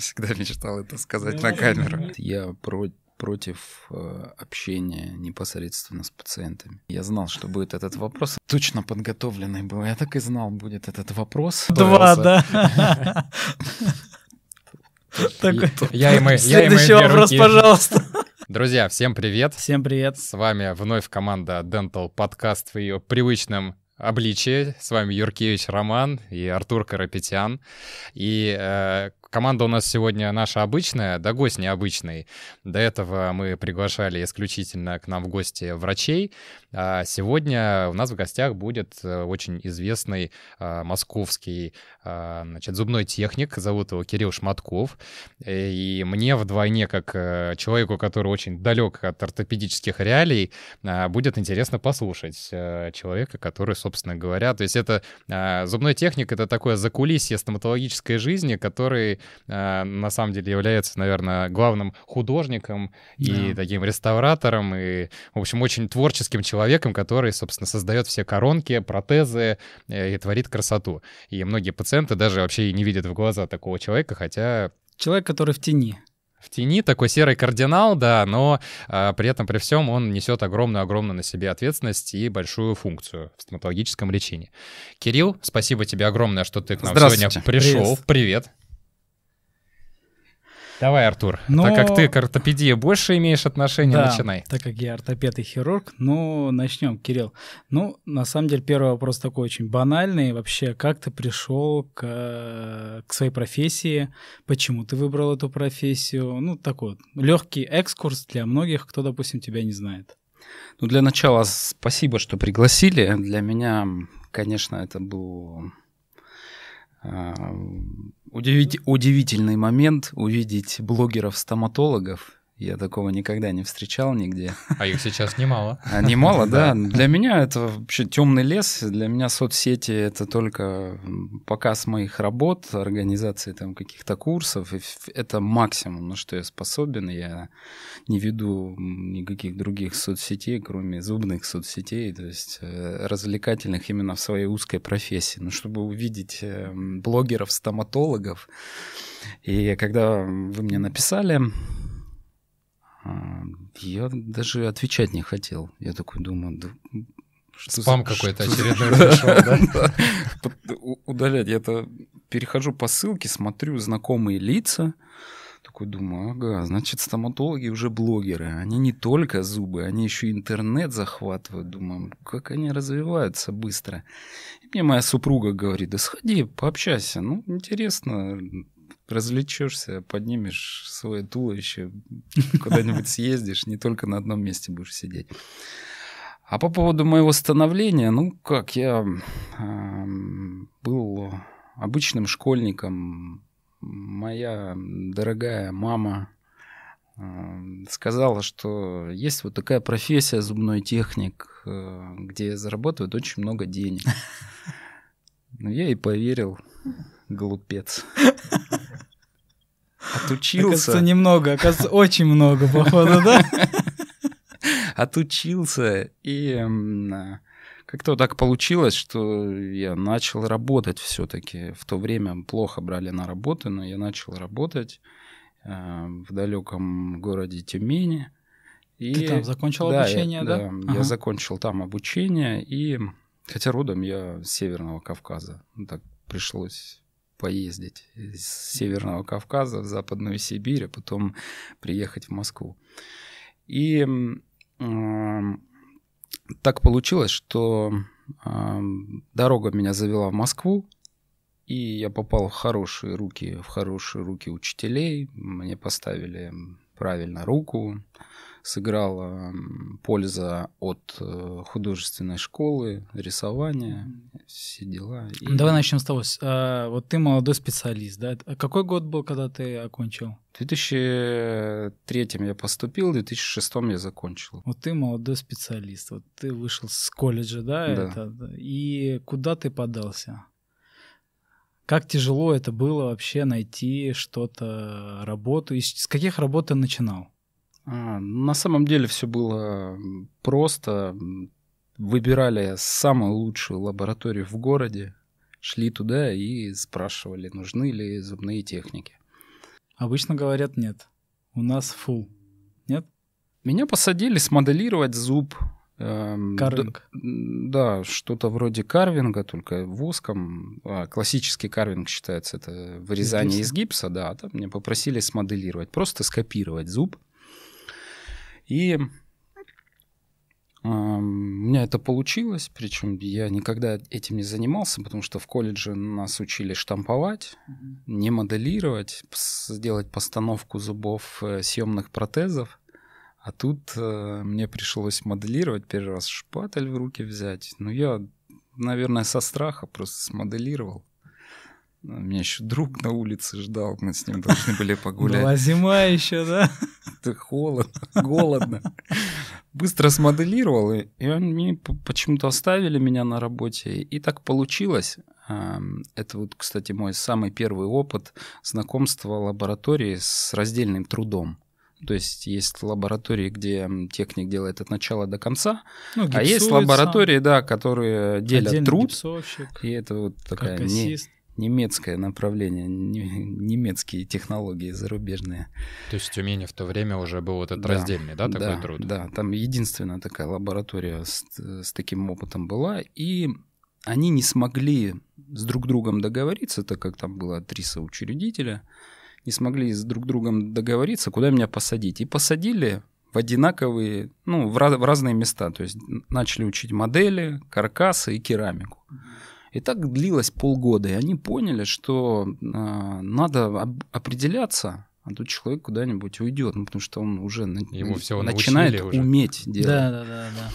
Всегда мечтал это сказать на камеру. Я про против э, общения непосредственно с пациентами. Я знал, что будет этот вопрос. Точно подготовленный был. Я так и знал, будет этот вопрос. Два, да. Я и мы. Следующий вопрос, пожалуйста. Друзья, всем привет. Всем привет. С вами вновь команда Dental Podcast в ее привычном обличии. С вами Юркевич Роман и Артур Карапетян. И э, Команда у нас сегодня наша обычная, да гость необычный. До этого мы приглашали исключительно к нам в гости врачей. А сегодня у нас в гостях будет э, очень известный а, московский а, значит, зубной техник, зовут его Кирилл Шматков. И мне вдвойне, как э, человеку, который очень далек от ортопедических реалий, а, будет интересно послушать э, человека, который, собственно говоря, то есть это а, зубной техник — это такое закулисье стоматологической жизни, который на самом деле является, наверное, главным художником и таким реставратором, и, в общем, очень творческим человеком, который, собственно, создает все коронки, протезы э, и творит красоту. И многие пациенты даже вообще не видят в глаза такого человека, хотя... Человек, который в тени в тени, такой серый кардинал, да, но а, при этом, при всем, он несет огромную-огромную на себе ответственность и большую функцию в стоматологическом лечении. Кирилл, спасибо тебе огромное, что ты к нам сегодня пришел. Привет. Привет. Давай, Артур. Но... Так как ты к ортопедии больше имеешь отношения, да, начинай. так как я ортопед и хирург, ну, начнем, Кирилл. Ну, на самом деле, первый вопрос такой очень банальный. Вообще, как ты пришел к, к своей профессии? Почему ты выбрал эту профессию? Ну, такой вот легкий экскурс для многих, кто, допустим, тебя не знает. Ну, для начала спасибо, что пригласили. Для меня, конечно, это был а, Удивить, удивительный момент увидеть блогеров-стоматологов я такого никогда не встречал нигде. А их сейчас немало. А немало, да. Для меня это вообще темный лес. Для меня соцсети это только показ моих работ, организации там каких-то курсов. Это максимум, на что я способен. Я не веду никаких других соцсетей, кроме зубных соцсетей, то есть э, развлекательных именно в своей узкой профессии. Но чтобы увидеть э, блогеров-стоматологов, и когда вы мне написали, я даже отвечать не хотел. Я такой думаю, да, что Спам какой-то очередной пришел, да? Удалять. Я-то перехожу по ссылке, смотрю знакомые лица, такой думаю, ага, значит, стоматологи уже блогеры. Они не только зубы, они еще интернет захватывают. Думаю, как они развиваются быстро. И мне моя супруга говорит, да сходи, пообщайся. Ну, интересно, развлечешься, поднимешь свое туловище, куда-нибудь съездишь, не только на одном месте будешь сидеть. А по поводу моего становления, ну как, я э, был обычным школьником. Моя дорогая мама э, сказала, что есть вот такая профессия зубной техник, э, где зарабатывают очень много денег. Ну, я и поверил, глупец. Отучился. Оказывается, немного, оказывается, очень много, походу, да? Отучился, и как-то так получилось, что я начал работать все-таки. В то время плохо брали на работу, но я начал работать э, в далеком городе Тюмени. И, Ты там закончил да, обучение, я, да? Да, ага. я закончил там обучение, и хотя родом я с Северного Кавказа, так пришлось поездить из Северного Кавказа в Западную Сибирь, а потом приехать в Москву. И э, так получилось, что э, дорога меня завела в Москву, и я попал в хорошие руки, в хорошие руки учителей. Мне поставили правильно руку, сыграла польза от э, художественной школы, рисования, все дела. И... Давай начнем с того. А, вот ты молодой специалист, да? А какой год был, когда ты окончил? В 2003 я поступил, в 2006 я закончил. Вот ты молодой специалист, вот ты вышел с колледжа, да? Да. Это, и куда ты подался? Как тяжело это было вообще найти что-то, работу? И с каких работ ты начинал? А, на самом деле все было просто. Выбирали самую лучшую лабораторию в городе, шли туда и спрашивали, нужны ли зубные техники. Обычно говорят нет. У нас full. Нет? Меня посадили смоделировать зуб. эм, Карвинг. Да, да, что-то вроде карвинга, только воском. А, классический карвинг считается это вырезание гипса? из гипса, да. а Там меня попросили смоделировать, просто скопировать зуб. И ам, у меня это получилось, причем я никогда этим не занимался, потому что в колледже нас учили штамповать, не моделировать, сделать постановку зубов э, съемных протезов. А тут э, мне пришлось моделировать, первый раз шпатель в руки взять. Ну, я, наверное, со страха просто смоделировал. Меня еще друг на улице ждал, мы с ним должны были погулять. Была зима еще, да? Это холодно, голодно. Быстро смоделировал, и они почему-то оставили меня на работе. И так получилось. Ам, Это вот, кстати, мой самый первый опыт знакомства лаборатории с раздельным трудом. То есть есть лаборатории, где техник делает от начала до конца, Ну, а есть лаборатории, да, которые делят отдельный труд. гипсовщик, И это вот такая не-. Немецкое направление, не- немецкие технологии зарубежные. То есть в Тюмени в то время уже был этот Да, раздельный, да, такой да, труд? Да, там единственная такая лаборатория с, с таким опытом была, и они не смогли с друг другом договориться, так как там было три соучредителя, не смогли с друг другом договориться, куда меня посадить. И посадили в одинаковые, ну, в, раз- в разные места. То есть начали учить модели, каркасы и керамику. И так длилось полгода. И они поняли, что а, надо об- определяться, а тут человек куда-нибудь уйдет, ну, потому что он уже на- Его всего начинает уже. уметь делать. Да, да, да, да.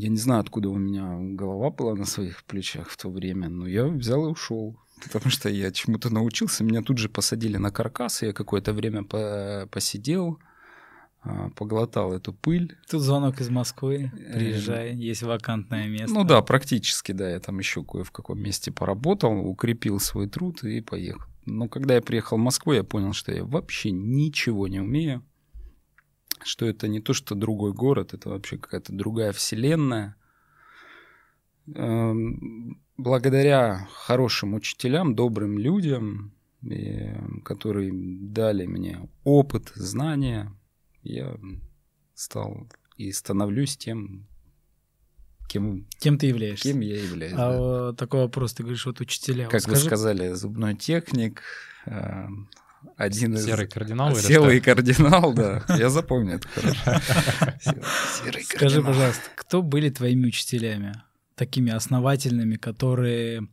Я не знаю, откуда у меня голова была на своих плечах в то время, но я взял и ушел. Потому что я чему-то научился. Меня тут же посадили на каркас, и я какое-то время по- посидел, поглотал эту пыль. Тут звонок из Москвы. Э, Приезжай, есть вакантное место. Ну да, практически, да. Я там еще кое в каком месте поработал, укрепил свой труд и поехал. Но когда я приехал в Москву, я понял, что я вообще ничего не умею. Что это не то, что другой город, это вообще какая-то другая вселенная. Эм, Благодаря хорошим учителям, добрым людям, которые дали мне опыт, знания, я стал и становлюсь тем, кем Кем ты являешься? Кем я являюсь. А да. вот такой вопрос, ты говоришь, вот учителя. Вот Как вы скажи- сказали, зубной техник, э, один из... Серый кардинал Серый кардинал, да. Я запомню это хорошо. Серый- Скажи, пожалуйста, кто были твоими учителями, такими основательными, которые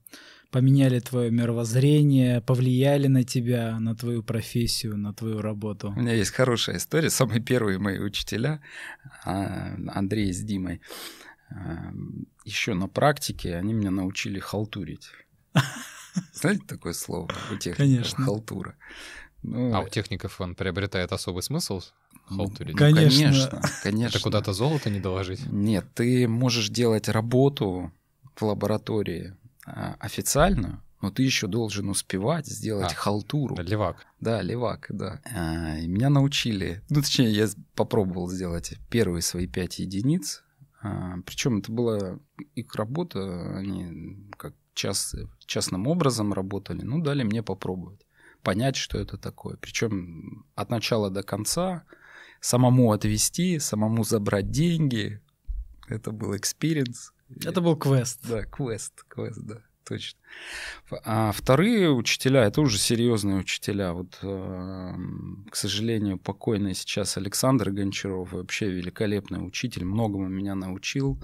поменяли твое мировоззрение, повлияли на тебя, на твою профессию, на твою работу? У меня есть хорошая история. Самые первые мои учителя, а, Андрей с Димой, еще на практике они меня научили халтурить. Знаете такое слово у техников? Конечно. Халтура. Ну, А у техников он приобретает особый смысл? ну, Халтурить? ну, Конечно. конечно, конечно. Это куда-то золото не доложить? Нет, ты можешь делать работу в лаборатории а, официальную, но ты еще должен успевать сделать А, халтуру. Левак. Да, левак, да. А, и меня научили. Ну, точнее, я попробовал сделать первые свои пять единиц. причем это была их работа, они как час, частным образом работали. Ну, дали мне попробовать, понять, что это такое. Причем от начала до конца самому отвести, самому забрать деньги. Это был experience. Это был квест. Да, квест, квест, да, точно. А вторые учителя, это уже серьезные учителя. Вот, э, к сожалению, покойный сейчас Александр Гончаров, вообще великолепный учитель, многому меня научил,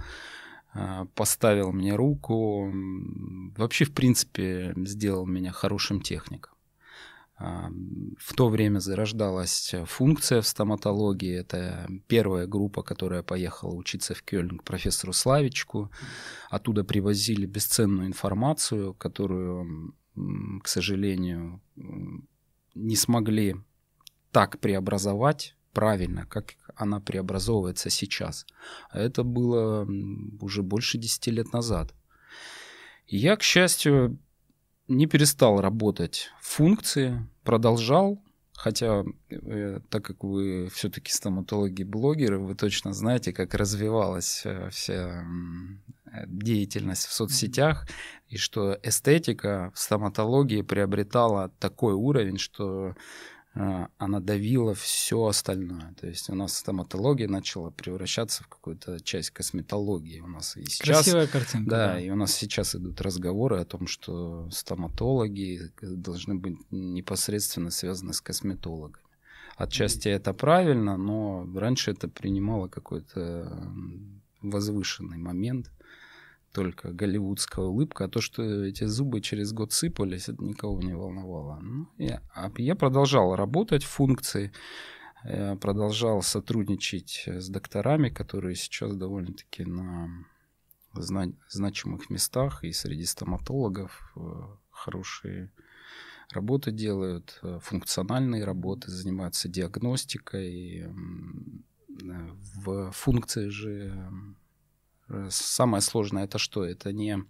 э, поставил мне руку, вообще, в принципе, сделал меня хорошим техником. А, В то время зарождалась функция в стоматологии. Это первая группа, которая поехала учиться в Кёльн к профессору Славичку. Оттуда привозили бесценную информацию, которую, к сожалению, не смогли так преобразовать правильно, как она преобразовывается сейчас. Это было уже больше 10 лет назад. И я, к счастью, не перестал работать функции, продолжал, хотя, э, так как вы все-таки стоматологи-блогеры, вы точно знаете, как развивалась э, вся деятельность в соцсетях, и что эстетика в стоматологии приобретала такой уровень, что она давила все остальное. То есть у нас стоматология начала превращаться в какую-то часть косметологии. У нас и сейчас, Красивая картинка. Да, Да, и у нас сейчас идут разговоры о том, что стоматологи должны быть непосредственно связаны с косметологами. Отчасти это правильно, но раньше это принимало какой-то возвышенный момент, только голливудская улыбка, а то, что эти зубы через год сыпались, это никого не волновало. Ну, я, а я продолжал работать в функции, я продолжал сотрудничать с докторами, которые сейчас довольно-таки на зна- значимых местах и среди стоматологов э, хорошие работы делают, э, функциональные работы, занимаются диагностикой. э, В функции же э, самое сложное это что? Это не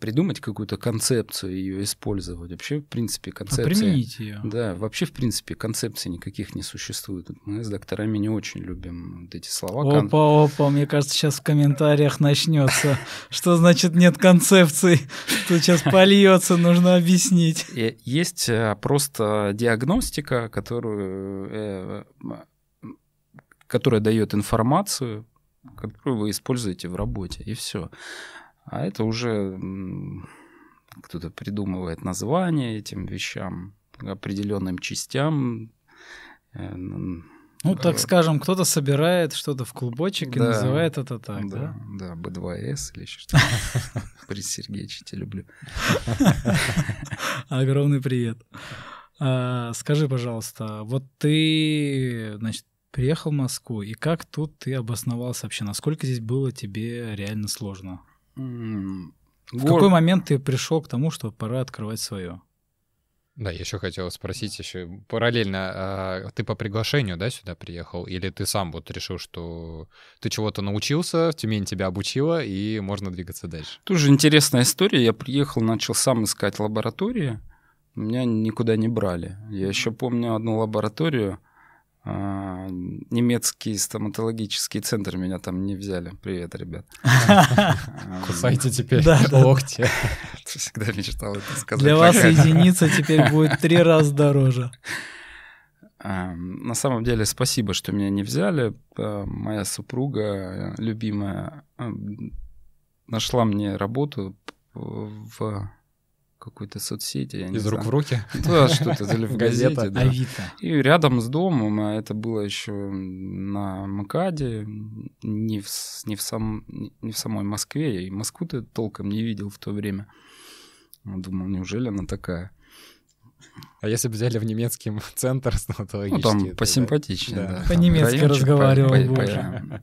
придумать какую-то концепцию ее использовать. Вообще, в принципе, А концепция... применить ее. Да, вообще, в принципе, концепций никаких не существует. Мы с докторами не очень любим вот эти слова. Опа, опа, мне кажется, сейчас в комментариях начнется. Что значит нет концепции? Тут сейчас польется, нужно объяснить. И Есть э, просто диагностика, которую, э, которая дает информацию, которую вы используете в работе, и все. А это уже кто-то придумывает название этим вещам, определенным частям. Э, Ну, так э, скажем, кто-то собирает что-то в клубочек и Да. называет это так, да, да? да, B2S или еще что-то. Борис Сергеевич, тебя люблю. Огромный привет. А, скажи, пожалуйста, вот ты, значит, приехал в Москву, и как тут ты обосновался вообще? Насколько здесь было тебе реально сложно? М, В гор- какой момент ты пришел к тому, что пора открывать свое? Да, я еще хотел спросить еще параллельно, а ты по приглашению, да, сюда приехал, или ты сам вот решил, что ты чего-то научился, Тюмень тебя обучила, и можно двигаться дальше? Тоже интересная история. Я приехал, начал сам искать лаборатории. Меня никуда не брали. Я еще помню одну лабораторию. А, Немецкий стоматологический центр меня там не взяли. Привет, ребят. Кусайте теперь локти. Всегда мечтал это сказать. Для вас единица теперь будет три раза дороже. А, На самом деле, спасибо, что меня не взяли. А, Моя супруга, э, любимая, а, нашла мне работу в какой-то соцсети. я не Из рук знаю. в руки. Да, что-то или в газете. да. Авито. И рядом с домом, а это было еще на МКАДе, не в, не в, сам, не в самой Москве. Я и Москву-то толком не видел в то время. Думал, неужели она такая? А если бы взяли в немецкий центр Ну, стоматологический? там то да. посимпатичнее, Да. да. там По-немецки райончик разговаривал по- по-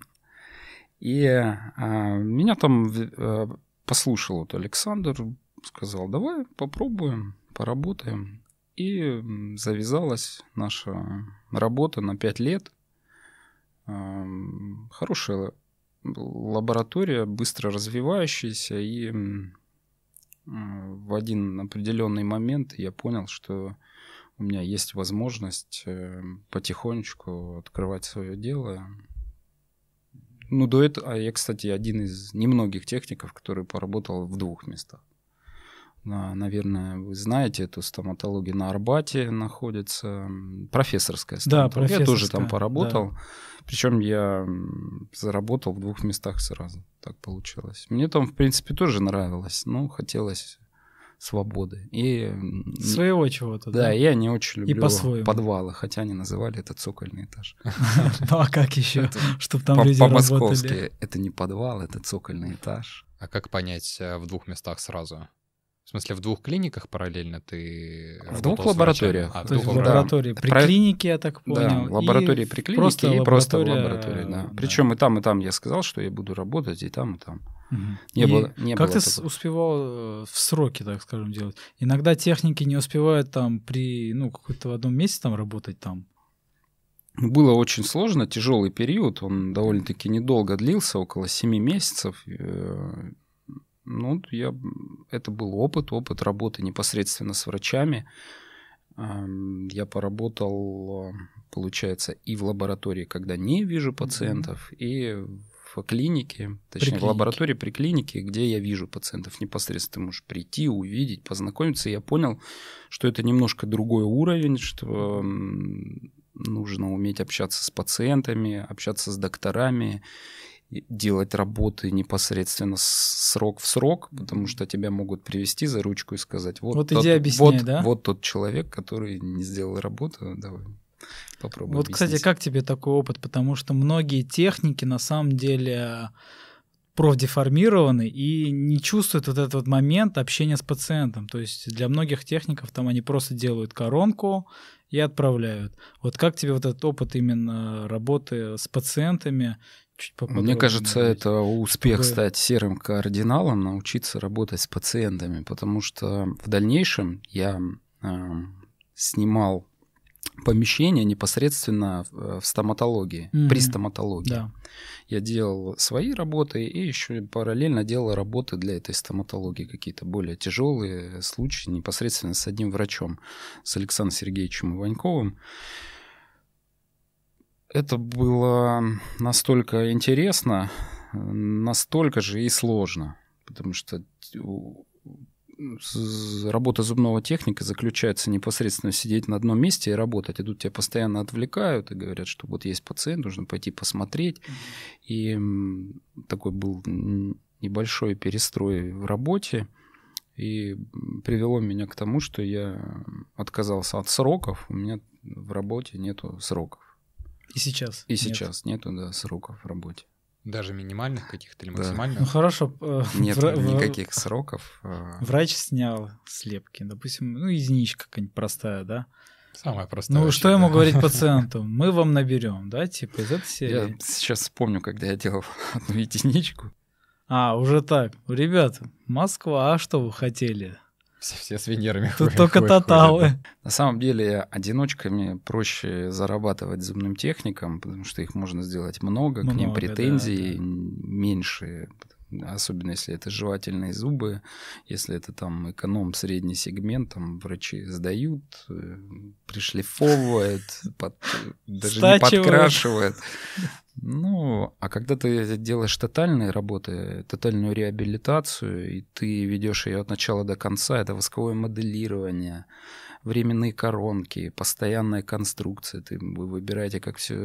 И а, меня там а, послушал вот Александр, сказал, давай попробуем, поработаем. И завязалась наша работа на пять лет. Ам, Хорошая лаборатория, быстро развивающаяся, и м, в один определенный момент я понял, что у меня есть возможность э, потихонечку открывать свое дело. Ну, до этого, а я, кстати, один из немногих техников, который поработал в двух местах. На- Наверное, вы знаете, эту стоматологию на Арбате находится, профессорская Да, стоматология. Я тоже там профессорская, поработал. Причем я заработал в двух местах сразу. Так получилось. Мне там, в принципе, тоже нравилось, но хотелось свободы. И Своего чего-то, да, да? я не очень люблю по-своему. подвалы, хотя они называли это цокольный этаж. Ну а как еще? Чтобы там По- люди работали. По-московски это не подвал, это цокольный этаж. А как понять э, в двух местах сразу? В смысле, в двух клиниках параллельно ты В двух лабораториях. А, в То есть двух Да. лаборатории при Про- клинике, я так понял. Да, лаборатории при клинике просто и просто в лаборатория, лаборатории, да. да. Причем и там, и там я сказал, что я буду работать и там, и там. Мгм. Не И было, не как было ты такого. успевал э, в сроки, так скажем, делать? Иногда техники не успевают там при, ну, какой-то в одном месте там работать там. Было очень сложно, тяжелый период, он довольно-таки недолго длился, около 7 месяцев. Ну, я, это был опыт, опыт работы непосредственно с врачами. Я поработал, э, получается, и в лаборатории, когда не вижу пациентов, и в клинике, точнее, в лаборатории при клинике, где я вижу пациентов непосредственно. Ты можешь прийти, увидеть, познакомиться. И я понял, что это немножко другой уровень, что нужно уметь общаться с пациентами, общаться с докторами, делать работы непосредственно срок в срок, потому что тебя могут привести за ручку и сказать, вот, вот тот, иди объясняй, вот, да? вот тот человек, который не сделал работу, давай попробуй Вот, объяснить. кстати, как тебе такой опыт? Потому что многие техники на самом деле профдеформированы и не чувствуют вот этот вот момент общения с пациентом. То есть для многих техников там они просто делают коронку и отправляют. Вот как тебе вот этот опыт именно работы с пациентами? Чуть Мне кажется, это успех чтобы... стать серым кардиналом, научиться работать с пациентами, потому что в дальнейшем я э, снимал помещение непосредственно в стоматологии, mm-hmm. при стоматологии. Да. Я делал свои работы и еще параллельно делал работы для этой стоматологии, какие-то более тяжелые случаи непосредственно с одним врачом, с Александром Сергеевичем Иваньковым. Это было настолько интересно, настолько же и сложно, потому что работа зубного техника заключается непосредственно сидеть на одном месте и работать. И тут тебя постоянно отвлекают и говорят, что вот есть пациент, нужно пойти посмотреть. И такой был небольшой перестрой в работе. И привело меня к тому, что я отказался от сроков. У меня в работе нету сроков. И сейчас? И нет. сейчас нету, да, сроков в работе. Даже минимальных каких-то или максимальных? Да. Ну хорошо. Э, Нет вра- никаких сроков. Э. Врач снял слепки, допустим, ну единичка какая-нибудь простая, да? Самая простая. Ну, что ему говорить пациенту? Мы вам наберем, да, типа из этой серии? Я сейчас вспомню, когда я делал одну единичку. А, уже так. Ребята, Москва, а что вы хотели? Все, все с Венерами. Тут только тоталы. На самом деле, одиночками проще зарабатывать зубным техникам, потому что их можно сделать много, много к ним претензий да, да. меньше, особенно если это жевательные зубы, если это там эконом средний сегмент, там врачи сдают, э, пришлифовывают, под, даже Стачивают. не подкрашивают. Ну, а когда ты делаешь тотальные работы, тотальную реабилитацию, и ты ведешь ее от начала до конца, это восковое моделирование, временные коронки, постоянная конструкция. Ты, вы выбираете, как все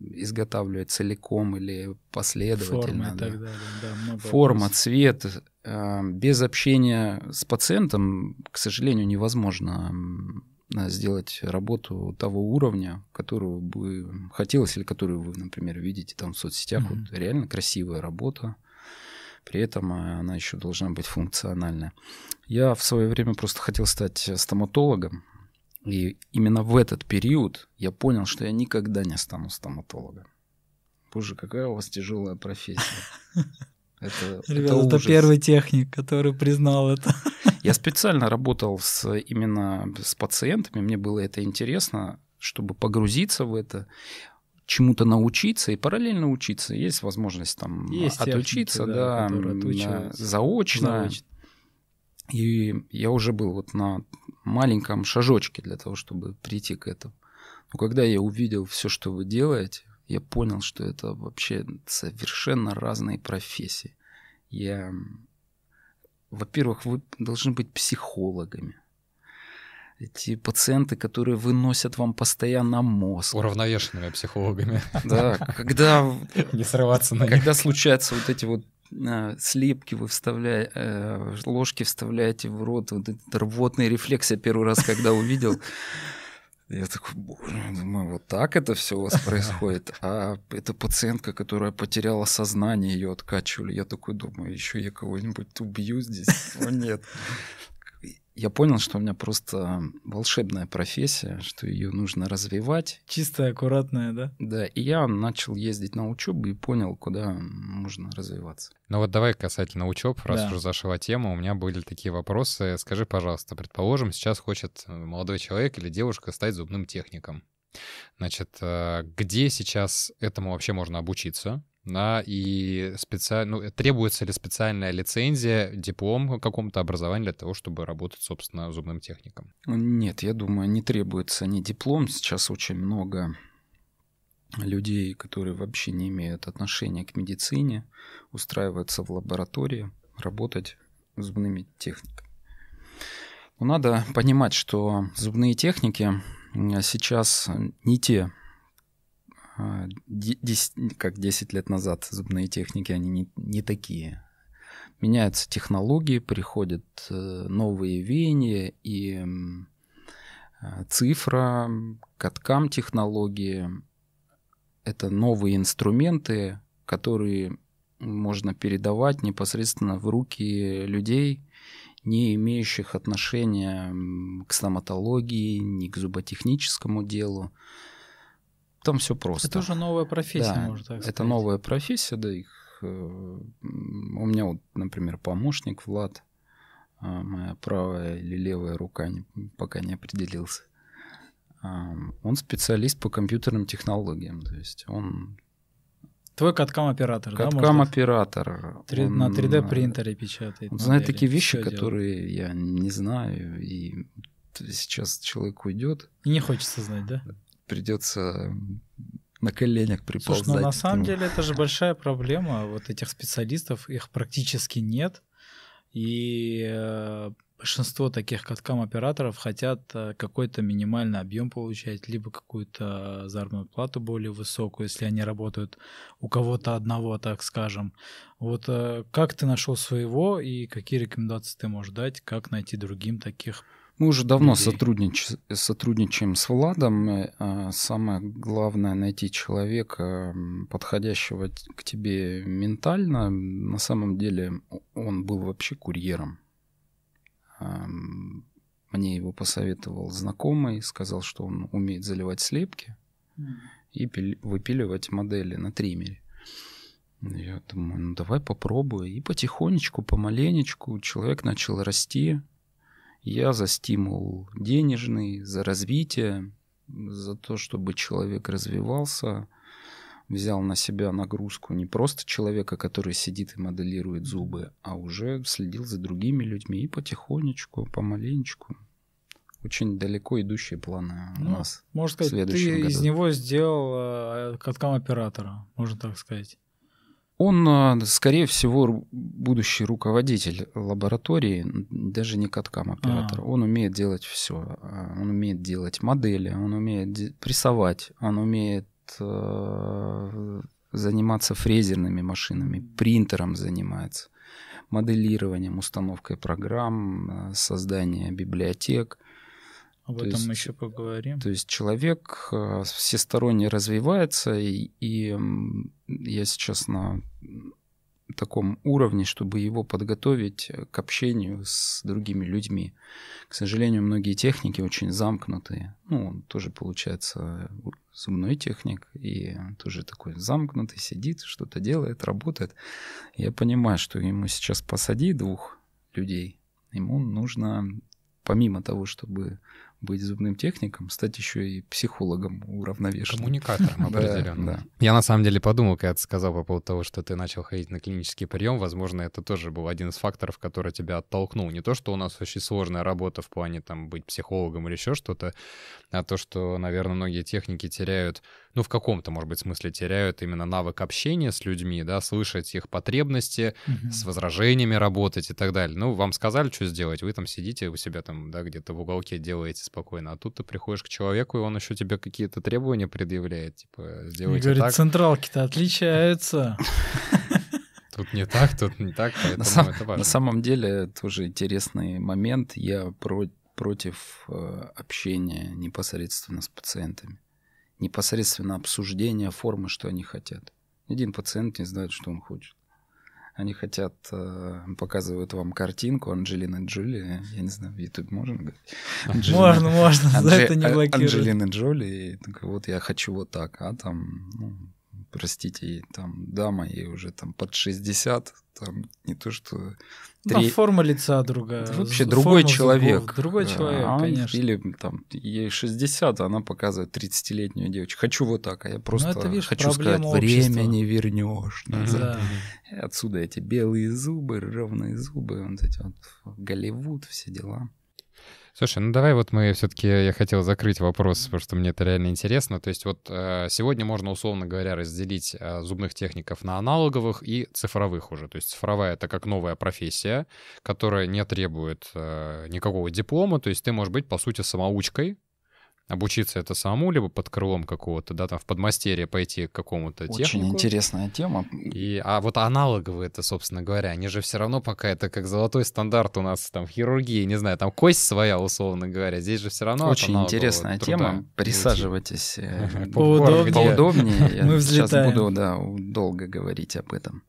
изготавливать целиком или последовательно. Форма, да. так далее, да, Форма цвет. А, без общения с пациентом, к сожалению, невозможно сделать работу того уровня, которого бы хотелось, или которую вы, например, видите там в соцсетях. Mm-hmm. Вот реально красивая работа, при этом э, она еще должна быть функциональная. Я в свое время просто хотел стать стоматологом, и именно в этот период я понял, что я никогда не стану стоматологом. Боже, какая у вас тяжелая профессия. Это, Ребята, это, это первый техник, который признал это. Я специально работал с, именно с пациентами, мне было это интересно, чтобы погрузиться в это, чему-то научиться и параллельно учиться. Есть возможность там Есть отучиться, техники, да, да заочно. заочно. И я уже был вот на маленьком шажочке для того, чтобы прийти к этому. Но когда я увидел все, что вы делаете, я понял, что это вообще совершенно разные профессии. Я во-первых, вы должны быть психологами. Эти пациенты, которые выносят вам постоянно мозг. Уравновешенными психологами. Да, когда... Не срываться на Когда случаются вот эти вот а, слепки вы вставляете, э, ложки вставляете в рот, вот этот рвотный рефлекс я первый раз, когда увидел, я такой, боже, думаю, вот так это все у вас происходит. А это пациентка, которая потеряла сознание, ее откачивали. Я такой думаю, еще я кого-нибудь убью здесь. О, нет я понял, что у меня просто волшебная профессия, что ее нужно развивать. Чистая, аккуратная, да? Да, и я начал ездить на учебу и понял, куда можно развиваться. Ну вот давай касательно учеб, раз да. уже зашла тема, у меня были такие вопросы. Скажи, пожалуйста, предположим, сейчас хочет э, молодой человек или девушка стать зубным техником. Значит, э, где сейчас этому вообще можно обучиться? Да, и специально, ну, требуется ли специальная лицензия, диплом какому-то образованию для того, чтобы работать, собственно, зубным техником? Нет, я думаю, не требуется ни диплом. Сейчас очень много людей, которые вообще не имеют отношения к медицине, устраиваются в лаборатории работать зубными техниками. Но надо понимать, что зубные техники сейчас не те, 10, а, как 10 лет назад зубные техники, они не, не такие. Меняются технологии, приходят э, новые веяния, и э, цифра, каткам технологии — это новые инструменты, которые можно передавать непосредственно в руки людей, не имеющих отношения к стоматологии, ни к зуботехническому делу. Там все просто. Это уже новая профессия, да, можно так сказать. Это новая профессия, да, их э, у меня вот, например, помощник Влад, а, моя правая или левая рука, пока не определился. Он специалист по компьютерным технологиям, то есть он Твой каткам-оператор, да? Каткам-оператор. На 3D принтере печатает. Он знает такие вещи, которые делает. я не знаю, и сейчас человек уйдет. И не хочется знать, да? Придется на коленях приползать. Слушай, ну на самом деле это же большая проблема. Вот этих специалистов, их практически нет. И э, большинство таких каткам-операторов хотят э, какой-то минимальный объем получать, либо какую-то заработную плату более высокую, если они работают у кого-то одного, так скажем. Вот э, как ты нашел своего и какие рекомендации ты можешь дать, как найти другим таких мы уже давно сотруднич... сотрудничаем с Владом. А самое главное найти человека, подходящего к тебе ментально. На самом деле он был вообще курьером. Мне его посоветовал знакомый, сказал, что он умеет заливать слепки и выпиливать модели на триммере. Я думаю, ну давай попробую. И потихонечку, помаленечку человек начал расти. Я за стимул денежный, за развитие, за то, чтобы человек развивался – взял на себя нагрузку не просто человека, который сидит и моделирует зубы, а уже следил за другими людьми и потихонечку, помаленечку. Очень далеко идущие планы у ну, нас. Можно сказать, ты году. из него сделал э, каткам оператора, можно так сказать. Он, э, скорее всего, будущий руководитель лаборатории, даже не каткам оператор. А. Он умеет делать все. Э, он умеет делать модели, он умеет прессовать, он умеет Э, заниматься фрезерными машинами, принтером занимается, моделированием, установкой программ, э, созданием библиотек. Об то этом есть, мы еще поговорим. То есть человек э, всесторонне развивается, и, и я сейчас на таком уровне, чтобы его подготовить к общению с другими людьми. К сожалению, многие техники очень замкнутые. Ну, он тоже получается зубной техник, и тоже такой замкнутый, сидит, что-то делает, работает. Я понимаю, что ему сейчас посади двух людей, ему нужно, помимо того, чтобы быть зубным техником, стать еще и психологом уравновешенным. Коммуникатором определенно. Да, да. Я на самом деле подумал, когда ты сказал по поводу того, что ты начал ходить на клинический прием, возможно, это тоже был один из факторов, который тебя оттолкнул. Не то, что у нас очень сложная работа в плане там быть психологом или еще что-то, а то, что, наверное, многие техники теряют ну, в каком-то, может быть, смысле теряют именно навык общения с людьми, да, слышать их потребности, угу. с возражениями работать и так далее. Ну, вам сказали, что сделать, вы там сидите у себя там, да, где-то в уголке делаете спокойно, а тут ты приходишь к человеку, и он еще тебе какие-то требования предъявляет, типа, сделайте говорит, так. централки-то отличаются. Тут не так, тут не так, поэтому на сам, это важно. На самом деле тоже интересный момент. Я про, против э, общения непосредственно с пациентами непосредственно обсуждение формы, что они хотят. Один пациент не знает, что он хочет. Они хотят, э, показывают вам картинку Анджелины Джоли, я не знаю, в YouTube можно говорить? Анджелина, можно, можно, Анджи, за это не блокируют. Анджелины Джоли, и вот я хочу вот так, а там, ну, простите, там дама, ей уже там под 60, там не то что... Три... форма лица другая. Это вообще другой человек. Зубов. Другой человек, а конечно. Или там ей 60, а она показывает 30-летнюю девочку. Хочу вот так, а я просто это, видишь, хочу сказать, общества. время не вернешь. Да. И отсюда эти белые зубы, ровные зубы, вот эти вот Голливуд, все дела. Слушай, ну давай вот мы все-таки, я хотел закрыть вопрос, потому что мне это реально интересно. То есть вот э, сегодня можно, условно говоря, разделить э, зубных техников на аналоговых и цифровых уже. То есть цифровая — это как новая профессия, которая не требует э, никакого диплома. То есть ты можешь быть, по сути, самоучкой, обучиться это самому, либо под крылом какого-то, да, там в подмастерье пойти к какому-то Очень технику. интересная тема. И, а вот аналоговые это, собственно говоря, они же все равно пока это как золотой стандарт у нас там в хирургии, не знаю, там кость своя, условно говоря, здесь же все равно Очень интересная тема. Присаживайтесь э, Поудобнее. Я сейчас буду да, долго говорить об этом.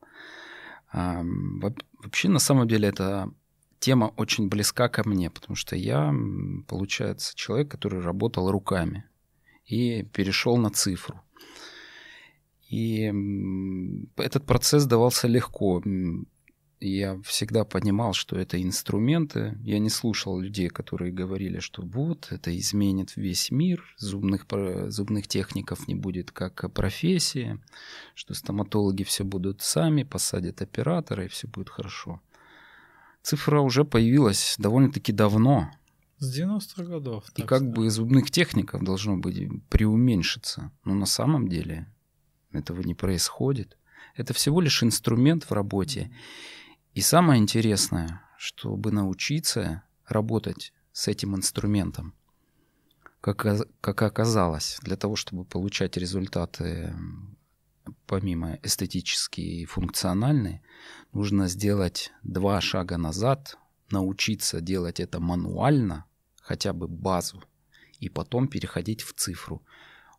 Во- Вообще, на самом деле, эта тема очень близка ко мне, потому что я, получается, человек, который работал руками и перешел на цифру. И этот процесс давался легко. Я всегда понимал, что это инструменты. Я не слушал людей, которые говорили, что вот, это изменит весь мир, зубных, зубных техников не будет как профессии, что стоматологи все будут сами, посадят оператора, и все будет хорошо. Цифра уже появилась довольно-таки давно, С 90-х годов. и как бы зубных техников должно быть преуменьшиться. Но на самом деле этого не происходит. Это всего лишь инструмент в работе. И самое интересное, чтобы научиться работать с этим инструментом, как, как оказалось, для того, чтобы получать результаты помимо эстетические и функциональные, нужно сделать два шага назад, научиться делать это мануально, хотя бы базу, и потом переходить в цифру.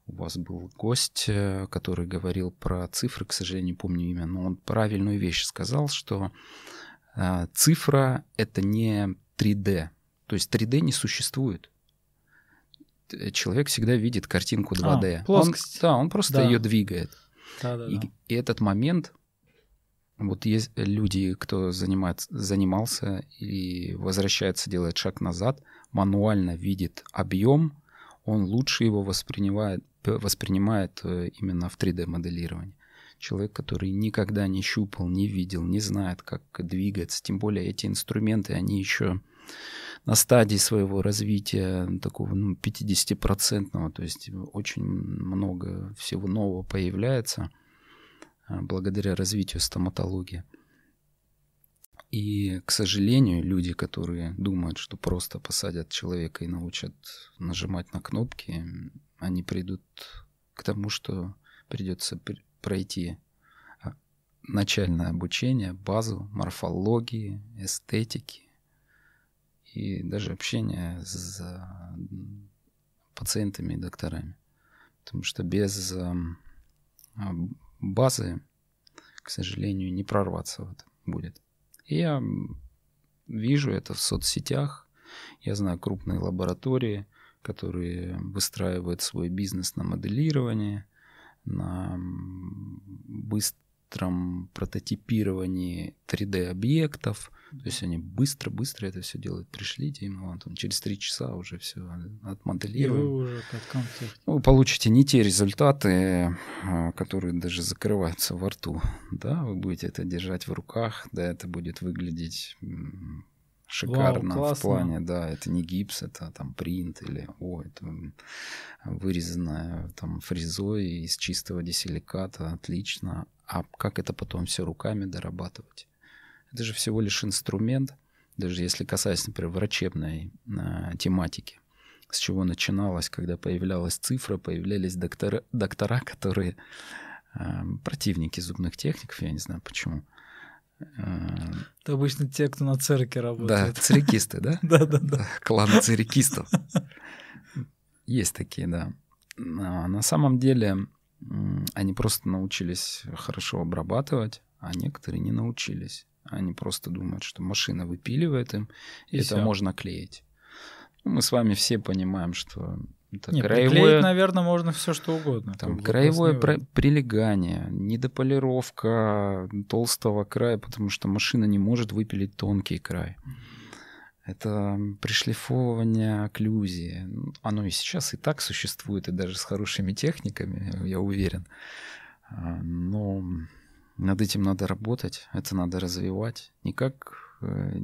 У вас был гость, э, который говорил про цифры, к сожалению, не помню имя, но он правильную вещь сказал, что э, цифра — это не 3D. То есть 3D не существует. Т- Человек всегда видит картинку 2D. Он- плоскость. да, он просто Да. ее двигает. И, и этот момент, вот есть люди, кто занимается, занимался и возвращается, делает шаг назад, мануально видит объем, он лучше его воспринимает, воспринимает э, именно в 3D-моделировании. Человек, который никогда не щупал, не видел, не знает, как двигаться, тем более эти инструменты, они еще на стадии своего развития такого ну, 50-процентного, то есть очень много всего нового появляется а, благодаря развитию стоматологии. И, к сожалению, люди, которые думают, что просто посадят человека и научат нажимать на кнопки, они придут к тому, что придется пр- пройти а, начальное обучение, базу морфологии, эстетики и даже общение с пациентами и докторами. Потому что без ам, а, базы, к сожалению, не прорваться в это будет. И я вижу это в соцсетях. Я знаю крупные лаборатории, которые выстраивают свой бизнес на моделировании, на быстром прототипировании 3D-объектов. То есть они быстро-быстро это все делают. Пришлите им, вон там через три часа уже все И вы отмоделируем. уже катком техники. Вы получите не те результаты, а, которые даже закрываются во рту. Да, вы будете это держать в руках, да, это будет выглядеть шикарно в классно. плане, да, это не гипс, это там принт или, о, это вырезанное там фрезой из чистого десиликата, отлично. А как это потом все руками дорабатывать? Это же всего лишь инструмент, даже если касаясь, например, врачебной а, тематики с чего начиналось, когда появлялась цифра, появлялись доктора, доктора которые э, противники зубных техников, я не знаю почему. Э, Это обычно те, кто на церкви да, работает. цирикисты, да? Да-да-да. Клан цирикистов. Есть такие, да. А на самом деле они просто научились хорошо обрабатывать, а некоторые не научились. Они просто думают, что машина выпиливает им, и, это можно клеить. Ну, мы с вами все понимаем, что это Не, краевое... приклеить, наверное, можно все что угодно. Там краевое про- прилегание, недополировка толстого края, потому что машина не может выпилить тонкий край. Это пришлифовывание окклюзии. Оно и сейчас и так существует, и даже с хорошими техниками, я уверен. А, Но над этим надо работать, это надо развивать. Не как э,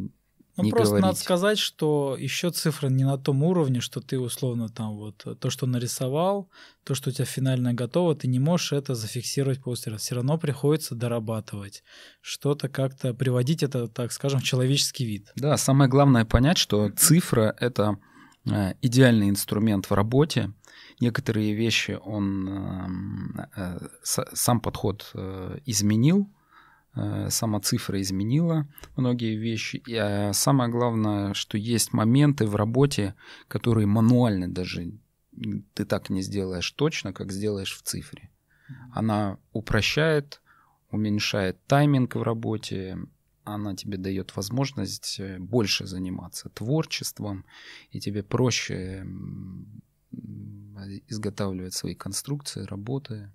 Ну, не просто говорить. надо сказать, что еще цифры не на том уровне, что ты условно там вот то, что нарисовал, то, что у тебя финально готово, ты не можешь это зафиксировать после. Все равно приходится дорабатывать, что-то как-то приводить это, так скажем, в человеческий вид. Да, самое главное понять, что цифра — это э, идеальный инструмент в работе. Некоторые вещи он э, э, сам подход э, изменил, э, сама цифра изменила многие вещи. И самое главное, что есть моменты в работе, которые мануально даже ты так не сделаешь точно, как сделаешь в цифре. Она упрощает, уменьшает тайминг в работе, она тебе дает возможность больше заниматься творчеством, и тебе проще м, изготавливать свои конструкции, работы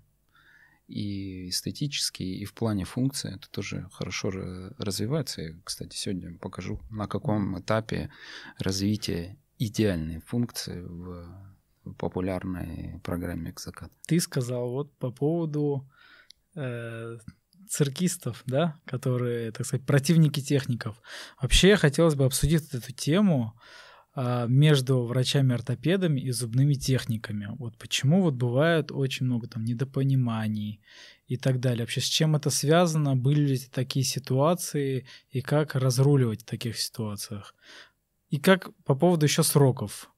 и эстетически, и в плане функции это тоже хорошо ра- развивается. Я, кстати, сегодня покажу, на каком этапе развития идеальной функции в популярной программе «Экзакат». Ты сказал вот по поводу э, циркистов, да, которые, так сказать, противники техников. Вообще хотелось бы обсудить эту тему между врачами-ортопедами и зубными техниками. Вот почему вот бывает очень много там недопониманий и так далее. Вообще с чем это связано? Были ли такие ситуации и как разруливать в таких ситуациях? И как по поводу еще сроков.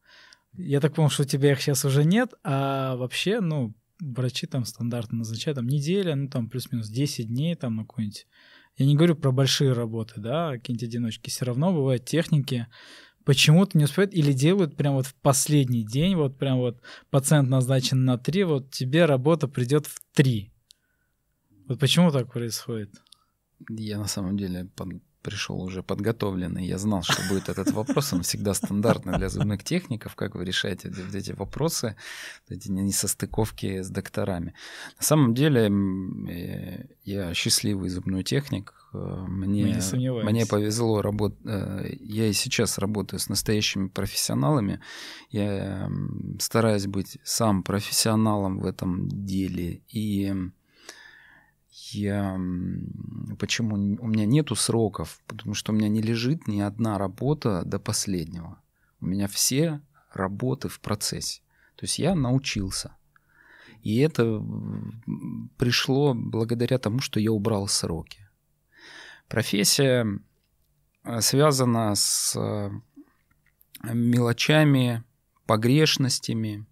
Я так понял, что у тебя их сейчас уже нет, а вообще, ну, врачи там стандартно назначают там неделя, ну там плюс-минус 10 дней там на какой-нибудь. Я не говорю про большие работы, да, какие-нибудь одиночки. Все равно бывают техники, почему-то не успевают или делают прям вот в последний день, вот прям вот пациент назначен на 3, вот тебе работа придет в 3. Вот почему так происходит? Я на самом деле под- пришел уже подготовленный. Я знал, что будет этот вопрос. Он всегда стандартный для зубных техников. Как вы решаете вот эти вопросы, вот эти несостыковки с докторами. На самом деле э, я счастливый зубной техник. Э, Мне, мне повезло работать. Я и сейчас работаю с настоящими профессионалами. Я стараюсь быть сам профессионалом в этом деле. И я почему у меня нету сроков, потому что у меня не лежит ни одна работа до последнего. У меня все работы в процессе. То есть я научился. И это пришло благодаря тому, что я убрал сроки. Профессия э, связана с э, мелочами, погрешностями,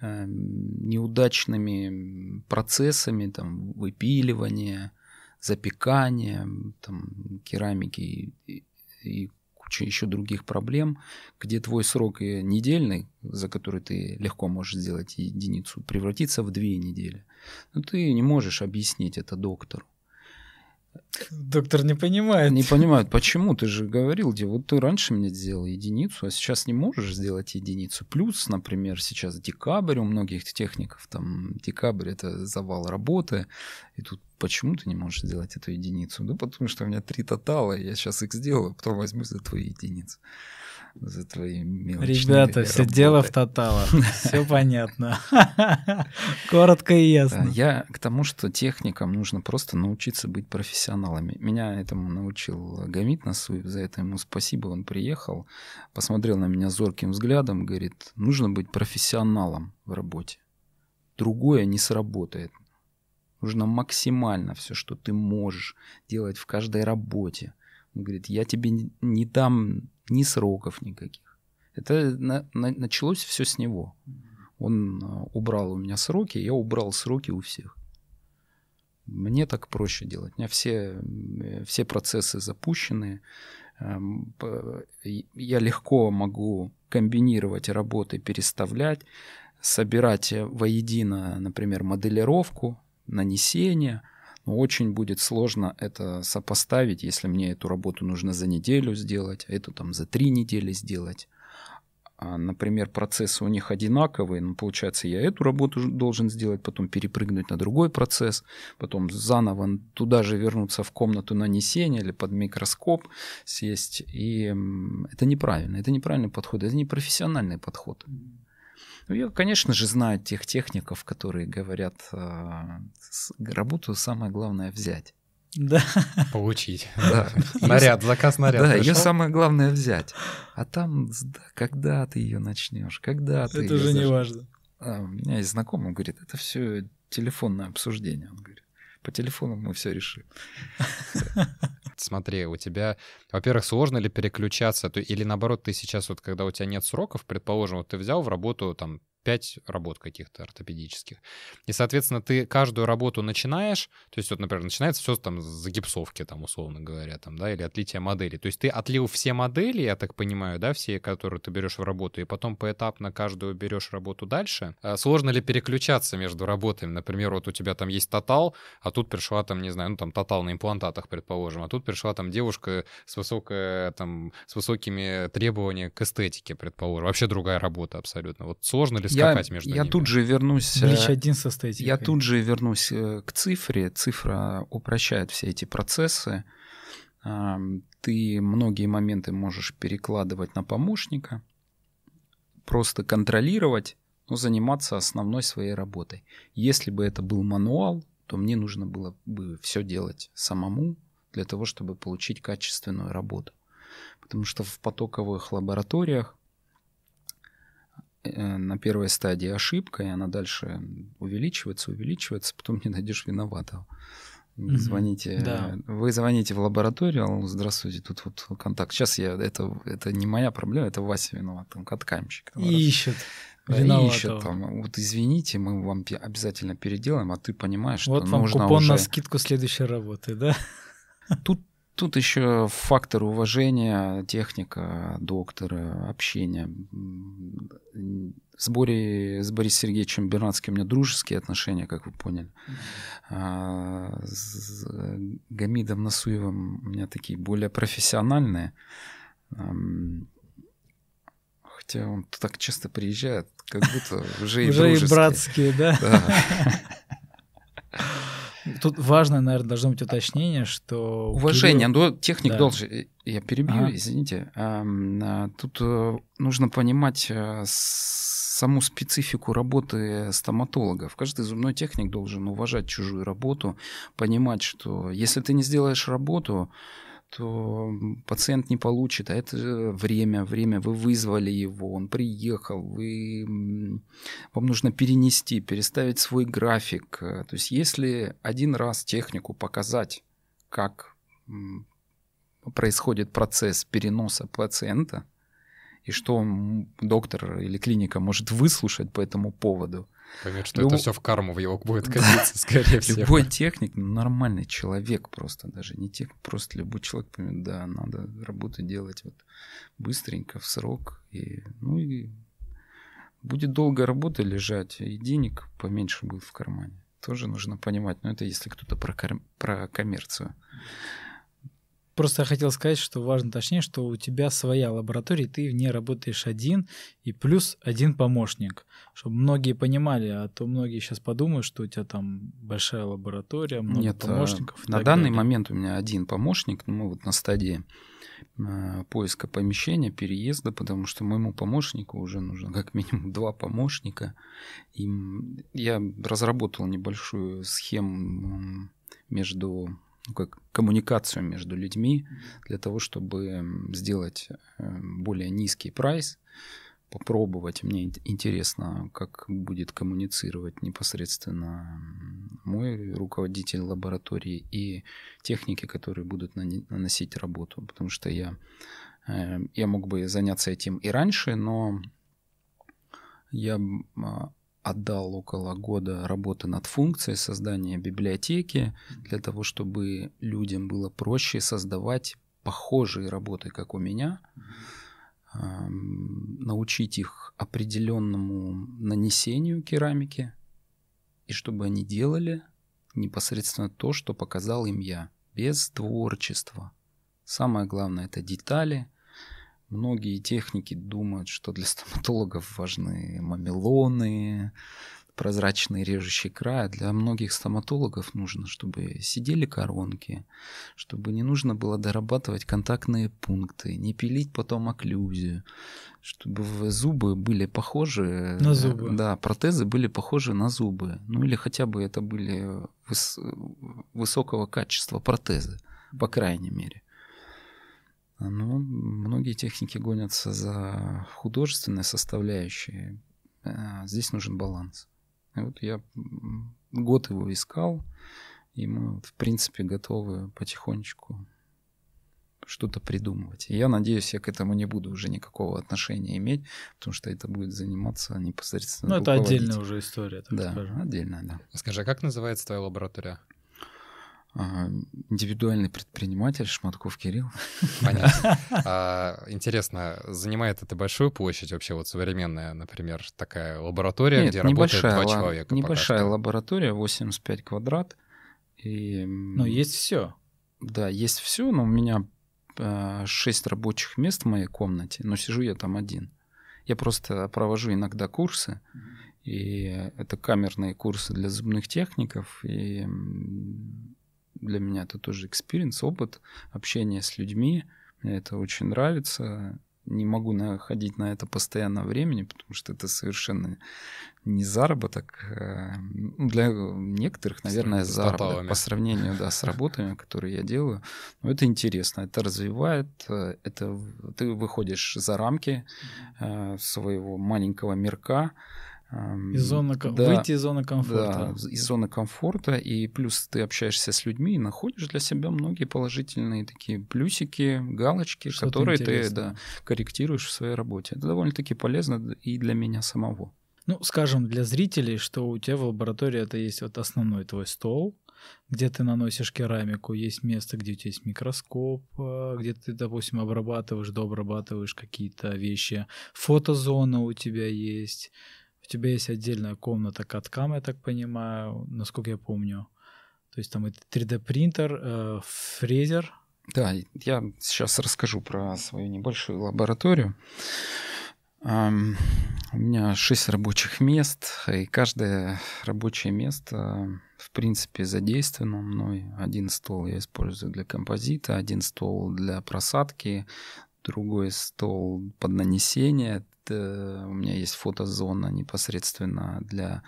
э, неудачными процессами, там, выпиливания, запекания, там, керамики и, и куча еще других проблем, где твой срок недельный, за который ты легко можешь сделать единицу, превратится в две недели. Но ты не можешь объяснить это доктору. Доктор не понимает. Не понимают, почему? Ты же говорил, где вот ты раньше мне сделал единицу, а сейчас не можешь сделать единицу. Плюс, например, сейчас декабрь у многих техников, там декабрь это завал работы, и тут почему ты не можешь сделать эту единицу? Да потому что у меня три тотала, я сейчас их сделаю, а потом возьму за твою единицу. За твои мелочные Ребята, все дело в тоталах. Все понятно. Коротко и ясно. Я к тому, что техникам нужно просто научиться быть профессионалами. Меня этому научил Гамит Насуев, за это ему спасибо. Он приехал, посмотрел на меня зорким взглядом, говорит, нужно быть профессионалом в работе. Другое не сработает. Нужно максимально все, что ты можешь делать в каждой работе. Он говорит, я тебе не- дам ни сроков никаких. Это на- на- началось все с него. Он э, убрал у меня сроки, я убрал сроки у всех. Мне так проще делать. У меня все, э, все процессы запущены. Эм, Я легко могу комбинировать работы, переставлять, собирать э, воедино, например, моделировку, нанесение. Но очень будет сложно это сопоставить, если мне эту работу нужно за неделю сделать, а эту там за три недели сделать а, например, процессы у них одинаковые, ну, получается, я эту работу должен сделать, потом перепрыгнуть на другой процесс, потом заново туда же вернуться в комнату нанесения или под микроскоп сесть. И это неправильно, это неправильный подход, это не профессиональный подход. Ну, я, конечно же, знаю тех техников, которые говорят, а, работу самое главное взять. Да. Получить. Да. Наряд, заказ наряд. Да, ее самое главное взять. А там, да, когда ты ее начнешь, когда ты Это уже не важно. А, у меня есть знакомый, он говорит, это все телефонное обсуждение. Он говорит, по телефону мы все решим. Смотри, у тебя, во-первых, сложно ли переключаться, или наоборот, ты сейчас вот, когда у тебя нет сроков, предположим, вот ты взял в работу там пять работ каких-то ортопедических, и, соответственно, ты каждую работу начинаешь, то есть вот, например, начинается все там с загипсовки, там, условно говоря, там, да, или отлития модели, то есть ты отлил все модели, я так понимаю, да, все, которые ты берешь в работу, и потом поэтапно каждую берешь работу дальше. А Сложно ли переключаться между работами? Например, вот у тебя там есть тотал, а тут пришла там, не знаю, ну там тотал на имплантатах, предположим, а тут пришла там девушка с высокой, там, с высокими требованиями к эстетике, предположим. Вообще другая работа абсолютно. Вот сложно ли Я, скакать между я ними? тут же вернусь... э, Блич один со эстетикой. Я тут же вернусь э, к цифре. Цифра упрощает все эти процессы. Ты многие моменты можешь перекладывать на помощника, просто контролировать, но заниматься основной своей работой. Если бы это был мануал, то мне нужно было бы все делать самому для того, чтобы получить качественную работу. Потому что в потоковых лабораториях на первой стадии ошибка, и она дальше увеличивается, увеличивается, потом не найдешь виноватого. Мгм. Звоните, Да. вы звоните в лабораторию, алло, здравствуйте, тут вот контакт. Сейчас я, это, это не моя проблема, это Вася виноват, там, каткамщик. Там, раз. Ищет. Да, виноватого. ищет там, вот извините, мы вам обязательно переделаем, а ты понимаешь, что Вот вам нужно купон уже... на скидку следующей работы, да? Тут, тут еще фактор уважения, техника, доктора, общения. С, Борей, с Борисом Сергеевичем Бернацким у меня дружеские отношения, как вы поняли. А с Гамидом Насуевым у меня такие более профессиональные. Хотя он так часто приезжает, как будто уже и Уже и братские, да? Да. Тут важно, наверное, должно быть уточнение, что... Уважение, но техник Да. должен... э, Я перебью, Ага. извините. Ам, а, Тут э, нужно понимать э, саму специфику работы стоматологов. Каждый зубной техник должен уважать чужую работу, понимать, что если ты не сделаешь работу, то пациент не получит, а это время, время, вы вызвали его, он приехал, вы, вам нужно перенести, переставить свой график. Э, То есть если один раз технику показать, как происходит процесс переноса пациента, и что доктор или клиника может выслушать по этому поводу, Поймет, что Любо- это все в карму в его будет катиться, скорее всего. Любой техник, нормальный человек просто, даже не техник, просто любой человек поймет, да, надо работу делать вот быстренько, в срок, и, ну и будет долго работа лежать, и денег поменьше будет в кармане. Тоже нужно понимать, но это если кто-то про, кор- про коммерцию. Просто я хотел сказать, что важно точнее, что у тебя своя лаборатория, ты в ней работаешь один, и плюс один помощник. Чтобы многие понимали, а то многие сейчас подумают, что у тебя там большая лаборатория, много Нет, а, помощников. на данный далее. момент у меня один помощник, ну, мы вот на стадии э, поиска помещения, переезда, потому что моему помощнику уже нужно как минимум два помощника. И я разработал небольшую схему между ну, как коммуникацию между людьми для того, чтобы сделать э, более низкий прайс, попробовать. Мне ин- интересно, как будет коммуницировать непосредственно мой руководитель лаборатории и техники, которые будут наносить работу, потому что я э, я мог бы заняться этим и раньше, но я а, отдал около года работы над функцией создания библиотеки для того, чтобы людям было проще создавать похожие работы, как у меня, научить их определенному нанесению керамики, и чтобы они делали непосредственно то, что показал им я, без творчества. Самое главное это детали. Многие техники думают, что для стоматологов важны мамелоны, прозрачный режущий край. Для многих стоматологов нужно, чтобы сидели коронки, чтобы не нужно было дорабатывать контактные пункты, не пилить потом окклюзию, чтобы зубы были похожи... На зубы. Да, протезы были похожи на зубы. Ну или хотя бы это были выс... высокого качества протезы, по крайней мере. Но многие техники гонятся за художественной составляющей. А здесь нужен баланс. И вот я год его искал, и мы, в принципе, готовы потихонечку что-то придумывать. И я надеюсь, я к этому не буду уже никакого отношения иметь, потому что это будет заниматься непосредственно. Ну, это отдельная уже история, так да, скажем. отдельная, да. Скажи, а как называется твоя лаборатория? А, индивидуальный предприниматель Шматков Кирилл. Понятно. А, интересно, занимает это большую площадь вообще, вот современная, например, такая лаборатория, Нет, где работает два человека? Небольшая лаборатория, 85 квадрат. И, Но есть все. Да, есть все, но у меня э, 6 рабочих мест в моей комнате, но сижу я там один. Я просто провожу иногда курсы, и это камерные курсы для зубных техников, и для меня это тоже experience, опыт общения с людьми. Мне это очень нравится. Не могу находить на это постоянно времени, потому что это совершенно не заработок. Э, ну, для некоторых, наверное, заработок по сравнению да, с работами, которые я делаю. Но это интересно, это развивает, э, это ты выходишь за рамки э, своего маленького мирка, из зоны, да, выйти из зоны комфорта. Да, из зоны комфорта, и плюс ты общаешься с людьми и находишь для себя многие положительные такие плюсики, галочки, Что которые ты да, корректируешь в своей работе. Это довольно-таки полезно и для меня самого. Ну, скажем, для зрителей, что у тебя в лаборатории это есть вот основной твой стол, где ты наносишь керамику, есть место, где у тебя есть микроскоп, а, где ты, допустим, обрабатываешь, дообрабатываешь какие-то вещи, фотозона у тебя есть, тебя есть отдельная комната каткам, я так понимаю, насколько я помню. То есть там это 3D-принтер, э, фрезер. Да, я сейчас расскажу про свою небольшую лабораторию. У меня шесть рабочих мест, и каждое рабочее место, в принципе, задействовано мной. Один стол я использую для композита, один стол для просадки, другой стол под нанесение, у меня есть фотозона непосредственно для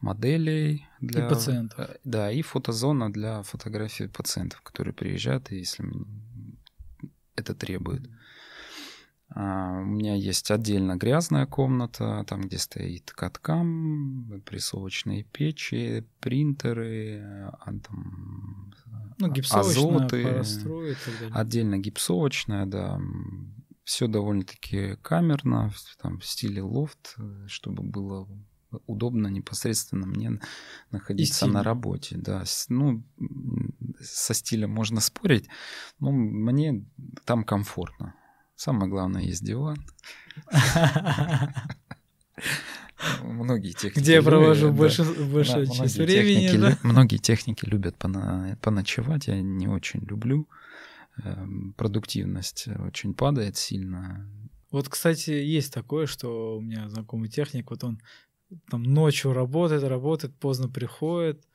моделей. Для, и пациентов. Э, да, и фотозона для фотографий пациентов, которые приезжают, если это требует. А, у меня есть отдельно грязная комната, там, где стоит каткам, прессовочные печи, принтеры, а, там, ну, гипсовочная, азоты, отдельно гипсовочная, да, все довольно-таки камерно, там, в стиле лофт, э, чтобы было удобно непосредственно мне находиться на работе. Да. Ну, со стилем можно спорить, но мне там комфортно. Самое главное, есть диван. Многие техники Где я провожу большую часть времени. Многие техники любят поночевать, я не очень люблю. Эм, продуктивность очень падает сильно. Вот, кстати, есть такое, что у меня знакомый техник, вот он там ночью работает, работает, поздно приходит,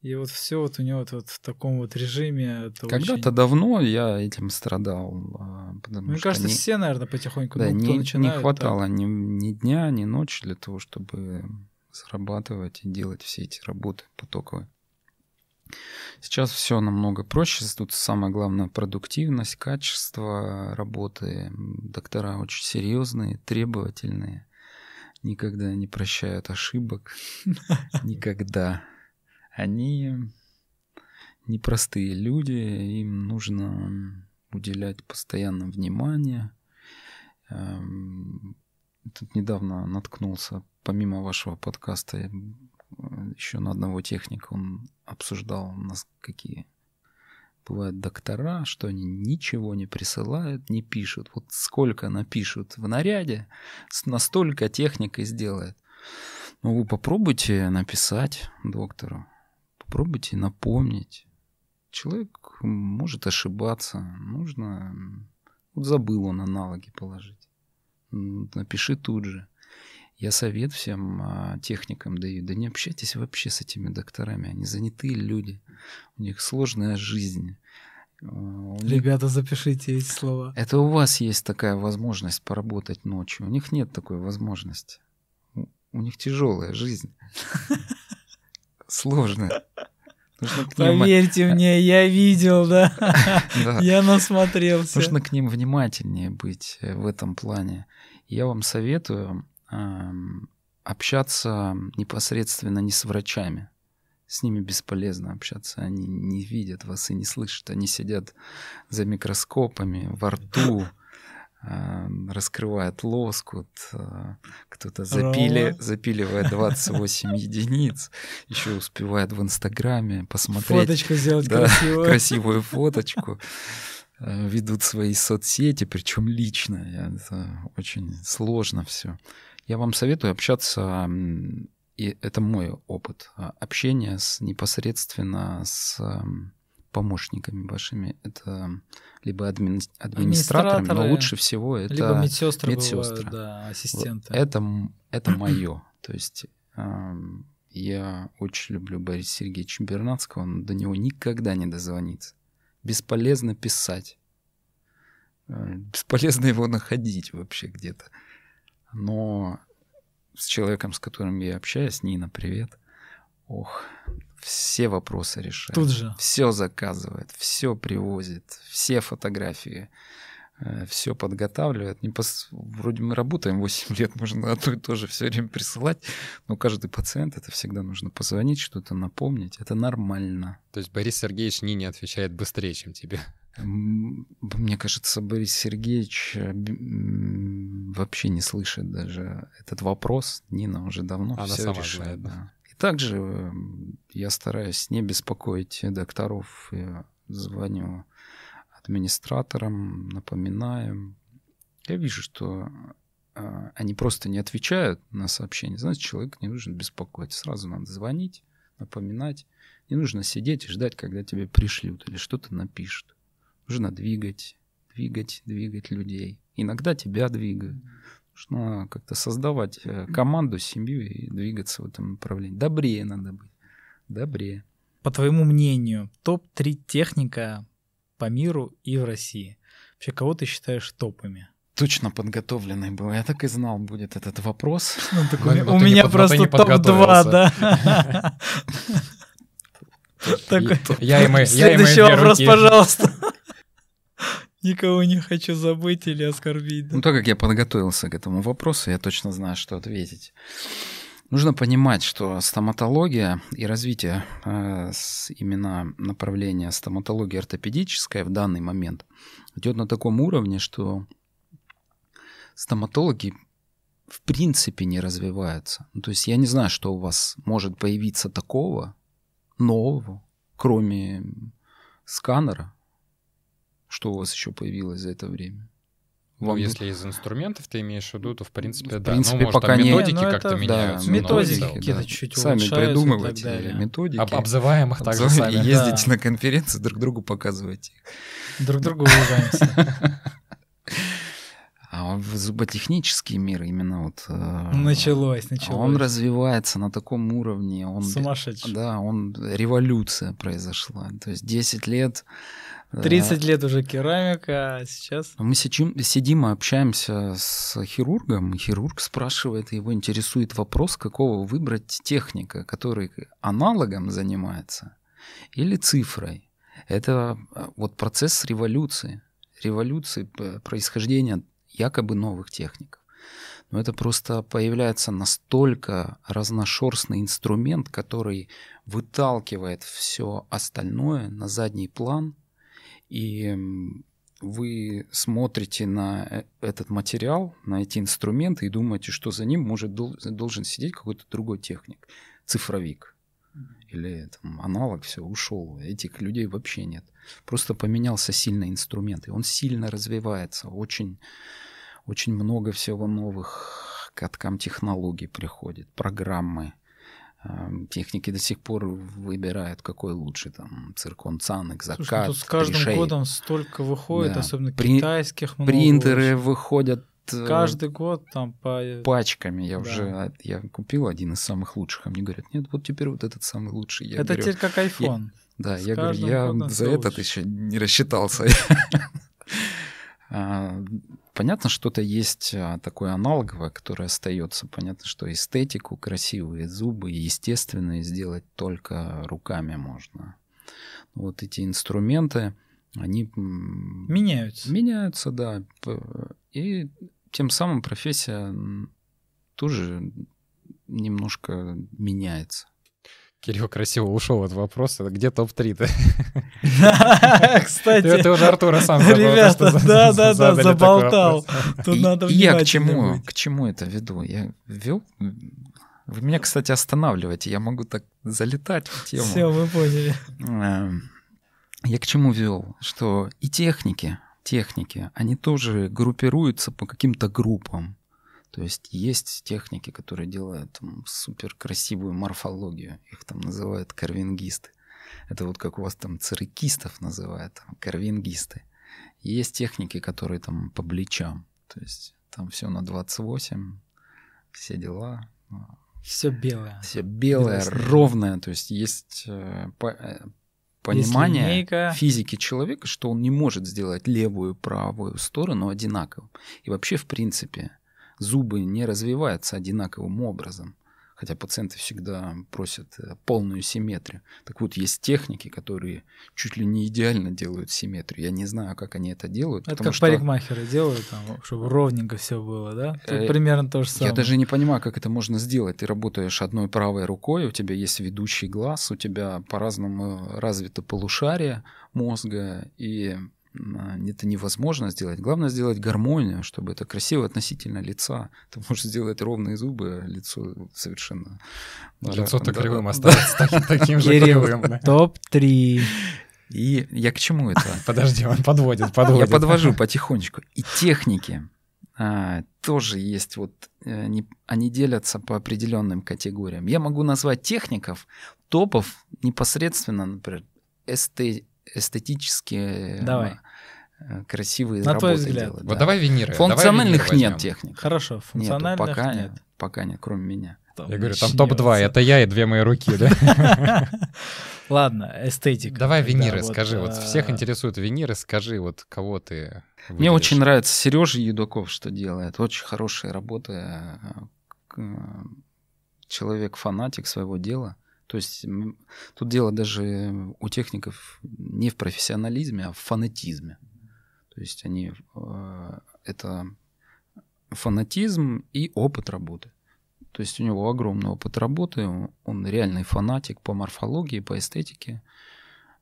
и вот все вот у него вот, вот в таком вот режиме. Когда-то очень... давно я этим страдал. А, Мне кажется, не... все, наверное, потихоньку да, ну, не, начинает, не хватало так. ни, ни дня, ни ночи для того, чтобы зарабатывать и делать все эти работы потоковые. Сейчас все намного проще. Тут самое главное продуктивность, качество работы. Доктора очень серьезные, требовательные. Никогда не прощают ошибок. Никогда. Они непростые люди, им нужно уделять постоянно внимание. Эм, тут недавно наткнулся, помимо вашего подкаста, еще на одного техника он обсуждал у нас какие бывают доктора, что они ничего не присылают, не пишут. Вот сколько напишут в наряде, настолько техника сделает. Ну, вы попробуйте написать доктору, попробуйте напомнить. Человек может ошибаться, нужно... Вот забыл он аналоги положить. Напиши тут же. Я совет всем а, техникам даю, да не общайтесь вообще с этими докторами, они занятые люди, у них сложная жизнь. А, Ребята, запишите эти слова. Это у вас есть такая возможность поработать ночью, у них нет такой возможности. У, них тяжелая жизнь. Сложная. Нужно к ним- Поверьте мне, я видел, да. Да. Я насмотрелся. Нужно к ним внимательнее быть э, в этом плане. Я вам советую общаться непосредственно не с врачами. С ними бесполезно общаться. Они не видят вас и не слышат. Они сидят за микроскопами во рту, ам, раскрывают лоскут, а, кто-то запили, запиливает 28 единиц, еще успевает в Инстаграме посмотреть Фоточку сделать Да, красивую. красивую фоточку, э, ведут свои соцсети, причем лично. Это очень сложно все. Я вам советую общаться, и это мой опыт, а, общение с, непосредственно с помощниками вашими. Это либо админ- администраторами, но лучше всего это... Либо медсестры, медсестры. бывают, да, ассистенты. Это, это мое. То есть я очень люблю Бориса Сергеевича Бернацкого, но до него никогда не дозвониться. Бесполезно писать. Э, Бесполезно его находить вообще где-то. Но с человеком, с которым я общаюсь, Нина, привет. Ох, все вопросы решает. Тут же. Все заказывает, все привозит, все фотографии, все подготавливает. Не пос- Вроде мы работаем 8 лет, можно одно и то же все время присылать, но каждый пациент это всегда нужно позвонить, что-то напомнить. Это нормально. То есть Борис Сергеевич Нине отвечает быстрее, чем тебе. Мне кажется, Борис Сергеевич э, вообще не слышит даже этот вопрос. Нина уже давно Она все сама решает. знает, да. да. И также я стараюсь не беспокоить докторов. Я звоню администраторам, напоминаю. Я вижу, что э, они просто не отвечают на сообщения. Значит, человек не нужно беспокоить. Сразу надо звонить, напоминать. Не нужно сидеть и ждать, когда тебе пришлют или что-то напишут. Нужно двигать, двигать, двигать людей. Иногда тебя двигают. Нужно как-то создавать э, команду, семью и двигаться в этом направлении. Добрее надо быть. Добрее. По твоему мнению, топ-3 техника по миру и в России. Вообще, кого ты считаешь топами? Точно подготовленный был. Я так и знал, будет этот вопрос. Ну, так Ну, у, ну, у не меня под- ты просто не топ-2, подготовился. да. Такой, Я и мои- я и мои Следующий вопрос, руки. пожалуйста. Никого не хочу забыть или оскорбить. да. Ну, так как я подготовился к этому вопросу, я точно знаю, что ответить. Нужно понимать, что стоматология и развитие э, именно направления стоматологии ортопедическая в данный момент идет на таком уровне, что стоматологи в принципе не развиваются. Ну, то есть я не знаю, что у вас может появиться такого нового, кроме сканера, что у вас еще появилось за это время. Ну, Вам если из инструментов ты имеешь в виду, то в принципе, В да. принципе, ну, может, пока там методики Не, ну, как-то это- меняются. да, в методики целом. какие-то чуть-чуть Сами и придумывайте далее. методики. Об- обзываем их также сами. ездите Да. на конференции, друг другу показывайте. Друг другу уважаемся. А в зуботехнический мир именно вот... э, Началось, началось. Он развивается на таком уровне. Он, Сумасшедший. Да, он... Революция произошла. То есть 10 лет... э, 30 лет уже керамика, а сейчас... Мы сидим, сидим и общаемся с хирургом, и хирург спрашивает, его интересует вопрос, какого выбрать техника, который аналогом занимается или цифрой. Это а, вот процесс революции, революции происхождения якобы новых техник. Но это просто появляется настолько разношерстный инструмент, который выталкивает все остальное на задний план, и вы смотрите на э- этот материал, на эти инструменты и думаете, что за ним может дол- должен сидеть какой-то другой техник, цифровик или там, аналог, все, ушел. Этих людей вообще нет. Просто поменялся сильно инструмент, и он сильно развивается. Очень, очень много всего новых к каткам технологий приходит, программы. Техники до сих пор выбирают, какой лучше, там, циркон, цанок, Слушай, ну закат, тут с каждым тришей. годом столько выходит, Да. особенно При- китайских много Принтеры очень. выходят э, Каждый год там по... пачками. Я Да. уже я купил один из самых лучших, а мне говорят, нет, вот теперь вот этот самый лучший. Я Это говорю, теперь как iPhone. Да, С я говорю, я за этот еще не рассчитался. А, Понятно, что-то есть а, такое аналоговое, которое остается. Понятно, что эстетику, красивые зубы, естественные сделать только руками можно. Вот эти инструменты, они Меняются. меняются, да. И тем самым профессия тоже немножко меняется. Кирилл красиво ушел от вопроса. Где топ-3-то? Кстати, Ты, уже Артура сам забыл, Ребята, то, что за- да, да, да, задали такой заболтал. тут И- надо я к чему, к чему это веду? Я вел... Вы меня, кстати, останавливаете. Я могу так залетать в тему. Все, мы поняли. Эм, Я к чему вел? Что и техники, техники, они тоже группируются по каким-то группам. То есть есть техники, которые делают там, супер красивую морфологию. Их там называют карвингисты. Это вот как у вас там цирикистов называют, там, карвингисты. Есть техники, которые там по плечам. То есть там все на 28, все дела. Все белое. Все белое, ровное. То есть есть э, по- э, понимание линейка. физики человека, что он не может сделать левую и правую сторону одинаково. И вообще, в принципе, зубы не развиваются одинаковым образом. Хотя пациенты всегда просят э, полную симметрию. Так вот, есть техники, которые чуть ли не идеально делают симметрию. Я не знаю, как они это делают. Это как что парикмахеры делают, там, чтобы ровненько все было, да? Тут Э, примерно то же самое. Я даже не понимаю, как это можно сделать. Ты работаешь одной правой рукой, у тебя есть ведущий глаз, у тебя по-разному развито полушарие мозга, и это невозможно сделать. Главное сделать гармонию, чтобы это красиво относительно лица. Ты можешь сделать ровные зубы, а лицо совершенно... Лицо-то Да, кривым да. осталось, так- таким же кривым. да. топ-3. И я к чему это? Подожди, он подводит, подводит. Я подвожу потихонечку. И техники а, тоже есть. Вот э, они, они делятся по определенным категориям. Я могу назвать техников, топов непосредственно, например, эсте- эстетические Давай. Э, красивые На твой работы взгляд. делать. Вот да. давай виниры. Функциональных давай виниры нет техник. Хорошо, Нету, функциональных пока нет. нет. Пока нет, кроме меня. Там Я говорю, там начнётся. топ-2, это я и две мои руки, да? Ладно, эстетика. Давай виниры, скажи. Вот а, всех интересуют виниры, скажи, вот кого ты Мне очень нравится Сережа Едуков, что делает. Очень хорошая работа. э, к- Человек-фанатик своего дела. То есть тут дело даже у техников не в профессионализме, а в фанатизме. То есть они... э, Это фанатизм и опыт работы. То есть у него огромный опыт работы, он- реальный фанатик по морфологии, по эстетике.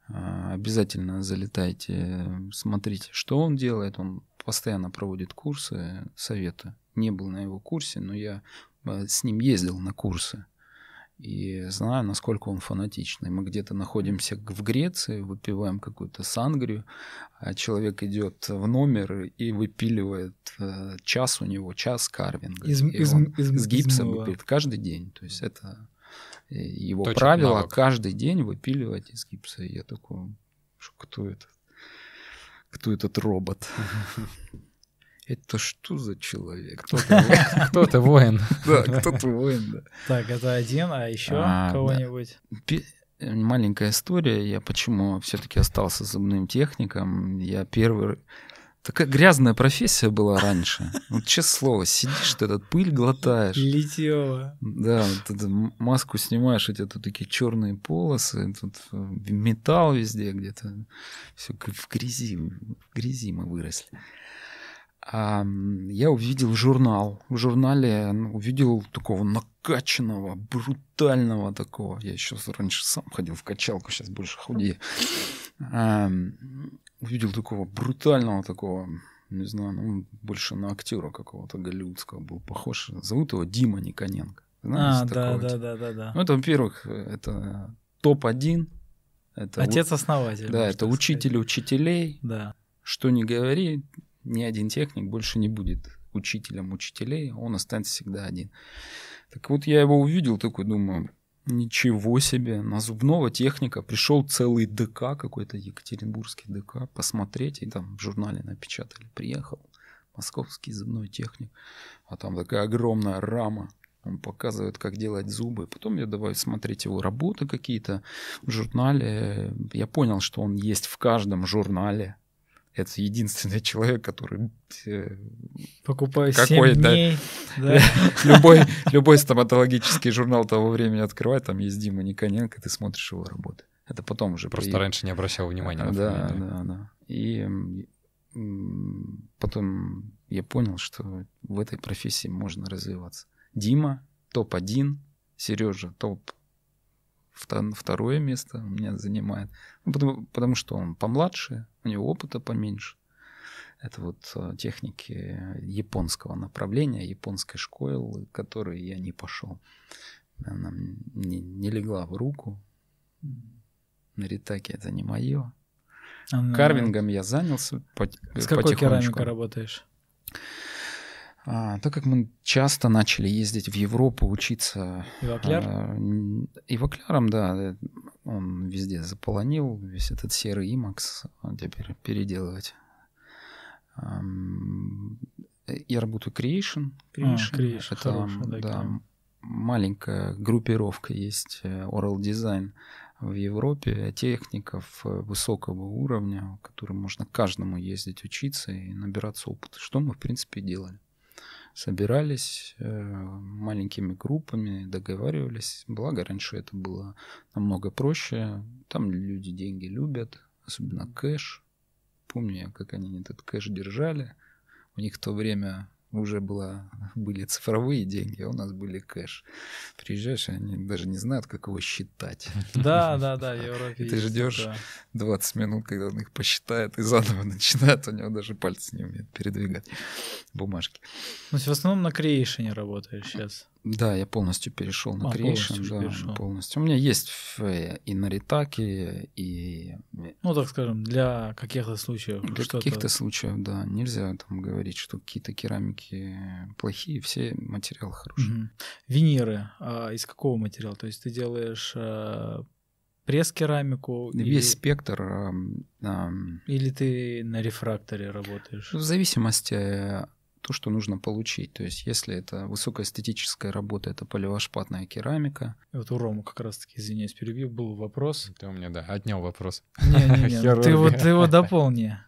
А, Обязательно залетайте, смотрите, что он делает. Он постоянно проводит курсы, советы. Не был на его курсе, но я э, с ним ездил на курсы. И знаю, насколько он фанатичный. Мы где-то находимся в Греции, выпиваем какую-то сангрию, а человек идет в номер и выпиливает э, час у него, час карвинга. Из- И из- он из- с гипсом измыла. выпилит каждый день. То есть это э, его Точек правило навык. каждый день выпиливать из гипса. И я такой, что кто это? Кто этот робот? Это что за человек? Кто ты, кто ты, воин? Да, кто-то воин, да. Так, это один, а еще А, кого-нибудь? Э, Маленькая история. Я почему все-таки остался зубным техником. Я первый... Такая грязная профессия была раньше. Вот честное слово, сидишь, ты этот пыль глотаешь. Литьева. Да, вот эту маску снимаешь, у тебя тут такие черные полосы, тут э, металл везде где-то. Все в грязи, в грязи мы выросли. А я увидел журнал. В журнале увидел такого накачанного, брутального такого. Я еще раньше сам ходил в качалку, сейчас больше худею. А, увидел такого брутального такого, не знаю, ну, больше на актера какого-то голливудского был похож. Зовут его Дима Никоненко. А, Знаете да, такого да, типа? да, да, да. Ну, это, во-первых, это топ-1. Это у- Отец-основатель. Да, это учитель учителей. Да. Что не говори, ни один техник больше не будет учителем учителей, он останется всегда один. Так вот, я его увидел, такой думаю, ничего себе, на зубного техника пришел целый ДК, какой-то екатеринбургский ДК, посмотреть, и там в журнале напечатали, приехал, московский зубной техник, а там такая огромная рама, он показывает, как делать зубы. Потом я давай смотреть его работы какие-то в журнале. Я понял, что он есть в каждом журнале. Это единственный человек, который покупает какой-то да? любой любой стоматологический журнал того времени открывает, там есть Дима Никоненко, ты смотришь его работы. Это потом уже просто при... раньше не обращал внимания на да, да, да. И потом я понял, что в этой профессии можно развиваться. Дима топ-1, Сережа топ второе место у меня занимает. Ну, потому, потому что он помладше, у него опыта поменьше. Это вот э, техники японского направления, японской школы, которой я не пошел. Она не, не легла в руку. На ритаке это не мое. Она... Карвингом я занялся. По, С какой керамикой работаешь? А, так как мы часто начали ездить в Европу учиться... Ивокляр? А, Ивокляром, да. Он везде заполонил весь этот серый имакс. Теперь переделывать. А, я работаю Creation. Creation. А, creation это хороший, да, да, маленькая группировка есть э, Oral Design в Европе техников э, высокого уровня, которым можно каждому ездить учиться и набираться опыта, что мы, в принципе, делали собирались э, маленькими группами, договаривались. Благо, раньше это было намного проще. Там люди деньги любят, особенно кэш. Помню я, как они этот кэш держали. У них в то время уже была, были цифровые деньги, а у нас были кэш. Приезжаешь, они даже не знают, как его считать. Да, да, да, Европе Ты ждешь 20 минут, когда он их посчитает, и заново начинает, у него даже пальцы не умеет передвигать бумажки. Ну, в основном на Creation работаешь сейчас. Да, я полностью перешел на а, Creation. Полностью, да, перешел. полностью. У меня есть и на Ритаке, и... Ну, так скажем, для каких-то случаев. Для каких-то случаев, да. Нельзя там говорить, что какие-то керамики плохие, все материалы хорошие. Угу. Виниры а из какого материала? То есть ты делаешь а, пресс-керамику? Весь или... спектр. А, а... Или ты на рефракторе работаешь? В зависимости то, что нужно получить. То есть, если это высокоэстетическая работа, это поливошпатная керамика. И вот у Рома как раз-таки, извиняюсь, перебью, был вопрос. Ты у меня, да, отнял вопрос. Не-не-не, ты вот ты его дополни.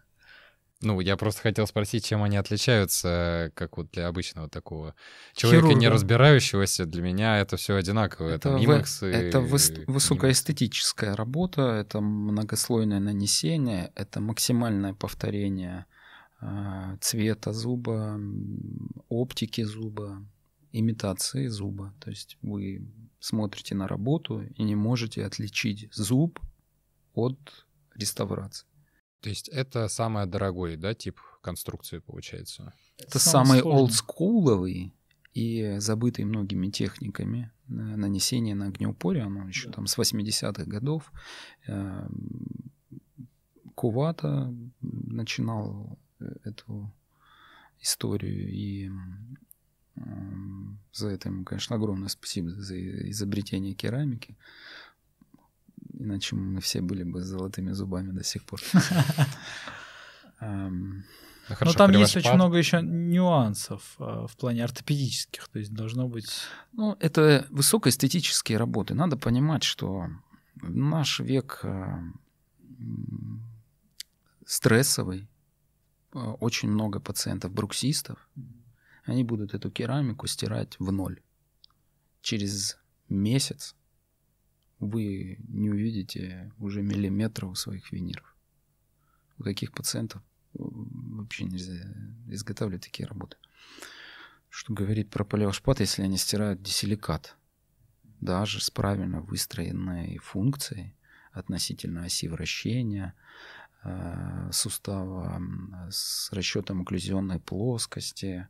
Ну, я просто хотел спросить, чем они отличаются, как вот для обычного такого человека, Хирурга. не разбирающегося. Для меня это все одинаково. Это, это, в, и... это высокоэстетическая работа, это многослойное нанесение, это максимальное повторение цвета зуба, оптики зуба, имитации зуба. То есть вы смотрите на работу и не можете отличить зуб от реставрации. То есть это самый дорогой, да, тип конструкции получается? Это самый олдскуловый и забытый многими техниками нанесение на огнеупоре, оно еще да. там с 80-х годов. Э, Кувата начинал эту историю. И за это ему, конечно, огромное спасибо за изобретение керамики. Иначе мы все были бы с золотыми зубами до сих пор. Ну, Но там есть очень много еще нюансов а, в плане ортопедических, то есть должно быть... Ну, это высокоэстетические работы. Надо понимать, что наш век а, стрессовый, очень много пациентов бруксистов, они будут эту керамику стирать в ноль. Через месяц вы не увидите уже миллиметров своих виниров. У таких пациентов э, вообще нельзя изготавливать такие работы. Что говорить про полиошпат, если они стирают дисиликат, даже с правильно выстроенной функцией относительно оси вращения, Э, сустава с расчетом окклюзионной плоскости,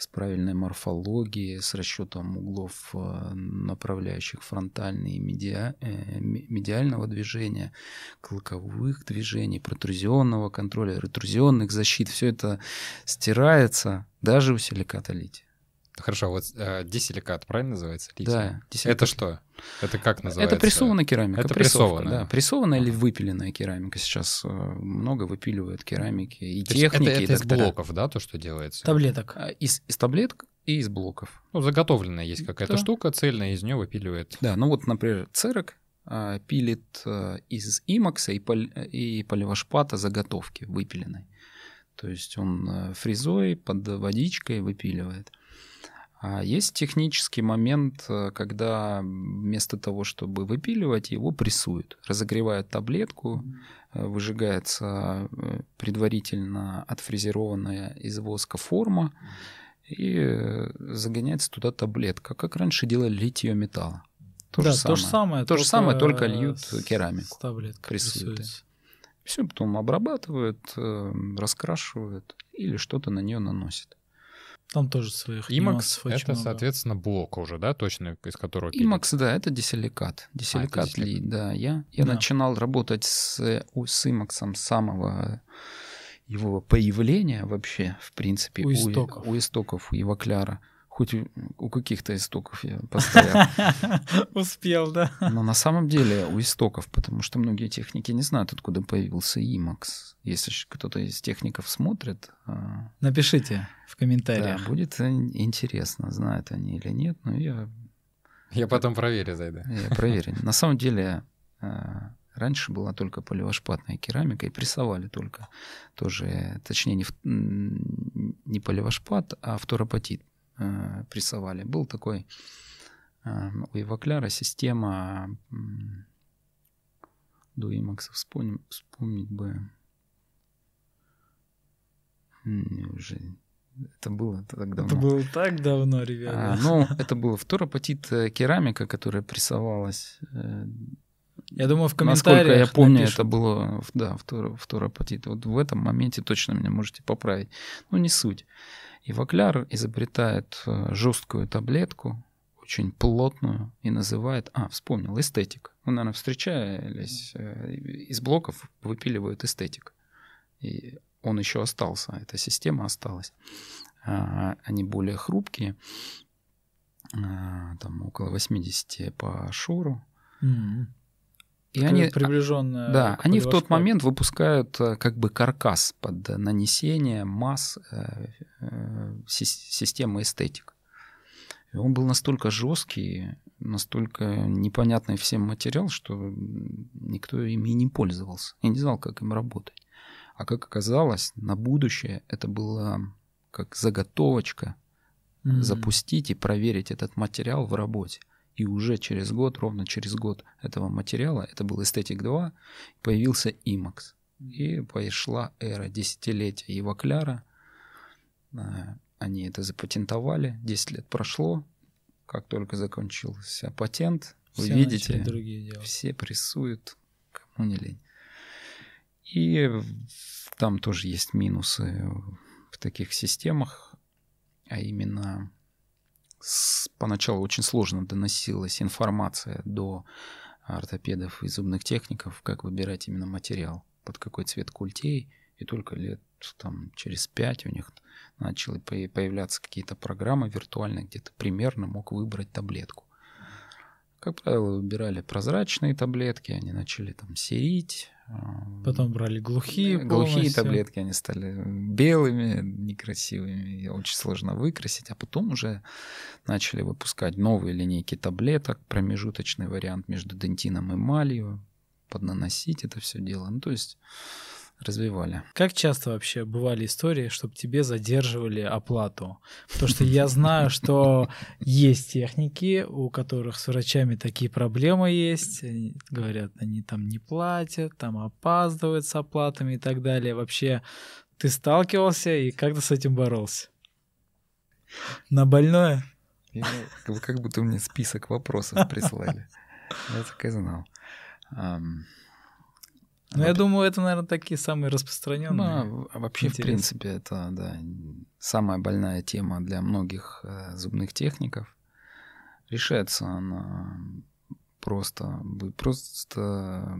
с правильной морфологией, с расчетом углов, э, направляющих фронтальные и медиа, э, медиального движения, клыковых движений, протрузионного контроля, ретрузионных защит. Все это стирается даже у силиката. Хорошо, вот э, дисиликат, правильно называется? Литий? Да, Это что? Это как называется? Это прессованная керамика. Это прессовка, прессованная. Да, прессованная или выпиленная керамика. Сейчас э, много выпиливают керамики и То техники, это, и это из доктора. блоков, да, то, что делается? Таблеток. А, Из, из таблеток и из блоков. Ну, заготовленная есть какая-то Да. штука цельная, из нее выпиливает. Да, ну вот, например, церок а, пилит а, из имакса и, пол- и поливашпата заготовки выпиленной. То есть он а, фрезой под водичкой выпиливает. А есть технический момент, а, когда вместо того, чтобы выпиливать, его прессуют. Разогревают таблетку, а, выжигается э, предварительно отфрезерованная из воска форма, и э, загоняется туда таблетка, как раньше делали литье металла. То, да, же то же самое. То же самое, только э, льют керамику. С таблеткой прессуют, прессуется. Все потом обрабатывают, э, раскрашивают или что-то на нее наносят. Там тоже своих Имакс — нюансов очень это, много. соответственно, блок уже, да, точно, из которого? Имакс, да, это дисиликат. Дисиликат дисиликат. ли, да. Я, я Да. начинал работать с, у- с Имаксом с самого его появления вообще, в принципе, У истоков. у истоков, у Ивакляра. Хоть у, каких-то истоков я постоял. Успел, да. Но на самом деле у истоков, потому что многие техники не знают, откуда появился Имакс. Если кто-то из техников смотрит, а, Напишите в да, комментариях. будет ин- интересно, знают они или нет, но я, Я потом проверю, зайду. я проверю. На самом деле а, раньше была только поливошпатная керамика и прессовали только тоже, точнее не, в- не поливошпат, а фторопатит а, прессовали. Был такой а, у Ивакляра система м, до Имакса вспомним, вспомнить бы уже это было так давно. Это было так давно, А, ребята. ну, это была фторопатит э, керамика, которая прессовалась. э, Я думаю, в Насколько я комментариях помню, напишут. это было, да, фторопатит. Вот в этом моменте точно меня можете поправить. Ну, не суть. И Вакляр изобретает э, жесткую таблетку, очень плотную, и называет... А, вспомнил, эстетик. Вы, наверное, встречались, э, из блоков выпиливают эстетик. И он еще остался, эта система осталась. А, Они более хрупкие, а, там около 80 по шору. М. И они, приближенное да, они в тот момент выпускают э, как бы каркас под нанесение масс э, э, сис- системы эстетик. И он был настолько жесткий, настолько непонятный всем материал, что никто ими и не пользовался. И не знал, как им работать. А как оказалось, на будущее это была как заготовочка М. запустить и проверить этот материал в работе. И уже через год, ровно через год этого материала, это был Эстетик 2, появился Имакс. И пошла эра десятилетия Ивакляра. А, Они это запатентовали, 10 лет прошло. Как только закончился патент, вы Все видите, все прессуют, кому не лень. И там тоже есть минусы в таких системах, а именно поначалу очень сложно доносилась информация до ортопедов и зубных техников, как выбирать именно материал, под какой цвет культей, и только лет там через пять у них начали по- появляться какие-то программы виртуальные, где ты примерно мог выбрать таблетку. Как правило, выбирали прозрачные таблетки, они начали там серить. Потом брали глухие Глухие полностью. таблетки, они стали белыми, некрасивыми, очень сложно выкрасить. А потом уже начали выпускать новые линейки таблеток, промежуточный вариант между дентином и эмалью, поднаносить это все дело. Ну, то есть развивали. Как часто вообще бывали истории, чтобы тебе задерживали оплату? Потому что я знаю, что есть техники, у которых с врачами такие проблемы есть. Они говорят, они там не платят, там опаздывают с оплатами и так далее. Вообще, ты сталкивался и как ты с этим боролся? На больное? Вы как будто мне список вопросов прислали. Я так и знал. Ну, я думаю, это, наверное, такие самые распространенные. Ну, а вообще, в Интересно. принципе, это да, самая больная тема для многих э, зубных техников. Решается она просто. Вы просто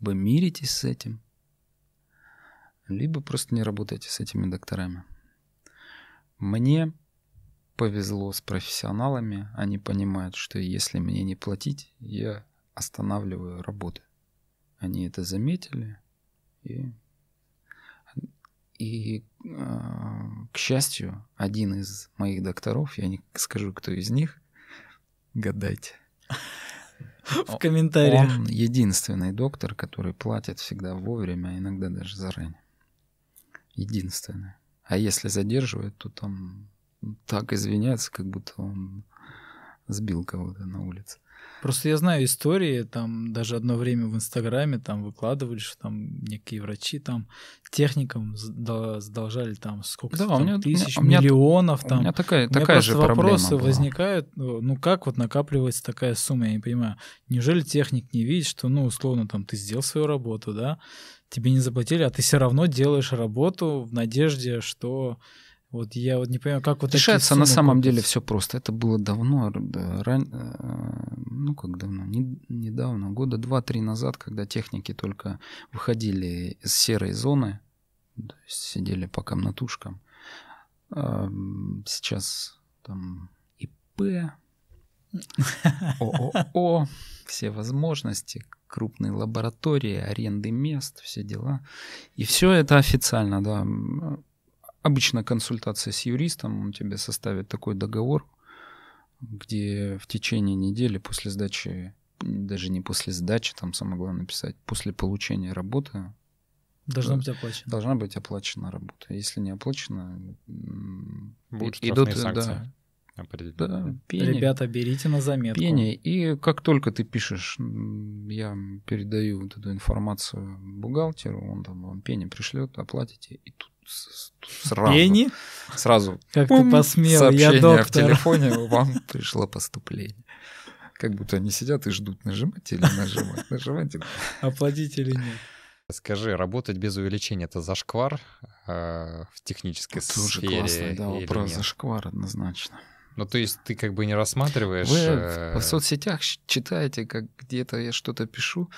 либо миритесь с этим, либо просто не работаете с этими докторами. Мне повезло с профессионалами. Они понимают, что если мне не платить, я останавливаю работу. Они это заметили. И, и э, к счастью, один из моих докторов, я не скажу, кто из них, гадайте. В комментариях. Он единственный доктор, который платит всегда вовремя, а иногда даже заранее. Единственный. А если задерживает, то там так извиняется, как будто он сбил кого-то на улице. Просто я знаю истории, там даже одно время в Инстаграме там выкладывали, что там некие врачи там техникам задолжали там сколько да, там, у меня, тысяч, у меня, миллионов там. У меня такая, у меня такая же вопросы была. возникают, ну как вот накапливается такая сумма, я не понимаю. Неужели техник не видит, что, ну, условно, там ты сделал свою работу, да, тебе не заплатили, а ты все равно делаешь работу в надежде, что вот я вот не понимаю, как вот Решается на самом деле все просто. Это было давно, ран... Э, ну как давно, не, недавно, года два-три назад, когда техники только выходили из серой зоны, то есть сидели по комнатушкам. Сейчас там ИП, ООО, все возможности, крупные лаборатории, аренды мест, все дела. И все это официально, да. Обычно консультация с юристом, он тебе составит такой договор, где в течение недели после сдачи, даже не после сдачи, там самое главное написать, после получения работы Должна быть оплачена. Должна быть оплачена работа. Если не оплачена, Будут идут санкции. Да, да, пение, Ребята, берите на заметку. Пение. И как только ты пишешь, я передаю вот эту информацию бухгалтеру, он там вам пение пришлет, оплатите, и тут сразу. Пенни? Сразу. Как ты посмел, я доктор. в телефоне, вам пришло поступление. Как будто они сидят и ждут, нажимать или нажимать, нажимать или... Оплатить или нет. Скажи, работать без увеличения это зашквар э, в технической это сфере? Это классный да, вопрос, зашквар однозначно. Ну, то есть ты как бы не рассматриваешь... Вы э... в соцсетях читаете, как где-то я что-то пишу,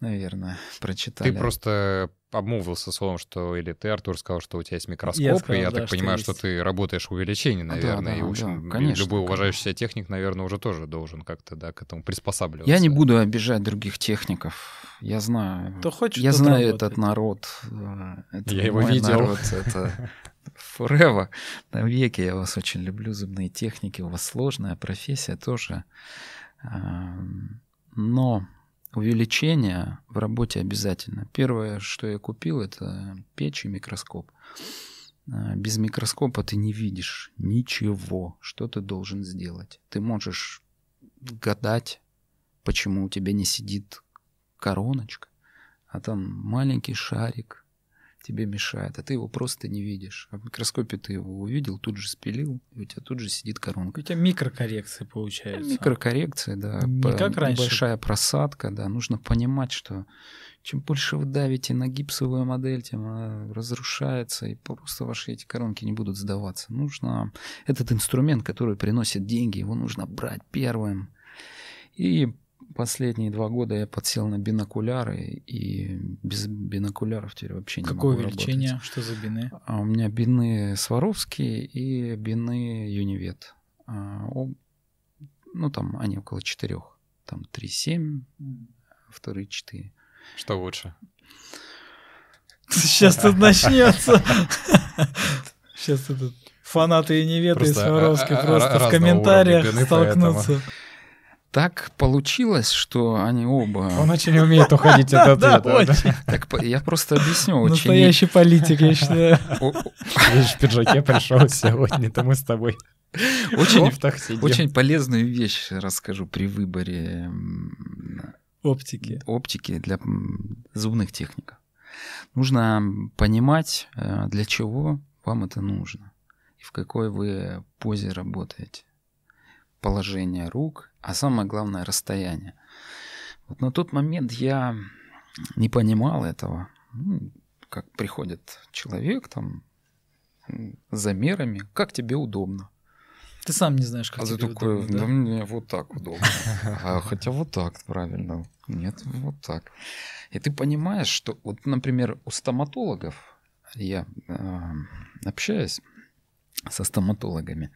наверное, прочитали. Ты просто обмолвился словом, что или ты, Артур, сказал, что у тебя есть микроскоп, я сказал, и я да, так что понимаю, есть. что ты работаешь в увеличении, наверное, да, да, и, в общем, да, конечно, любой уважающий себя техник, наверное, уже тоже должен как-то, да, к этому приспосабливаться. Я не буду обижать других техников. Я знаю, Кто хочет, я знаю работает. этот народ. Э, это я его видел. Народ, это forever, навеки. Я вас очень люблю, зубные техники. У вас сложная профессия тоже. Но увеличение в работе обязательно. Первое, что я купил, это печь и микроскоп. А, без микроскопа ты не видишь ничего, что ты должен сделать. Ты можешь гадать, почему у тебя не сидит короночка, а там маленький шарик, тебе мешает, а ты его просто не видишь. А в микроскопе ты его увидел, тут же спилил, и у тебя тут же сидит коронка. У тебя микрокоррекция получается. Микрокоррекция, да. Не как раньше. Большая просадка, да. Нужно понимать, что чем больше вы давите на гипсовую модель, тем она разрушается, и просто ваши эти коронки не будут сдаваться. Нужно этот инструмент, который приносит деньги, его нужно брать первым. И последние два года я подсел на бинокуляры, и без бинокуляров теперь вообще не Какое могу увеличение? Работать. Что за бины? А у меня бины Сваровские и бины Юнивет. А, ну, там они около четырех. Там 3,7, вторые 4. Что лучше? Сейчас тут начнется. Сейчас тут фанаты Юниветы и Сваровски просто в комментариях столкнутся так получилось, что они оба... Он очень умеет уходить от ответа. Так я просто объясню. Настоящий политик, я считаю. Видишь, в пиджаке пришел сегодня-то мы с тобой. Очень, очень полезную вещь расскажу при выборе оптики. оптики для зубных техников. Нужно понимать, э, для чего вам это нужно и в какой вы позе работаете положение рук, а самое главное расстояние. Вот на тот момент я не понимал этого. Ну, как приходит человек там с замерами, как тебе удобно. Ты сам не знаешь, как а тебе ты такой, удобно, да? да мне вот так удобно. А хотя вот так правильно. Нет, вот так. И ты понимаешь, что вот, например, у стоматологов я э, общаюсь со стоматологами,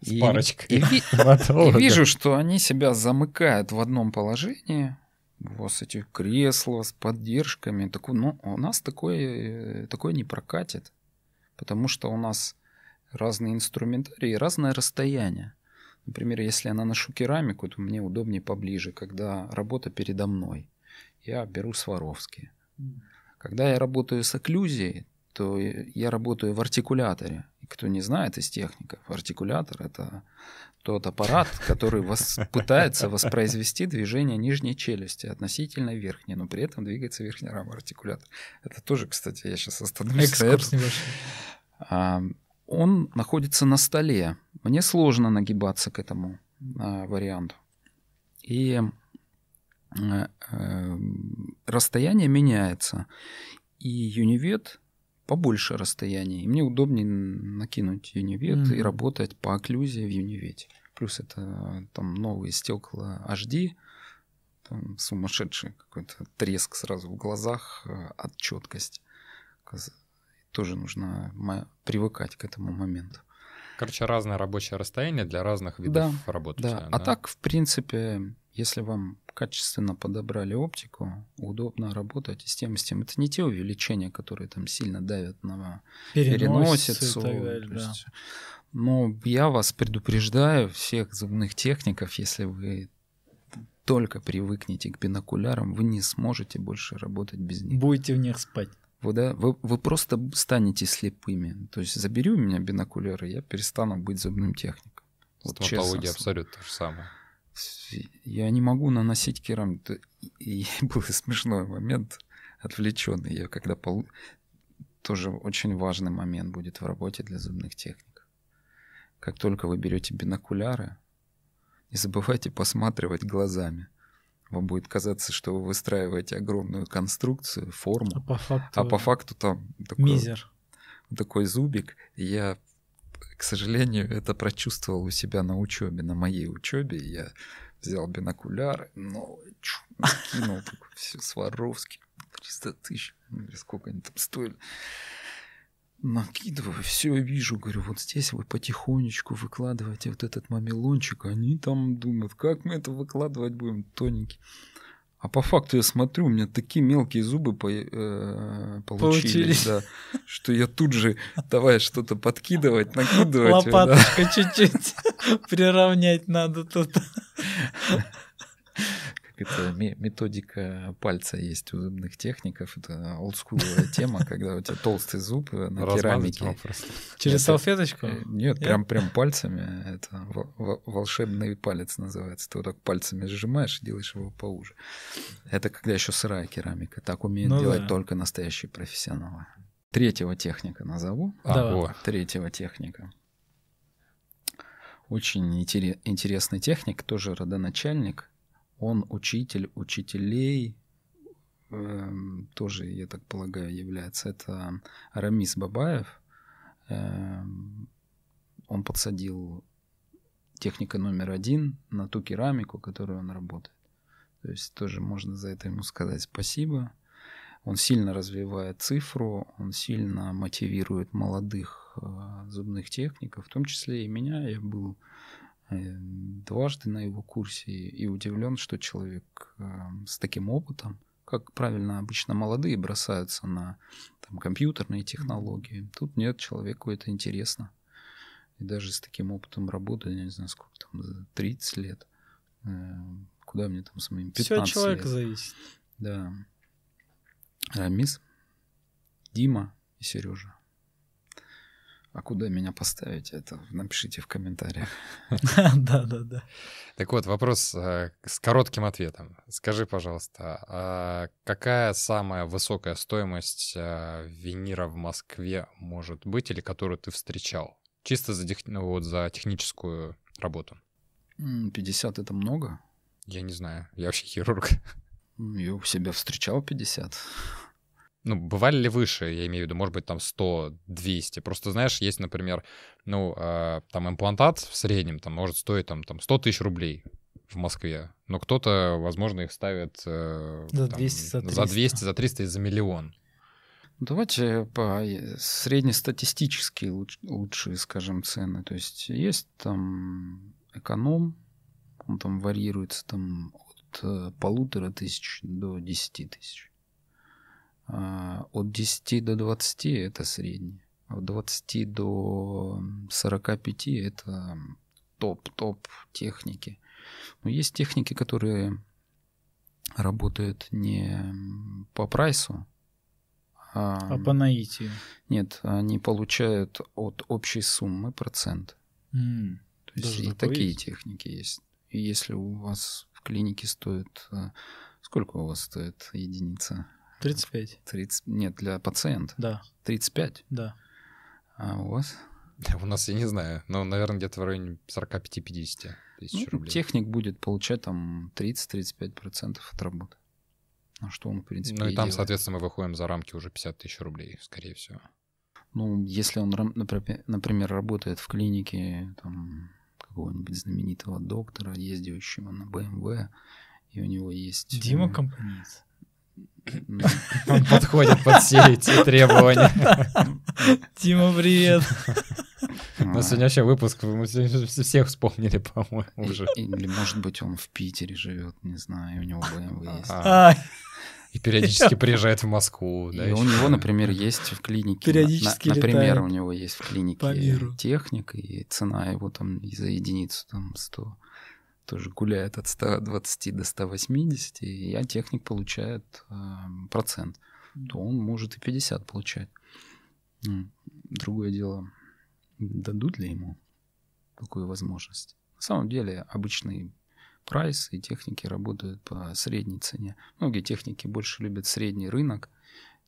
С парочкой. И, и, и вижу, что они себя замыкают в одном положении. У вас эти кресла с поддержками. Так, ну, у нас такое, такое не прокатит. Потому что у нас разные инструментарии, разное расстояние. Например, если я наношу керамику, то мне удобнее поближе, когда работа передо мной. Я беру Сваровские. Когда я работаю с окклюзией, то я работаю в артикуляторе. Кто не знает из техников, артикулятор — это тот аппарат, который вас, пытается воспроизвести движение нижней челюсти относительно верхней, но при этом двигается верхняя рама артикулятора. Это тоже, кстати, я сейчас остановлюсь. Экскурс небольшой. А, он находится на столе. Мне сложно нагибаться к этому а, варианту. И а, а, расстояние меняется. И юнивет побольше расстояния. И мне удобнее накинуть юнивет mm-hmm. и работать по окклюзии в юнивете. Плюс это там новые стекла HD, там сумасшедший какой-то треск сразу в глазах от четкости тоже нужно привыкать к этому моменту. Короче, разное рабочее расстояние для разных видов да, работы. Да. да, а так, в принципе, если вам качественно подобрали оптику, удобно работать и с тем, и с тем. Это не те увеличения, которые там сильно давят на переносицу. Далее, да. есть, но я вас предупреждаю, всех зубных техников, если вы только привыкнете к бинокулярам, вы не сможете больше работать без них. Будете в них спать. Вы, да, вы, вы просто станете слепыми. То есть забери у меня бинокуляры, я перестану быть зубным техником. Вот Стоматология абсолютно то же самое. Я не могу наносить керамику. И был смешной момент, отвлеченный. Я когда пол... тоже очень важный момент будет в работе для зубных техников. Как только вы берете бинокуляры, не забывайте посматривать глазами. Вам будет казаться, что вы выстраиваете огромную конструкцию, форму, а по факту, а по факту там такой, мизер. такой зубик. И я, к сожалению, это прочувствовал у себя на учебе, на моей учебе. Я взял бинокуляры, но кинул все Сваровски, 300 тысяч, сколько они там стоили накидываю, все вижу, говорю, вот здесь вы потихонечку выкладываете вот этот мамелончик, они там думают, как мы это выкладывать будем, тоненький. А по факту я смотрю, у меня такие мелкие зубы по, э, получились, получились. Да, что я тут же давай что-то подкидывать, накидывать. Лопаточкой да. чуть-чуть приравнять надо тут это методика пальца есть у зубных техников. Это олдскуловая тема, когда у тебя толстый зуб на керамике. Через салфеточку? Э, нет, прям прям пальцами. Это волшебный палец называется. Ты вот так пальцами сжимаешь и делаешь его поуже. Это когда еще сырая керамика. Так умеют ну делать только настоящие профессионалы. Третьего техника назову. А, третьего техника. Очень интересный техник, тоже родоначальник он учитель учителей, э, тоже, я так полагаю, является. Это Рамис Бабаев. Э, он подсадил техника номер один на ту керамику, которую он работает. То есть тоже можно за это ему сказать спасибо. Он сильно развивает цифру, он сильно мотивирует молодых э, зубных техников, в том числе и меня. Я был дважды на его курсе и удивлен, что человек эм, с таким опытом, как правильно обычно молодые бросаются на там, компьютерные технологии. Тут нет, человеку это интересно. И даже с таким опытом работы, я не знаю, сколько там, 30 лет. Э, куда мне там с моим 15 Все от человека лет. зависит. Да. Рамис, Дима и Сережа. А куда меня поставить, это напишите в комментариях. Да, да, да. Так вот, вопрос э, с коротким ответом. Скажи, пожалуйста, а какая самая высокая стоимость э, винира в Москве может быть или которую ты встречал? Чисто за, тех... ну, вот, за техническую работу. 50 — это много? Я не знаю. Я вообще хирург. Я у себя встречал 50 ну, бывали ли выше, я имею в виду, может быть, там 100, 200. Просто, знаешь, есть, например, ну, э, там имплантат в среднем там может стоить там, там 100 тысяч рублей в Москве, но кто-то, возможно, их ставит э, за, 200, за, 200. за 200, за 300 и за миллион. Давайте по среднестатистически луч, лучшие, скажем, цены. То есть есть там эконом, он там варьируется там от э, полутора тысяч до десяти тысяч. А от 10 до 20 это средний. От 20 до 45 это топ-топ техники. Но есть техники, которые работают не по прайсу, а, а по наитию. Нет, они получают от общей суммы процент. Mm, То есть и такие есть? техники есть. И если у вас в клинике стоит... Э, сколько у вас стоит единица? 35. 30, нет, для пациента? Да. 35? Да. А у вас? У нас, я не знаю, но, наверное, где-то в районе 45-50 тысяч ну, рублей. Техник будет получать там 30-35% от работы. А что он, в принципе, Ну и, и там, делает. соответственно, мы выходим за рамки уже 50 тысяч рублей, скорее всего. Ну, если он, например, работает в клинике там, какого-нибудь знаменитого доктора, ездящего на БМВ, и у него есть... Дима э, Компаниц. Он подходит под все эти требования. Дима, привет. На сегодня вообще выпуск, мы всех вспомнили, по-моему, уже. Или, может быть, он в Питере живет, не знаю, у него BMW есть. А. И периодически приезжает в Москву. И у него, например, есть в клинике... Периодически Например, у него есть в клинике техник, и цена его там за единицу там 100 тоже гуляет от 120 до 180, и я техник получает э, процент, то он может и 50 получать. Другое дело, дадут ли ему такую возможность. На самом деле обычный прайс и техники работают по средней цене. Многие техники больше любят средний рынок,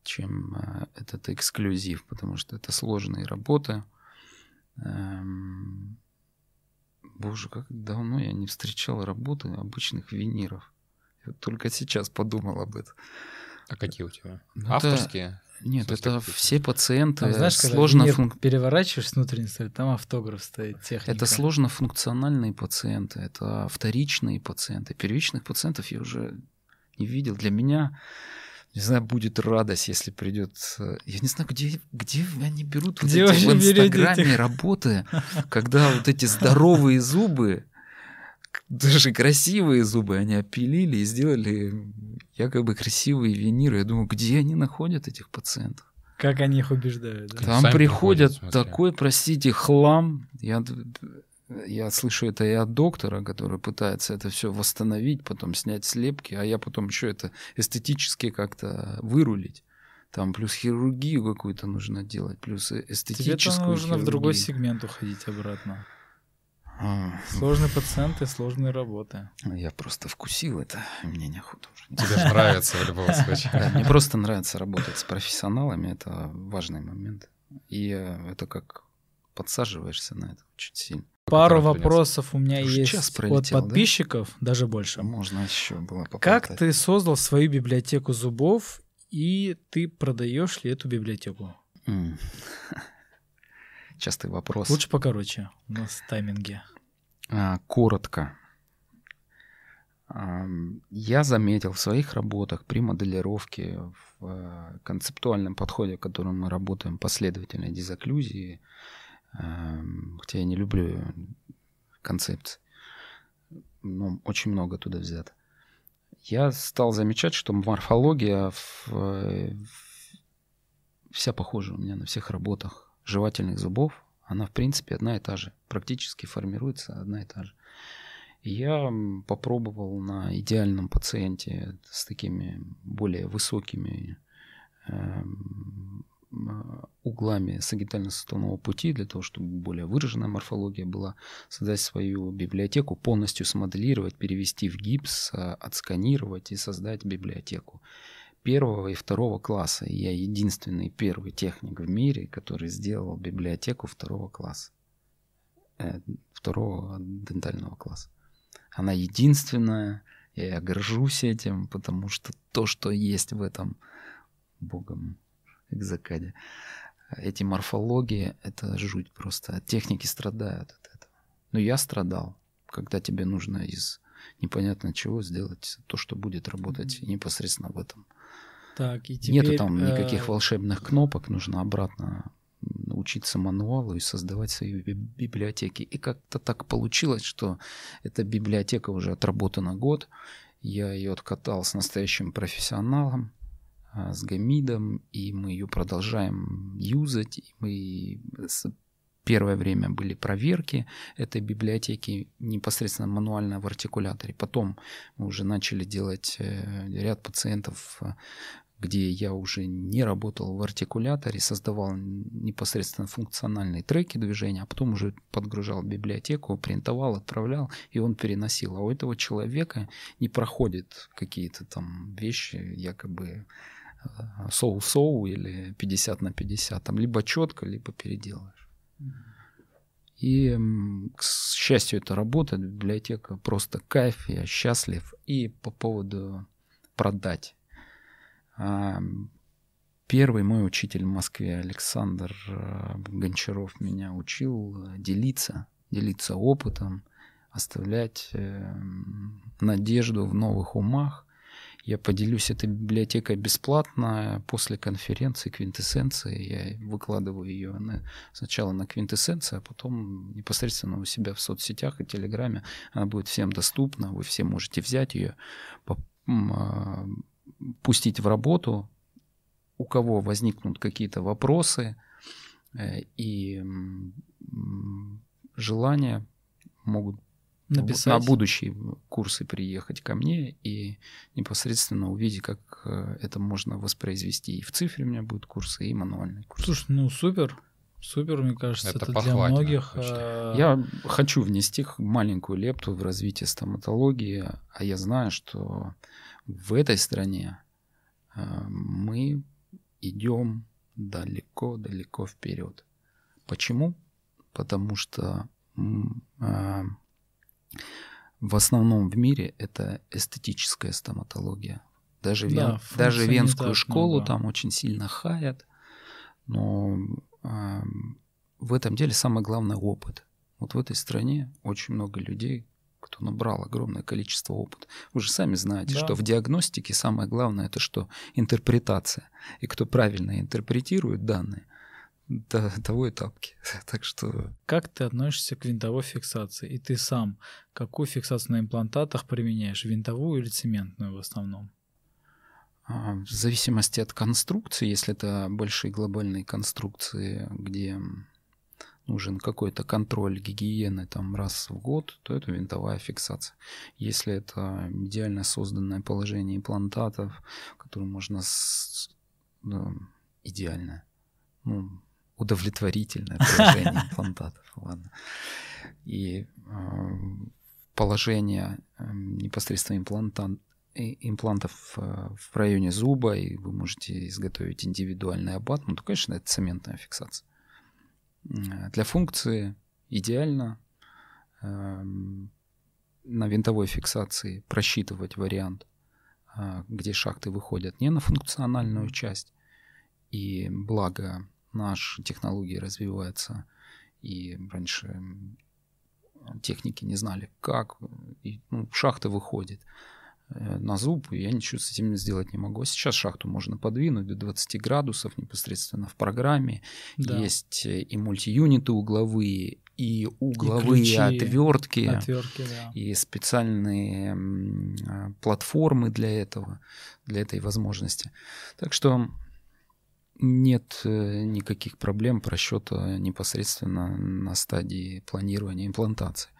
чем э, этот эксклюзив, потому что это сложные работы. Эм, боже, как давно я не встречал работы обычных виниров. Я только сейчас подумал об этом. А какие у тебя? Ну, Авторские? Нет, это все пациенты. Там, знаешь, сложно когда функ... переворачиваешь с внутренней стороны, там автограф стоит, техника. Это сложно функциональные пациенты, это вторичные пациенты. Первичных пациентов я уже не видел. Для меня, не знаю, будет радость, если придет... Я не знаю, где, где они берут где вот эти в Инстаграме работы, когда вот эти здоровые зубы, даже красивые зубы они опилили и сделали якобы красивые виниры. Я думаю, где они находят этих пациентов? Как они их убеждают? Да? Там Сами приходят такой, простите, хлам. Я, я слышу это и от доктора, который пытается это все восстановить, потом снять слепки, а я потом еще это эстетически как-то вырулить. Там плюс хирургию какую-то нужно делать, плюс эстетическую Тебе нужно хирургию. в другой сегмент уходить обратно. А. Сложные пациенты, сложные работы. Я просто вкусил это, мне неохота уже. Тебе же нравится в любом случае. Да, мне просто нравится работать с профессионалами, это важный момент. И э, это как подсаживаешься на это очень сильно. Пару вопросов у меня Уж есть пролетел, от подписчиков, да? даже больше. Можно еще было попытать. Как ты создал свою библиотеку зубов, и ты продаешь ли эту библиотеку? Mm частый вопрос. Лучше покороче, у нас тайминги. А, коротко. Я заметил в своих работах при моделировке, в э, концептуальном подходе, в котором мы работаем, последовательной дезоклюзии, хотя я не люблю концепции, но очень много туда взято. Я стал замечать, что морфология в, э, вся похожа у меня на всех работах жевательных зубов, она в принципе одна и та же, практически формируется одна и та же. я попробовал на идеальном пациенте с такими более высокими э, углами сагитально-суставного пути для того, чтобы более выраженная морфология была, создать свою библиотеку, полностью смоделировать, перевести в гипс, э, отсканировать и создать библиотеку первого и второго класса. Я единственный первый техник в мире, который сделал библиотеку второго класса. Э, второго дентального класса. Она единственная, я горжусь этим, потому что то, что есть в этом богом экзакаде, эти морфологии, это жуть просто. Техники страдают от этого. Но я страдал, когда тебе нужно из непонятно чего сделать то, что будет работать непосредственно в этом Так, и теперь, Нету там никаких э, волшебных кнопок, нужно обратно научиться мануалу и создавать свои би- библиотеки. И как-то так получилось, что эта библиотека уже отработана год. Я ее откатал с настоящим профессионалом, с Гамидом, и мы ее продолжаем юзать. Мы первое время были проверки этой библиотеки непосредственно мануально в артикуляторе. Потом мы уже начали делать э, ряд пациентов, э, где я уже не работал в артикуляторе, создавал непосредственно функциональные треки движения, а потом уже подгружал библиотеку, принтовал, отправлял, и он переносил. А у этого человека не проходят какие-то там вещи, якобы соу-соу или 50 на 50, там либо четко, либо переделаешь. И, к счастью, это работает, библиотека просто кайф, я счастлив. И по поводу продать. А, Первый мой учитель в Москве, Александр э, Гончаров, меня учил э, делиться, делиться опытом, оставлять э, надежду в новых умах. Я поделюсь этой библиотекой бесплатно после конференции квинтэссенции. Я выкладываю ее на, сначала на квинтэссенции, а потом непосредственно у себя в соцсетях и Телеграме. Она будет всем доступна. Вы все можете взять ее, а, пустить в работу. У кого возникнут какие-то вопросы э, и желания, могут Написать. на будущие курсы приехать ко мне и непосредственно увидеть, как э, это можно воспроизвести. И в цифре у меня будут курсы, и мануальные курсы. Слушай, ну супер. Супер, мне кажется, Это это, для многих. очень. э, Я хочу внести маленькую лепту в развитие стоматологии, а я знаю, что в этой стране э, мы идем далеко-далеко вперед. Почему? Потому что в основном в мире это эстетическая стоматология. Даже, Да, вен- даже венскую школу много. там очень сильно хаят, но а, в этом деле самое главное опыт. Вот в этой стране очень много людей, кто набрал огромное количество опыта. Вы же сами знаете, Да. что в диагностике самое главное это что? Интерпретация. И кто правильно интерпретирует данные, то- того и тапки. Так что Как ты относишься к винтовой фиксации? И ты сам какую фиксацию на имплантатах применяешь? Винтовую или цементную в основном? а, в зависимости от конструкции, если это большие глобальные конструкции, где нужен какой-то контроль гигиены там раз в год, то это винтовая фиксация. Если это идеально созданное положение имплантатов, которое можно с, идеальное, ну, удовлетворительное положение имплантатов, ладно. И э, положение э, непосредственно импланта, имплантов э, в районе зуба, и вы можете изготовить индивидуальный абатмент, то, конечно, это цементная фиксация. Для функции идеально эм, на винтовой фиксации просчитывать вариант, где шахты выходят не на функциональную часть. И благо наши технологии развиваются, и раньше техники не знали, как, и ну, шахта выходит э, на зуб, и я ничего с этим сделать не могу. Сейчас шахту можно подвинуть до 20 градусов непосредственно в программе. Да. Есть э, и мультиюниты угловые, и угловые ключи, отвертки, Отвертки, да. и специальные а, платформы для этого, для этой возможности. Так что нет э, никаких проблем просчета непосредственно на стадии планирования имплантации.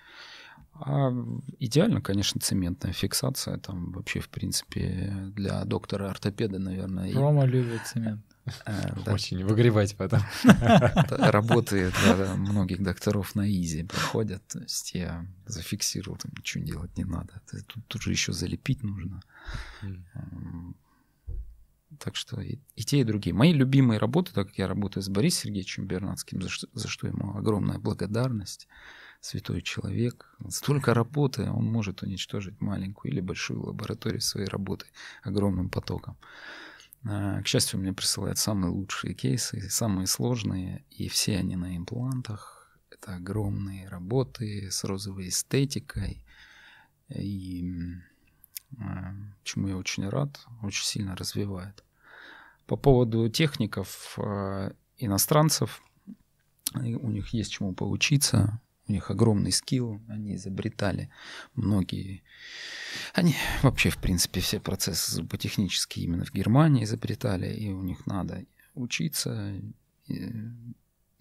А идеально, конечно, цементная фиксация. Там вообще, в принципе, для доктора-ортопеда, наверное, и, Рома любит цемент. э, да, Очень выгребать потом. работы для многих докторов на изи проходят. То есть я зафиксировал, там ничего делать не надо. Тут, тут же еще залепить нужно. Так что и, те, и другие. Мои любимые работы, так как я работаю с Борисом Сергеевичем Бернацким, за что, за что ему огромная благодарность. Святой человек. Столько работы, он может уничтожить маленькую или большую лабораторию своей работы огромным потоком. А, К счастью, мне присылает самые лучшие кейсы, самые сложные, и все они на имплантах. Это огромные работы с розовой эстетикой. И чему я очень рад, очень сильно развивает. По поводу техников э, иностранцев, у них есть чему поучиться, у них огромный скилл, они изобретали многие... Они вообще, в принципе, все процессы зуботехнические именно в Германии изобретали, и у них надо учиться,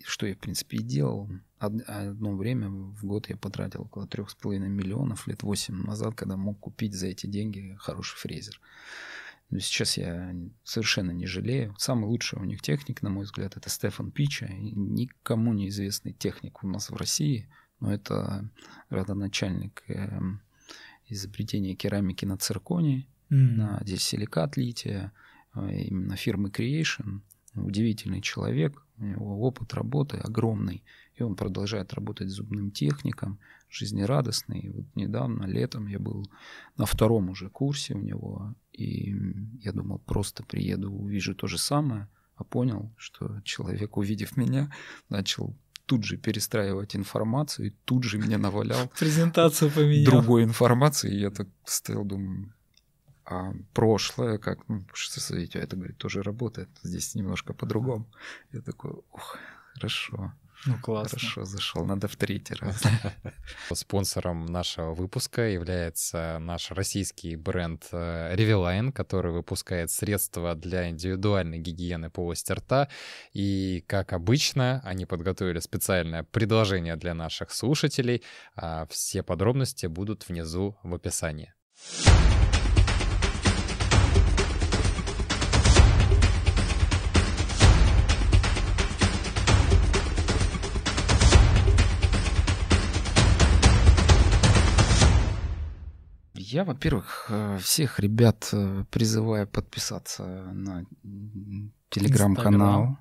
что я, в принципе, и делал. Одно время в год я потратил около трех с половиной миллионов лет восемь назад, когда мог купить за эти деньги хороший фрезер. Но сейчас я совершенно не жалею. Самый лучший у них техник, на мой взгляд, это Стефан Пича. Никому неизвестный техник у нас в России, но это родоначальник э, изобретения керамики на цирконе, mm. на здесь силикат лития, э, именно фирмы Creation. Удивительный человек, у него опыт работы огромный, и он продолжает работать зубным техником, жизнерадостный. Вот недавно, летом, я был на втором уже курсе у него, и я думал, просто приеду, увижу то же самое, а понял, что человек, увидев меня, начал тут же перестраивать информацию и тут же меня навалял презентацию поменял другой информации. И я так стоял, думаю, а прошлое, как, ну, что это, говорит, тоже работает. Здесь немножко по-другому. Я такой, ух, хорошо. Ну, классно. Хорошо зашел, надо в третий раз. Спонсором нашего выпуска является наш российский бренд Reviline, который выпускает средства для индивидуальной гигиены полости рта. И, как обычно, они подготовили специальное предложение для наших слушателей. А все подробности будут внизу в описании. Я, во-первых, э, всех ребят э, призываю подписаться на телеграм-канал.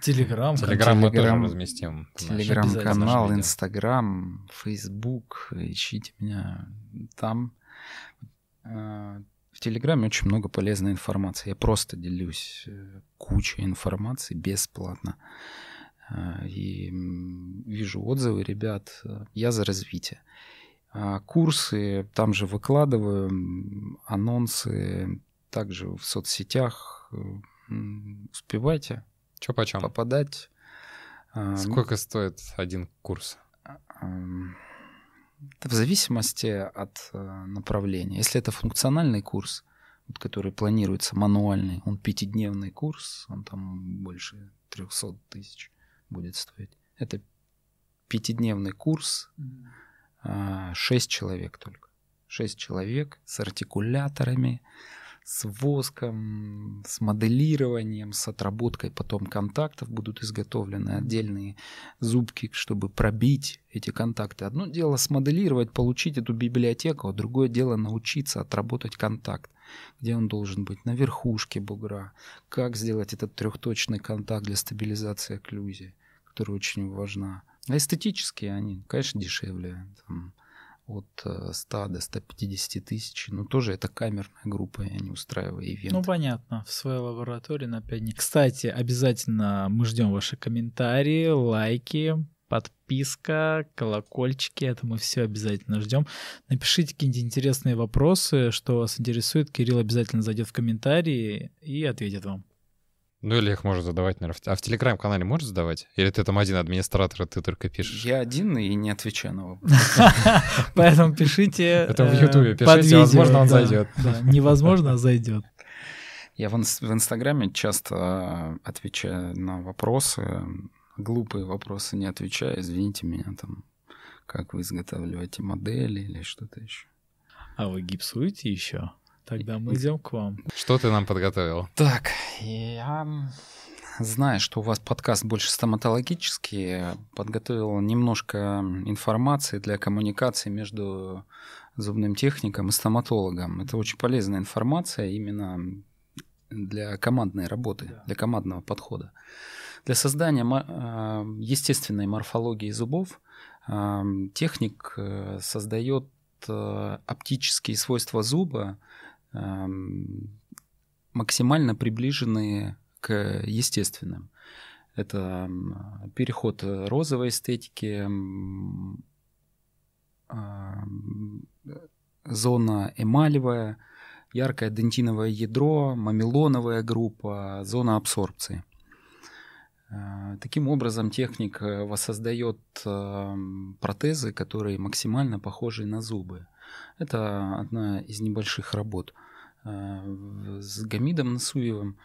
Телеграм. Телеграм мы тоже разместим. Телеграм-канал, Инстаграм, Фейсбук. Ищите меня там. Э, в Телеграме очень много полезной информации. Я просто делюсь кучей информации бесплатно. И вижу отзывы ребят. Я за развитие. А, курсы, там же выкладываю, анонсы, также в соцсетях. Успевайте Что почем? попадать. А, Сколько стоит один курс? В зависимости от э, направления. Если это функциональный курс, вот, который планируется мануальный, он пятидневный курс, он там больше 300 тысяч будет стоить. Это пятидневный курс, mm-hmm а, шесть человек только. Шесть человек с артикуляторами, с воском, с моделированием, с отработкой потом контактов будут изготовлены отдельные зубки, чтобы пробить эти контакты. Одно дело смоделировать, получить эту библиотеку, а другое дело научиться отработать контакт, где он должен быть, на верхушке бугра, как сделать этот трехточный контакт для стабилизации окклюзии, которая очень важна. Эстетические они, конечно, дешевле. Там, от 100 э, до 150 тысяч. Но тоже это камерная группа, я не устраиваю ивент. Ну, понятно, в своей лаборатории на 5 дней. Кстати, обязательно мы ждем ваши комментарии, лайки, подписка, колокольчики, это мы все обязательно ждем. Напишите какие-нибудь интересные вопросы, что вас интересует. Кирилл обязательно зайдет в комментарии и ответит вам. Ну или их можно задавать, наверное. А в Телеграм-канале можешь задавать? Или ты там один администратор, и ты только пишешь? Я один и не отвечаю на вопросы. Поэтому пишите Это в Ютубе пишите, возможно, он зайдет. Невозможно, зайдет. Я в Инстаграме часто отвечаю на вопросы, глупые вопросы не отвечаю, извините меня там, как вы изготавливаете модели или что-то еще. А вы гипсуете еще? Тогда мы идем к вам. Что ты нам подготовил? Так, я знаю, что у вас подкаст больше стоматологический. Подготовил немножко информации для коммуникации между зубным техником и стоматологом. Это очень полезная информация именно для командной работы, для командного подхода. Для создания а, естественной морфологии зубов а, техник э, создает э, оптические свойства зуба максимально приближенные к естественным. Это переход розовой эстетики, зона эмалевая, яркое дентиновое ядро, мамилоновая группа, зона абсорбции. Э, таким образом, техник воссоздает протезы, которые максимально похожи на зубы. Это одна из небольших работ с Гамидом Насуевым.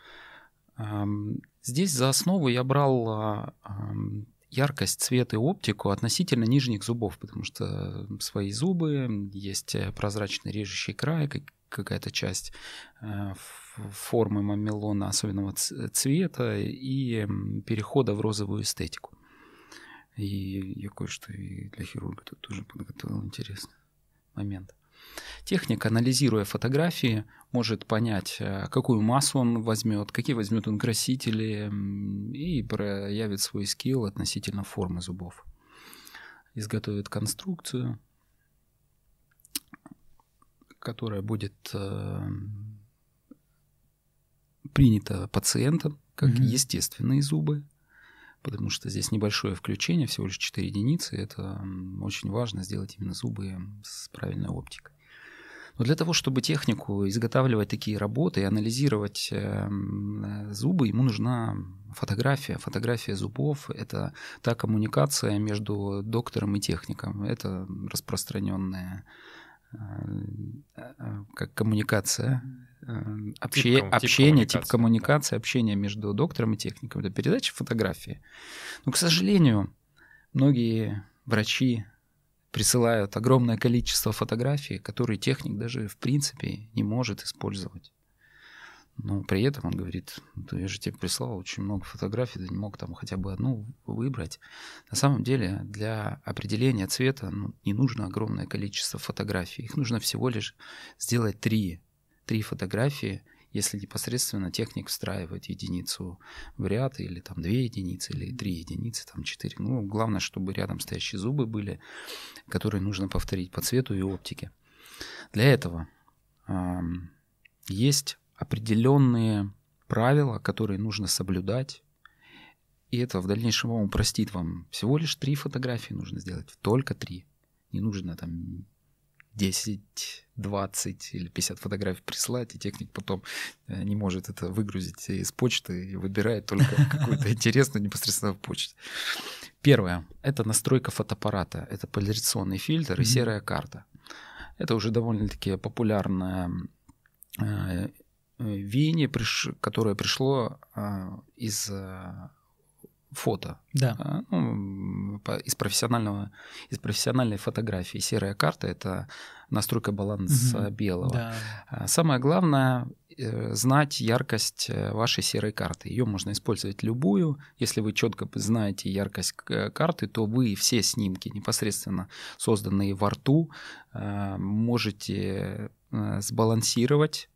Здесь за основу я брал а, яркость, цвет и оптику относительно нижних зубов, потому что свои зубы, есть э, прозрачный режущий край, какая-то часть э, формы мамелона особенного цвета и перехода в розовую эстетику. И я кое-что и для хирурга тут тоже подготовил интересный момент. Техник, анализируя фотографии, может понять, э, какую массу он возьмет, какие возьмет он красители и проявит свой скилл относительно формы зубов. Изготовит конструкцию, которая будет э, принята пациентом как mm-hmm. естественные зубы, потому что здесь небольшое включение, всего лишь 4 единицы. Это очень важно сделать именно зубы с правильной оптикой. Но для того, чтобы технику изготавливать такие работы и анализировать эм, э, зубы, ему нужна фотография. Фотография зубов – это та коммуникация между доктором и техником. Это распространенная э, э, как коммуникация, обще, тип, общение, тип коммуникации, да. общение между доктором и техником. Это передача фотографии. Но, к сожалению, многие врачи присылают огромное количество фотографий, которые техник даже в принципе не может использовать. Но при этом он говорит, да я же тебе прислал очень много фотографий, ты не мог там хотя бы одну выбрать. На самом деле для определения цвета ну, не нужно огромное количество фотографий. Их нужно всего лишь сделать три. Три фотографии, если непосредственно техник встраивает единицу в ряд, или там две единицы, или три единицы, там четыре. Ну, главное, чтобы рядом стоящие зубы были, которые нужно повторить по цвету и оптике. Для этого э, есть определенные правила, которые нужно соблюдать, и это в дальнейшем вам упростит вам. Всего лишь три фотографии нужно сделать, только три. Не нужно там 10, 20 или 50 фотографий прислать, и техник потом э, не может это выгрузить из почты и выбирает только какую-то интересную непосредственно в почте. Первое — это настройка фотоаппарата. Это поляризационный фильтр и серая карта. Это уже довольно-таки популярное э, веяние, которое пришло э, из фото. Да. А, ну, из профессионального, из профессиональной фотографии. Серая карта это настройка баланса угу. белого. Да. А, самое главное э, знать яркость э, вашей серой карты. Ее можно использовать любую. Если вы четко знаете яркость карты, то вы все снимки, непосредственно созданные во рту, э, можете сбалансировать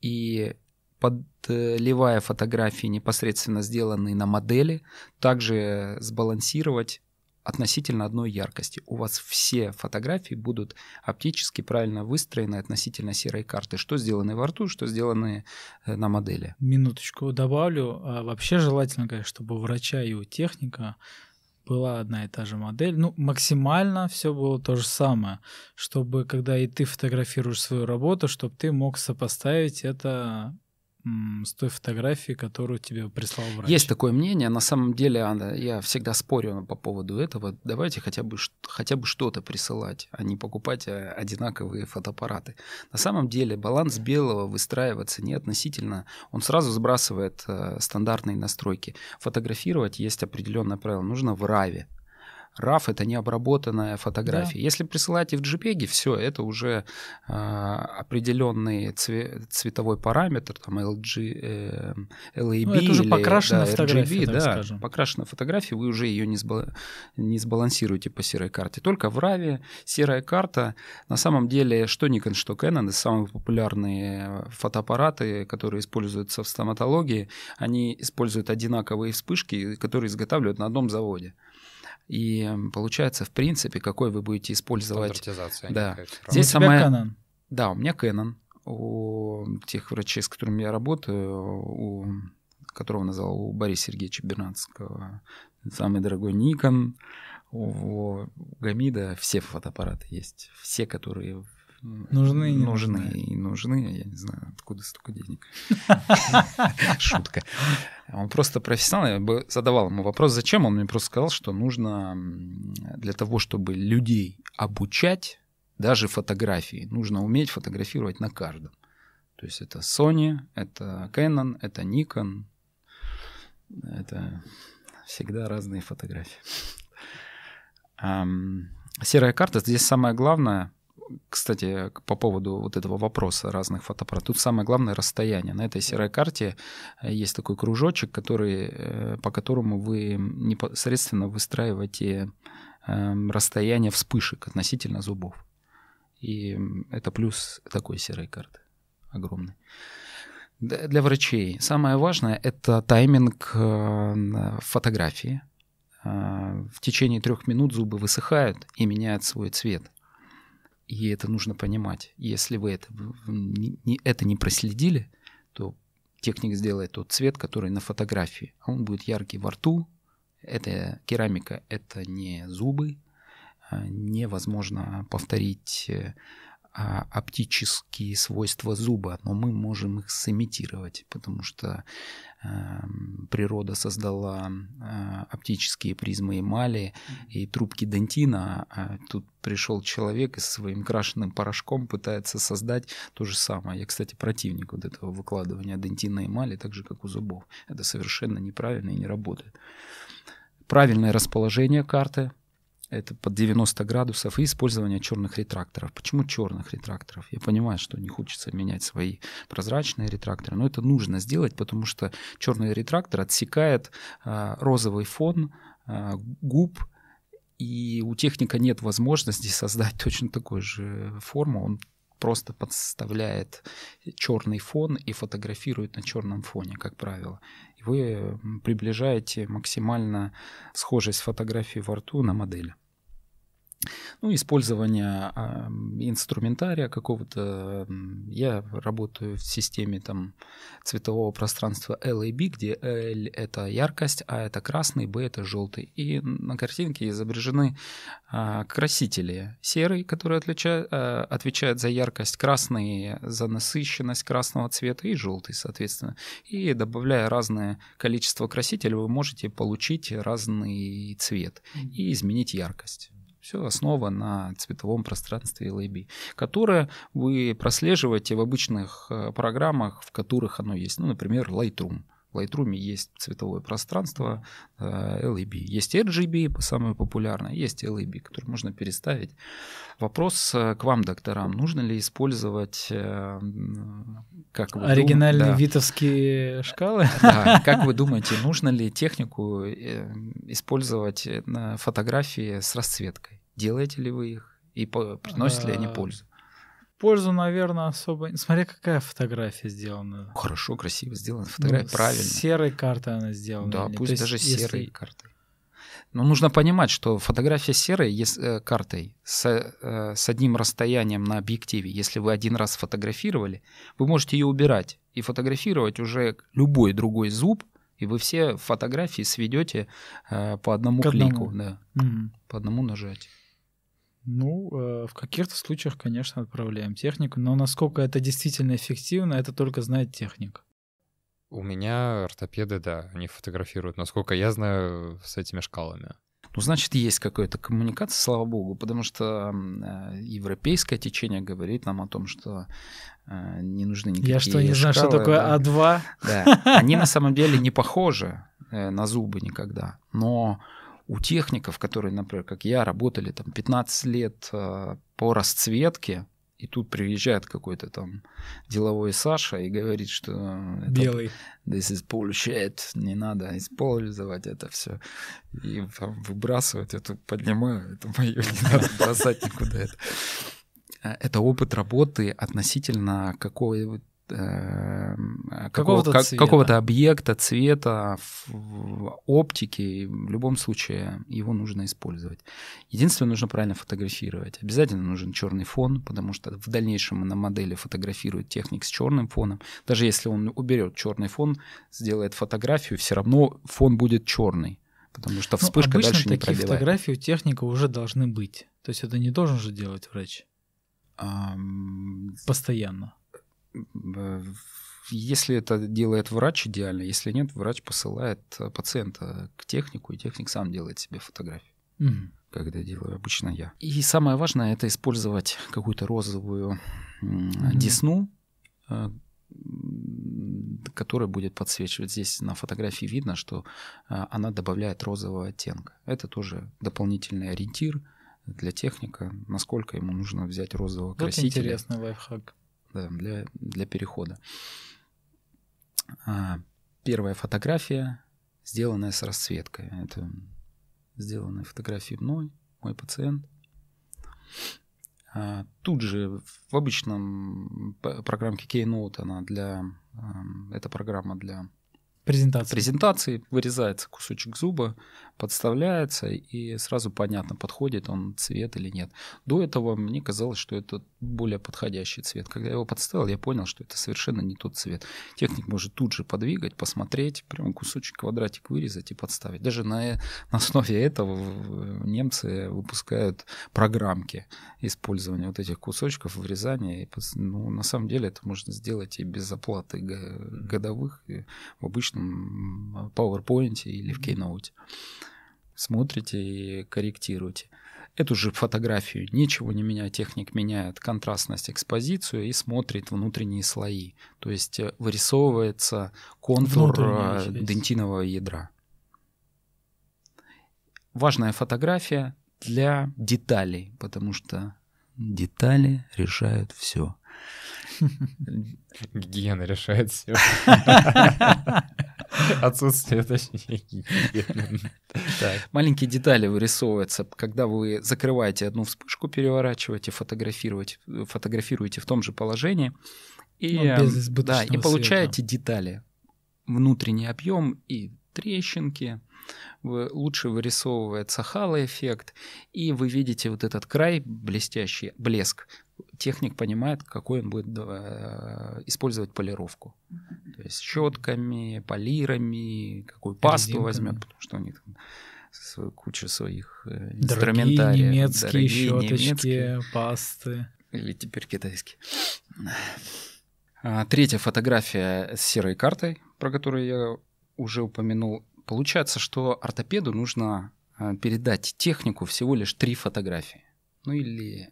и подливая фотографии, непосредственно сделанные на модели, также сбалансировать относительно одной яркости. У вас все фотографии будут оптически правильно выстроены относительно серой карты, что сделаны во рту, что сделаны э, на модели. Минуточку добавлю. А вообще желательно, конечно, чтобы у врача и у техника была одна и та же модель. Ну, максимально все было то же самое, чтобы когда и ты фотографируешь свою работу, чтобы ты мог сопоставить это с той фотографией, которую тебе прислал врач. Есть такое мнение. На самом деле я всегда спорю по поводу этого. Давайте хотя бы, хотя бы что-то присылать, а не покупать э, одинаковые фотоаппараты. На самом деле баланс белого выстраивается не относительно. Он сразу сбрасывает э, стандартные настройки. Фотографировать есть определенное правило. Нужно в RAW. RAW это не обработанная фотография. Да. Если присылаете в JPEG, все, это уже э, определенный цве- цветовой параметр, там LG, э, LAB ну, это уже или покрашенная да, фотография, RGB, да, скажем. покрашенная фотография, вы уже ее не, сбал- не сбалансируете по серой карте. Только в RAW серая карта, на самом деле, что Nikon, что Canon, самые популярные фотоаппараты, которые используются в стоматологии, они используют одинаковые вспышки, которые изготавливают на одном заводе. И получается, в принципе, какой вы будете использовать... Стандартизация. Да. Здесь у самая... Canon. Да, у меня Canon. У тех врачей, с которыми я работаю, у которого назвал у Бориса Сергеевича Бернацкого, самый дорогой Nikon, у Гамида все фотоаппараты есть. Все, которые Нужны и нужны. нужны. И нужны, я не знаю, откуда столько денег. Шутка. Он просто профессионал, я бы задавал ему вопрос, зачем, он мне просто сказал, что нужно для того, чтобы людей обучать, даже фотографии, нужно уметь фотографировать на каждом. То есть это Sony, это Canon, это Nikon, это всегда разные фотографии. Серая карта, здесь самое главное, кстати, по поводу вот этого вопроса разных фотоаппаратов, тут самое главное расстояние. На этой серой карте э, есть такой кружочек, который, э, по которому вы непосредственно выстраиваете эм, расстояние вспышек относительно зубов. И это плюс такой серой карты огромный. Для врачей самое важное – это тайминг э, фотографии. В течение трех минут зубы высыхают и меняют свой цвет. И это нужно понимать. Если вы это, не- это не проследили, то техник сделает тот цвет, который на фотографии. А он будет яркий во рту. Это керамика, это не зубы. А, Невозможно повторить э, оптические свойства зуба, но мы можем их сымитировать, потому что эм, природа создала э, оптические призмы эмали и трубки дентина, а тут пришел человек и со своим крашенным порошком пытается создать то же самое. Я, кстати, противник вот этого выкладывания дентина и эмали, так же, как у зубов. Это совершенно неправильно и не работает. Правильное расположение карты, это под 90 градусов и использование черных ретракторов. Почему черных ретракторов? Я понимаю, что не хочется менять свои прозрачные ретракторы, но это нужно сделать, потому что черный ретрактор отсекает а, розовый фон а, губ, и у техника нет возможности создать точно такую же форму. Он просто подставляет черный фон и фотографирует на черном фоне, как правило. Вы приближаете максимально схожесть фотографии во рту на модели. Ну, использование а, инструментария какого-то. Я работаю в системе там цветового пространства LAB, где L — это яркость, А — это красный, B — это желтый. И на картинке изображены а, красители. Серый, который отлича- а, отвечает за яркость, красный — за насыщенность красного цвета и желтый, соответственно. И добавляя разное количество красителей, вы можете получить разный цвет и изменить яркость. Все основа на цветовом пространстве LAB, которое вы прослеживаете в обычных э, программах, в которых оно есть. Ну, например, Lightroom. В Lightroom есть цветовое пространство э, LAB. Есть RGB, самое популярное, есть LAB, который можно переставить. Вопрос э, к вам, докторам. Нужно ли использовать... э, Как вы дум- Оригинальные да. витовские шкалы. Да, как вы думаете, нужно ли технику использовать на фотографии с расцветкой? Делаете ли вы их? И приносят ли они А, пользу? Пользу, наверное, особо... Смотря какая фотография сделана. Хорошо, красиво сделана фотография, Ну, правильно. Серой картой она сделана. Да, пусть есть, даже если- серой картой. Но нужно понимать, что фотография серой ес- э, картой с, э, с одним расстоянием на объективе, если вы один раз фотографировали, вы можете ее убирать и фотографировать уже любой другой зуб, и вы все фотографии сведете э, по одному К одному. клику, да, Мгм. по одному нажатию. Ну, э, в каких-то случаях, конечно, отправляем технику, но насколько это действительно эффективно, это только знает техник. У меня ортопеды, да, они фотографируют, насколько я знаю, с этими шкалами. Ну, значит, есть какая-то коммуникация, слава богу, потому что э, европейское течение говорит нам о том, что э, не нужны никакие Я что, не знаю, что шкалы, такое да. А2? Да, они на самом деле не похожи на зубы никогда, но у техников, которые, например, как я, работали там 15 лет э, по расцветке, и тут приезжает какой-то там деловой Саша и говорит, что это Белый. this is bullshit, не надо использовать это все. И там выбрасывать это, поднимаю, это мое, не надо бросать никуда это. А, Это опыт работы относительно какого какого-то, Какого-то как- цвета. какого-то объекта, цвета, в- в оптике. В любом случае его нужно использовать. Единственное, нужно правильно фотографировать. Обязательно нужен черный фон, потому что в дальнейшем на модели фотографирует техник с черным фоном. Даже если он уберет черный фон, сделает фотографию, все равно фон будет черный. Потому что Ну, вспышка обычно дальше не такие пробивает. фотографии у техника уже должны быть. То есть это не должен же делать врач. Постоянно. Э, Если это делает врач, идеально. Если нет, врач посылает э, пациента к технику, и техник сам делает себе фотографию. Мгм. когда делаю обычно я. И самое важное это использовать какую-то розовую Мгм. десну, э, которая будет подсвечивать. Здесь на фотографии видно, что она добавляет розового оттенка. Это тоже дополнительный ориентир для техника, насколько ему нужно взять розового Вот красителя интересный лайфхак. Да, для, для перехода. А, первая фотография, сделанная с расцветкой. Это сделанные фотографии мной, мой пациент. А, тут же в обычном программке Keynote она для... ам, Это программа для Презентация. презентации вырезается кусочек зуба, подставляется, и сразу понятно, подходит он цвет или нет. До этого мне казалось, что это более подходящий цвет. Когда я его подставил, я понял, что это совершенно не тот цвет. Техник может тут же подвигать, посмотреть, прям кусочек, квадратик вырезать и подставить. Даже на, э- на основе этого немцы выпускают программки использования вот этих кусочков, вырезания. И, ну, на самом деле это можно сделать и без оплаты го- годовых, и в обычном PowerPoint или в Keynote. Смотрите и корректируете. Эту же фотографию ничего не меняя, техник меняет контрастность, экспозицию и смотрит внутренние слои. То есть э, вырисовывается контур э, дентинового ядра. Важная фотография для деталей, потому что детали решают все. Гигиена решает все. Отсутствие, точнее. Маленькие детали вырисовываются, когда вы закрываете одну вспышку, переворачиваете, фотографируете, фотографируете в том же положении. И, Ну, э, избыточного да, и получаете детали. Внутренний объем и трещинки. Лучше вырисовывается хало-эффект. И вы видите вот этот край блестящий, блеск. Техник понимает, какой он будет э, использовать полировку. То есть щетками, полирами, какую пасту Резинками. возьмет, потому что у них там куча своих э, Дорогие немецкие Дорогие щеточки, немецкие. пасты. Или теперь китайский. А, Третья фотография с серой картой, про которую я уже упомянул. Получается, что ортопеду нужно а, передать технику всего лишь три фотографии. Ну или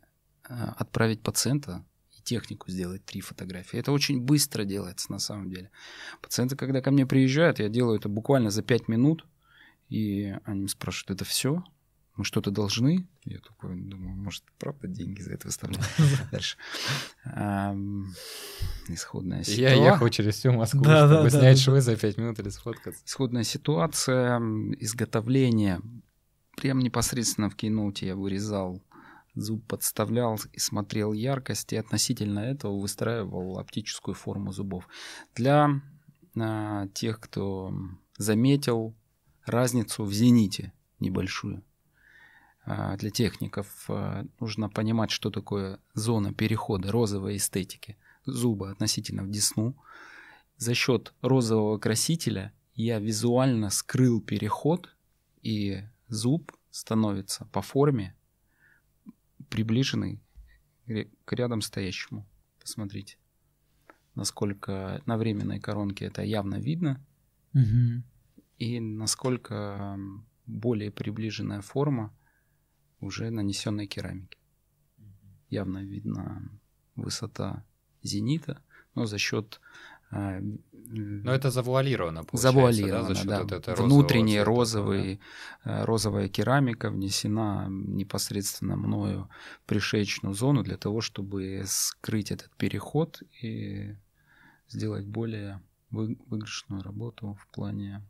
а, отправить пациента и технику сделать три фотографии. Это очень быстро делается на самом деле. Пациенты, когда ко мне приезжают, я делаю это буквально за пять минут, и они спрашивают, это все? Мы что-то должны? Я такой думаю, может, правда деньги за это выставляют? Дальше. Исходная Я ситуация. ехал через всю Москву, чтобы снять швы за 5 минут или сфоткаться. Исходная ситуация, изготовление. Прям непосредственно в кейноуте я вырезал зуб, подставлял и смотрел яркость, и относительно этого выстраивал оптическую форму зубов. Для а, тех, кто заметил разницу в зените небольшую, для техников а, нужно понимать, что такое зона перехода розовой эстетики зуба относительно в десну. За счет розового красителя я визуально скрыл переход, и зуб становится по форме приближенный к рядом стоящему. Посмотрите, насколько на временной коронке это явно видно, Мгм. и насколько более приближенная форма уже нанесенной керамики. Явно видна высота зенита, но за счет м, Но это завуалировано, получается, завуалировано, да, за счет да. вот этой Внутренний розовый, э, розовая керамика внесена непосредственно мною в пришеечную зону для того, чтобы скрыть этот переход и сделать более вы- выигрышную работу в плане...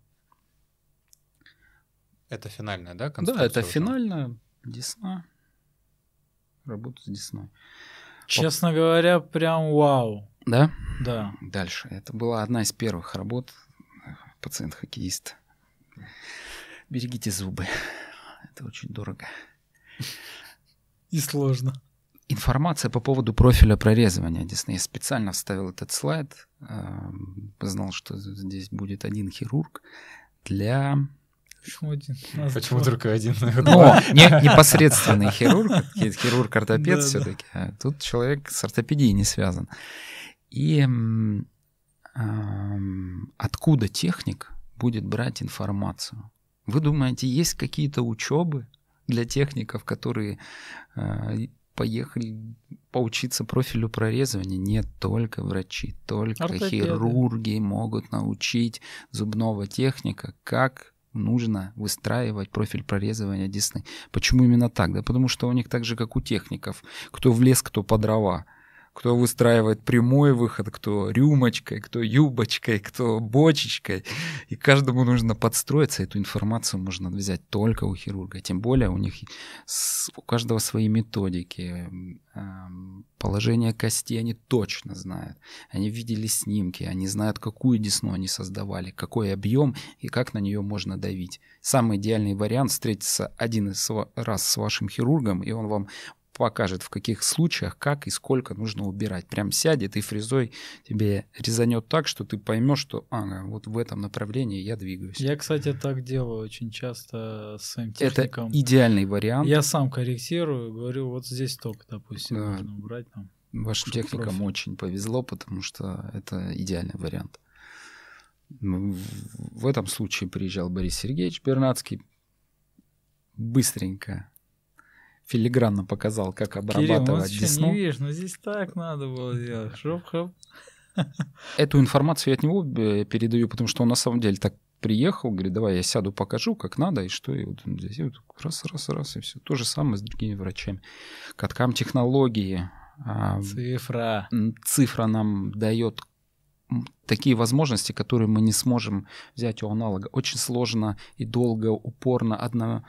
да. Это финальная, да, Да, конструкция это уже? финально десна. Работа с десной. Честно говоря, прям вау. Да? Да. Дальше. Это была одна из первых работ пациент-хоккеист. Берегите зубы. Это очень дорого. И сложно. Информация по поводу профиля прорезывания десны. Я специально вставил этот слайд. эм, Знал, что здесь будет один хирург для Почему один? Почему только один? Но не, непосредственный хирург, хирург-ортопед Да, да. все-таки. А тут человек с ортопедией не связан. И откуда техник будет брать информацию? Вы думаете, есть какие-то учебы для техников, которые а, поехали поучиться профилю прорезывания? Нет, только врачи, только Ортопеды. хирурги могут научить зубного техника, как нужно выстраивать профиль прорезывания десны. Почему именно так? Да потому что у них так же, как у техников. Кто в лес, кто по дрова. Кто выстраивает прямой выход, кто рюмочкой, кто юбочкой, кто бочечкой. И каждому нужно подстроиться. Эту информацию можно взять только у хирурга. Тем более у них у каждого свои методики. Эм, Положение кости они точно знают. Они видели снимки, они знают, какую десну они создавали, какой объем и как на нее можно давить. Самый идеальный вариант встретиться один раз с вашим хирургом, и он вам покажет, в каких случаях, как и сколько нужно убирать. Прям сядет и фрезой тебе резанет так, что ты поймешь, что ага, вот в этом направлении я двигаюсь. Я, кстати, так делаю очень часто с своим Это техником. идеальный вариант. Я сам корректирую, говорю, вот здесь только, допустим, Да. нужно убрать там. Вашим техникам профиль. очень повезло, потому что это идеальный вариант. Ну, в этом случае приезжал Борис Сергеевич Бернацкий, быстренько, филигранно показал, как Кирилл, обрабатывать что, десну. не видишь, здесь так надо было делать. Жоп-хоп. Эту информацию я от него э, передаю, потому что он на самом деле так приехал, говорит, давай я сяду, покажу, как надо, и что, и вот он здесь, и вот раз, раз, раз, и все. То же самое с другими врачами. Каткам технологии, а, Цифра. цифра нам дает такие возможности, которые мы не сможем взять у аналога. Очень сложно и долго, упорно, одно,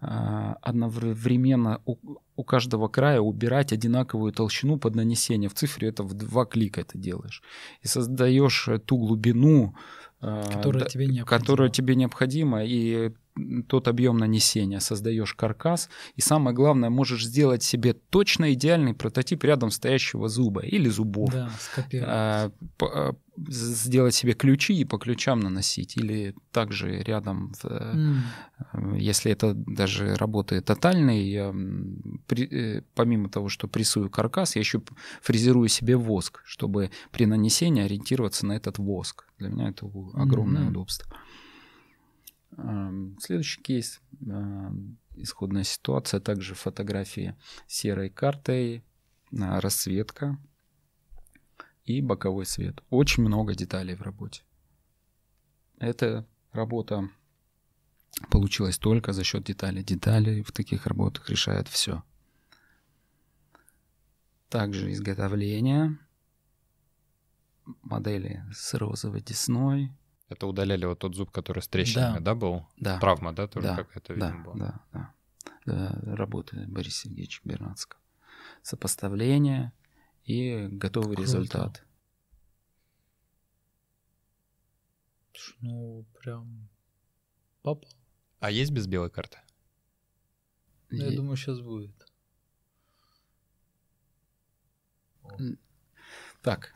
одновременно у, у каждого края убирать одинаковую толщину под нанесение. В цифре это в два клика это делаешь. И создаешь ту глубину, а, Которая да, тебе необходима. которая тебе необходима, и тот объем нанесения, создаешь каркас, и самое главное, можешь сделать себе точно идеальный прототип рядом стоящего зуба или зубов. Да. А, а, сделать себе ключи и по ключам наносить, или также рядом, э, если это даже работает тотальный, я, при- э, помимо того, что прессую каркас, я еще фрезерую себе воск, чтобы при нанесении ориентироваться на этот воск. Для меня это огромное Мгм. удобство. Ам, Следующий кейс. ам, Исходная ситуация. Также фотографии серой картой, а, расцветка и боковой свет. Очень много деталей в работе. Эта работа получилась только за счет деталей. Детали в таких работах решают все. Также изготовление модели с розовой десной. Это удаляли вот тот зуб, который с трещинами, Да. да, был? Да, Травма, да, тоже Да, какая-то, да, видимо, была? да, да. Э, Работы Бориса Сергеевича Бернацкого. Сопоставление и готовый Круто. результат. Ну, прям попал. А есть без белой карты? Ну, Я И- думаю, сейчас будет. Так,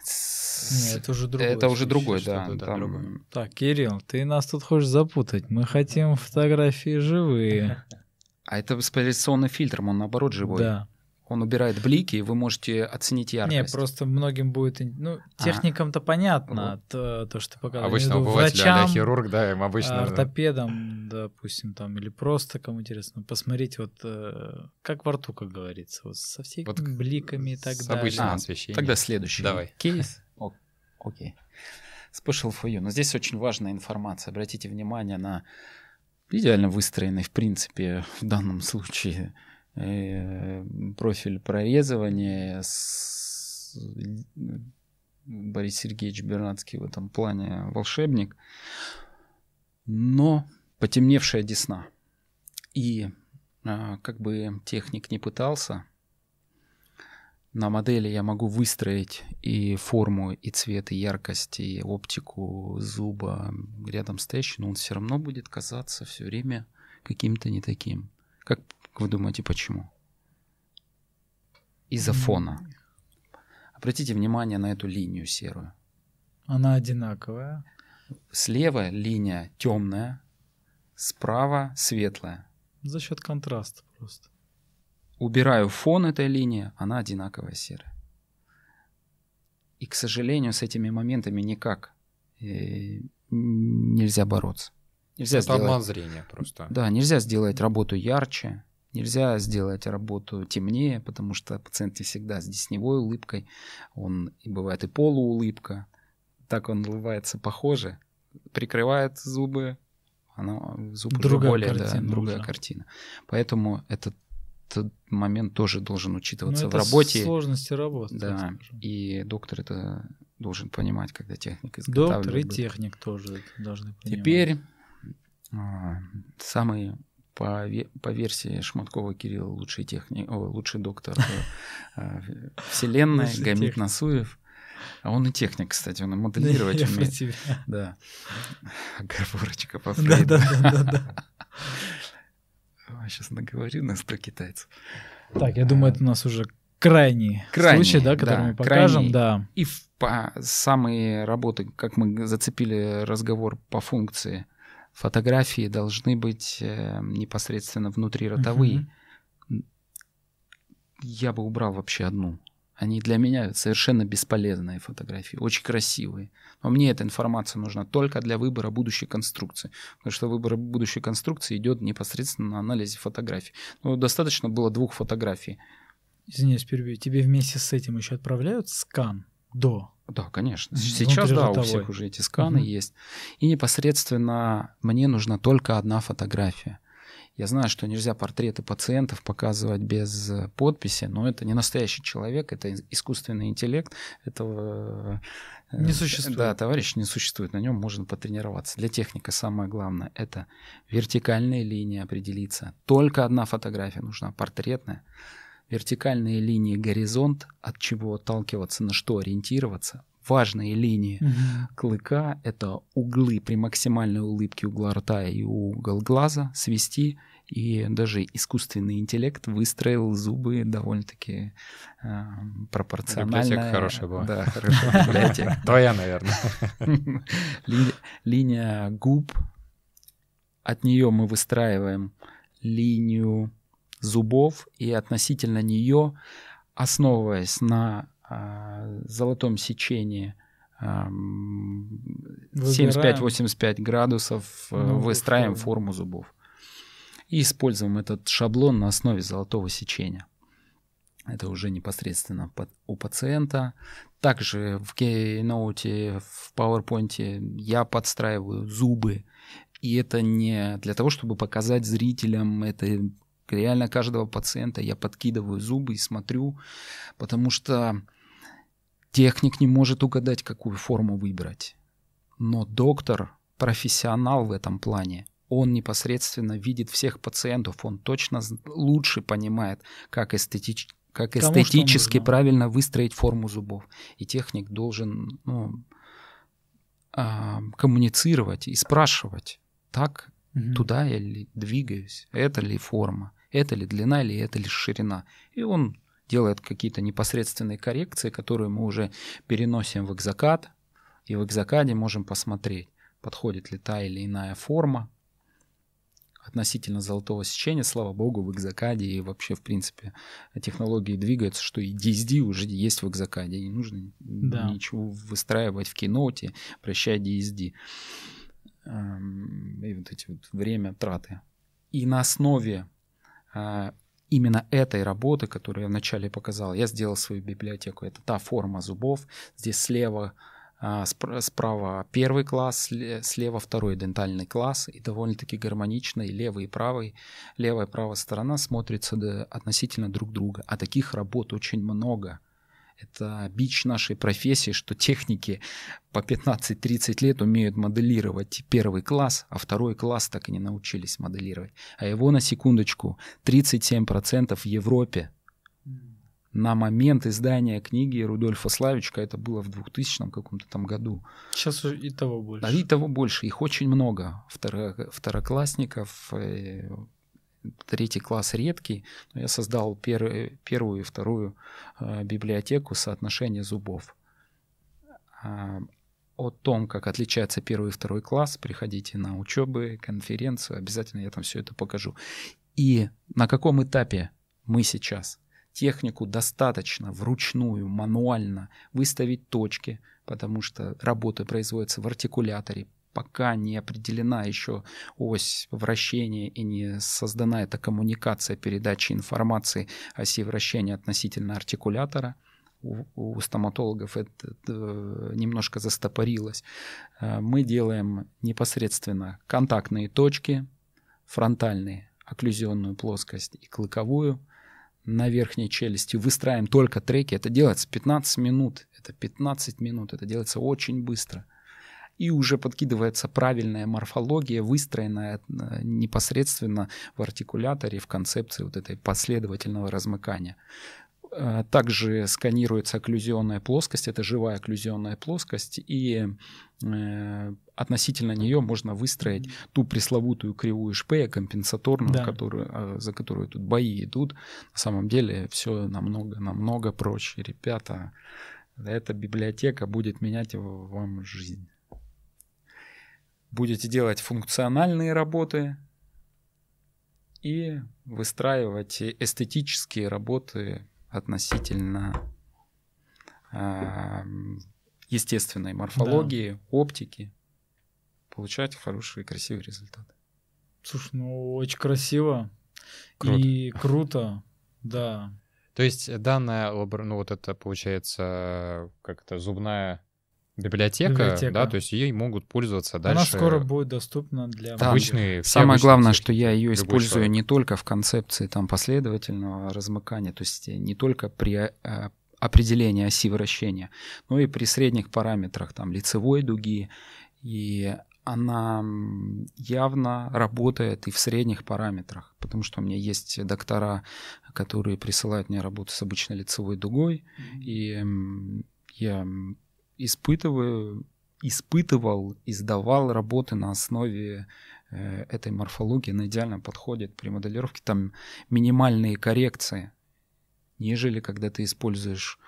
Нет, это уже другой. это уже другой, да. там- другое. Так, Кирилл, ты нас тут хочешь запутать. Мы хотим фотографии живые. А это с поляризационным фильтром, он наоборот живой. Да. Он убирает блики, и вы можете оценить яркость. Не, просто многим будет... Ну, техникам-то понятно, то, то, что ты показывал. Обычно а врачам, хирург, да, им обычно... ортопедам, допустим, там, или просто кому интересно, посмотреть вот э, как во рту, как говорится, вот со всеми Вот бликами и так с далее. обычным А, освещением. Тогда следующий Давай. кейс. О, Окей. Special for you. Но здесь очень важная информация. Обратите внимание на идеально выстроенный, в принципе, в данном случае э, профиль прорезывания. С... Борис Сергеевич Бернацкий в этом плане волшебник. Но потемневшая десна. И а, как бы техник не пытался, на модели я могу выстроить и форму, и цвет, и яркость, и оптику зуба рядом стоящий, но он все равно будет казаться все время каким-то не таким. Как вы думаете, почему? Из-за фона. Обратите внимание на эту линию серую. Она одинаковая. Слева линия темная, справа светлая. За счет контраста просто. Убираю фон этой линии, она одинаковая серая. И, к сожалению, с этими моментами никак э, нельзя бороться. Нельзя Это сделать... обман зрения просто. Да, нельзя сделать работу ярче, нельзя сделать работу темнее, потому что пациент не всегда с десневой улыбкой, он и бывает и полуулыбка, так он улыбается похоже, прикрывает зубы, она, зуб уже Другая более, да, картина другая уже. картина. Поэтому этот, этот момент тоже должен Ну, учитываться это в работе. сложности работы. Да, и доктор это должен понимать, когда техник Доктор и изготавливает. техник тоже это должны понимать. Теперь а, самый по, по версии Шматкова Кирилл лучший техник, о, лучший доктор э, э, вселенной, Гамит техник. А он и техник, кстати, он и моделировать про умеет. тебя. Да. Оговорочка по Да, Фрейду. да, да, да, да. Сейчас наговорю на 100 китайцев. Так, я думаю, это у нас уже крайний, Крайний, случай, да, который да, мы покажем, крайний. да. И в, по, самые работы, как мы зацепили разговор по функции, фотографии должны быть э, непосредственно внутриротовые. Мгм. Я бы убрал вообще одну. Они для меня совершенно бесполезные фотографии, очень красивые. Но мне эта информация нужна только для выбора будущей конструкции. Потому что выбор будущей конструкции идет непосредственно на анализе фотографий. Ну, достаточно было двух фотографий. Извиняюсь, перебью. Тебе вместе с этим еще отправляют скан до? Да, конечно. Мгм. Сейчас, да, у всех уже эти сканы Мгм. есть. И непосредственно мне нужна только одна фотография. Я знаю, что нельзя портреты пациентов показывать без э, подписи, но это не настоящий человек, это ис- искусственный интеллект. Этого э, Не существует. Да, товарищ не существует, на нем можно потренироваться. Для техника самое главное — это вертикальные линии определиться. Только одна фотография нужна, портретная. Вертикальные линии горизонт, от чего отталкиваться, на что ориентироваться. Важные линии клыка — это углы при максимальной улыбке угла рта и угол глаза свести. И даже искусственный интеллект выстроил зубы довольно-таки э, пропорционально. Библиотека хорошая была. Да, хорошая библиотека. Твоя, наверное. Ли- Линия губ. От нее мы выстраиваем линию зубов, и относительно нее, основываясь на а, золотом сечении ам, Выбираем. 75-85 градусов, э, Новую выстраиваем форму. зубов. И используем этот шаблон на основе золотого сечения. Это уже непосредственно по- у пациента. Также в Keynote, в PowerPoint я подстраиваю зубы. И это не для того, чтобы показать зрителям, это реально каждого пациента я подкидываю зубы и смотрю, потому что техник не может угадать, какую форму выбрать. Но доктор, профессионал в этом плане, он непосредственно видит всех пациентов, он точно лучше понимает, как, эстетич- как эстетически правильно выстроить форму зубов. И техник должен ну, а, коммуницировать и спрашивать, так Мгм. туда я ли двигаюсь, это ли форма, это ли длина или это ли ширина. И он делает какие-то непосредственные коррекции, которые мы уже переносим в экзокад, и в экзокаде можем посмотреть, подходит ли та или иная форма относительно золотого сечения. Слава богу, в экзокаде и вообще, в принципе, технологии двигаются, что и DSD уже есть в экзокаде. Не нужно Да. ничего выстраивать в киноте, прощай DSD. Эм, И вот эти вот время траты. И на основе именно этой работы, которую я вначале показал, я сделал свою библиотеку. Это та форма зубов. Здесь слева, а, спр- справа первый класс, сле- слева второй дентальный класс. И довольно-таки гармонично и левый, и правый, левая и правая сторона смотрятся относительно друг друга. А таких работ очень много. Это бич нашей профессии, что техники по 15-30 лет умеют моделировать первый класс, а второй класс так и не научились моделировать. А его, на секундочку, 37% в Европе. На момент издания книги Рудольфа Славичка, это было в 2000 каком-то там году, Сейчас уже и того больше. а и того больше, их очень много. Второ- второклассников, э, третий класс редкий. Но я создал пер- первую и вторую э, библиотеку соотношения зубов. А, о том, как отличается первый и второй класс, приходите на учебы, конференцию, обязательно я там все это покажу. И на каком этапе мы сейчас? Технику достаточно вручную, мануально выставить точки, потому что работа производится в артикуляторе, пока не определена еще ось вращения и не создана эта коммуникация передачи информации оси вращения относительно артикулятора, у, у стоматологов это, это немножко застопорилось. Э, мы делаем непосредственно контактные точки, фронтальные, окклюзионную плоскость и клыковую на верхней челюсти. Выстраиваем только треки. Это делается 15 минут. Это 15 минут. Это делается очень быстро и уже подкидывается правильная морфология, выстроенная э, непосредственно в артикуляторе, в концепции вот этой последовательного размыкания. Э, также сканируется окклюзионная плоскость, это живая окклюзионная плоскость, и э, относительно нее можно выстроить ту пресловутую кривую шпея компенсаторную, да. которую, за которую тут бои идут. На самом деле все намного-намного проще. Ребята, эта библиотека будет менять вам жизнь. Будете делать функциональные работы и выстраивать эстетические работы относительно э, естественной морфологии, да. оптики, получать хорошие красивые результаты. Слушай, ну очень красиво круто. и круто, да. То есть данная, ну вот это получается как-то зубная библиотека, библиотека, да, то есть ей могут пользоваться дальше. Она скоро будет доступна для да. обычные. Самое обычные главное, что я ее использую человек. не только в концепции там последовательного размыкания, то есть не только при э, определении оси вращения, но и при средних параметрах там лицевой дуги и она явно работает и в средних параметрах, потому что у меня есть доктора, которые присылают мне работу с обычной лицевой дугой, mm-hmm. и я испытываю, испытывал, издавал работы на основе э, этой морфологии. Она идеально подходит при моделировке. Там минимальные коррекции, нежели когда ты используешь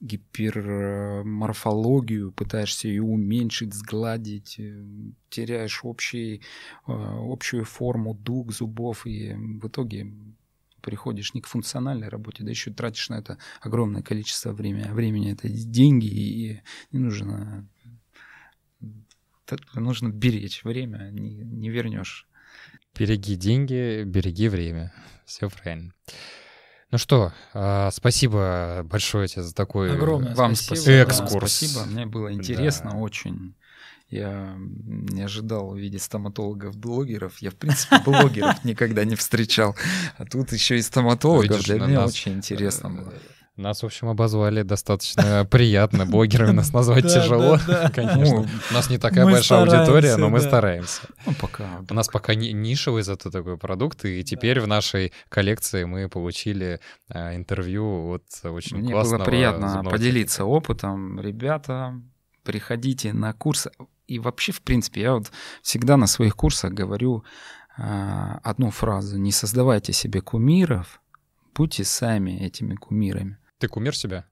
гиперморфологию, пытаешься ее уменьшить, сгладить, э, теряешь общий, э, общую форму дуг, зубов, и в итоге приходишь не к функциональной работе, да еще тратишь на это огромное количество времени. А времени это деньги, и не нужно нужно беречь время, не, не вернешь. Береги деньги, береги время. Все правильно. Ну что, а, спасибо большое тебе за такой Огромное вам спасибо. экскурс. спасибо, мне было интересно да. очень я не ожидал видеть стоматологов-блогеров. Я, в принципе, блогеров никогда не встречал. А тут еще и стоматологов. Для меня очень интересно было. Нас, в общем, обозвали достаточно приятно. Блогерами нас назвать тяжело, конечно. У нас не такая большая аудитория, но мы стараемся. Ну, пока. У нас пока нишевый зато такой продукт, и теперь в нашей коллекции мы получили а, интервью от очень классного Мне было приятно поделиться опытом. Ребята, приходите на курсы. И вообще, в принципе, я вот всегда на своих курсах говорю э, одну фразу. Не создавайте себе кумиров, будьте сами этими кумирами. Ты кумир себя?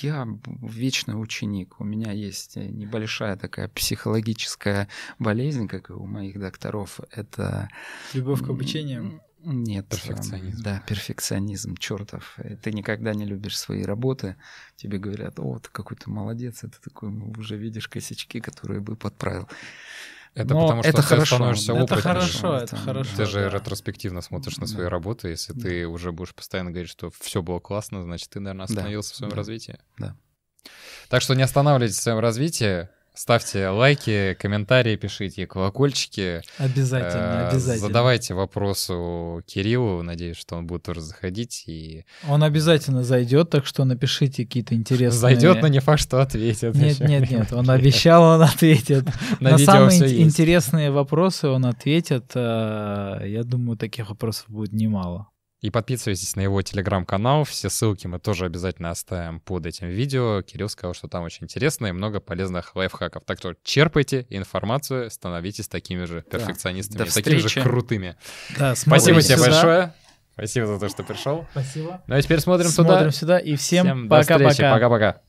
Я вечный ученик. У меня есть небольшая такая психологическая болезнь, как и у моих докторов. Это... Любовь к обучению? Нет. Перфекционизм. Да, перфекционизм, чертов. Э, ты никогда не любишь свои работы. Тебе говорят, о, ты какой то молодец, это такой уже видишь косячки, которые бы подправил. Это Но потому что это ты хорошо. становишься это хорошо, это, это хорошо. Ты же да. ретроспективно смотришь на свои да. работы. Если да. ты уже будешь постоянно говорить, что все было классно, значит, ты, наверное, остановился да. в своем да. развитии. Да. Так что не останавливайтесь в своем развитии. Ставьте лайки, комментарии пишите, колокольчики. Обязательно, э, обязательно. Задавайте вопросу Кириллу, надеюсь, что он будет тоже заходить. И... Он обязательно зайдет, так что напишите какие-то интересные... Зайдет, но не факт, что ответит. Нет, нет, нет, он обещал, он ответит. На самые интересные вопросы он ответит. Э, я думаю, таких вопросов будет немало. И подписывайтесь на его телеграм-канал. Все ссылки мы тоже обязательно оставим под этим видео. Кирилл сказал, что там очень интересно и много полезных лайфхаков. Так что черпайте информацию, становитесь такими же перфекционистами, да. такими же крутыми. Да, Спасибо тебе сюда. большое. Спасибо за то, что пришел. Спасибо. Ну а теперь смотрим, смотрим туда. сюда и всем пока-пока. Пока-пока.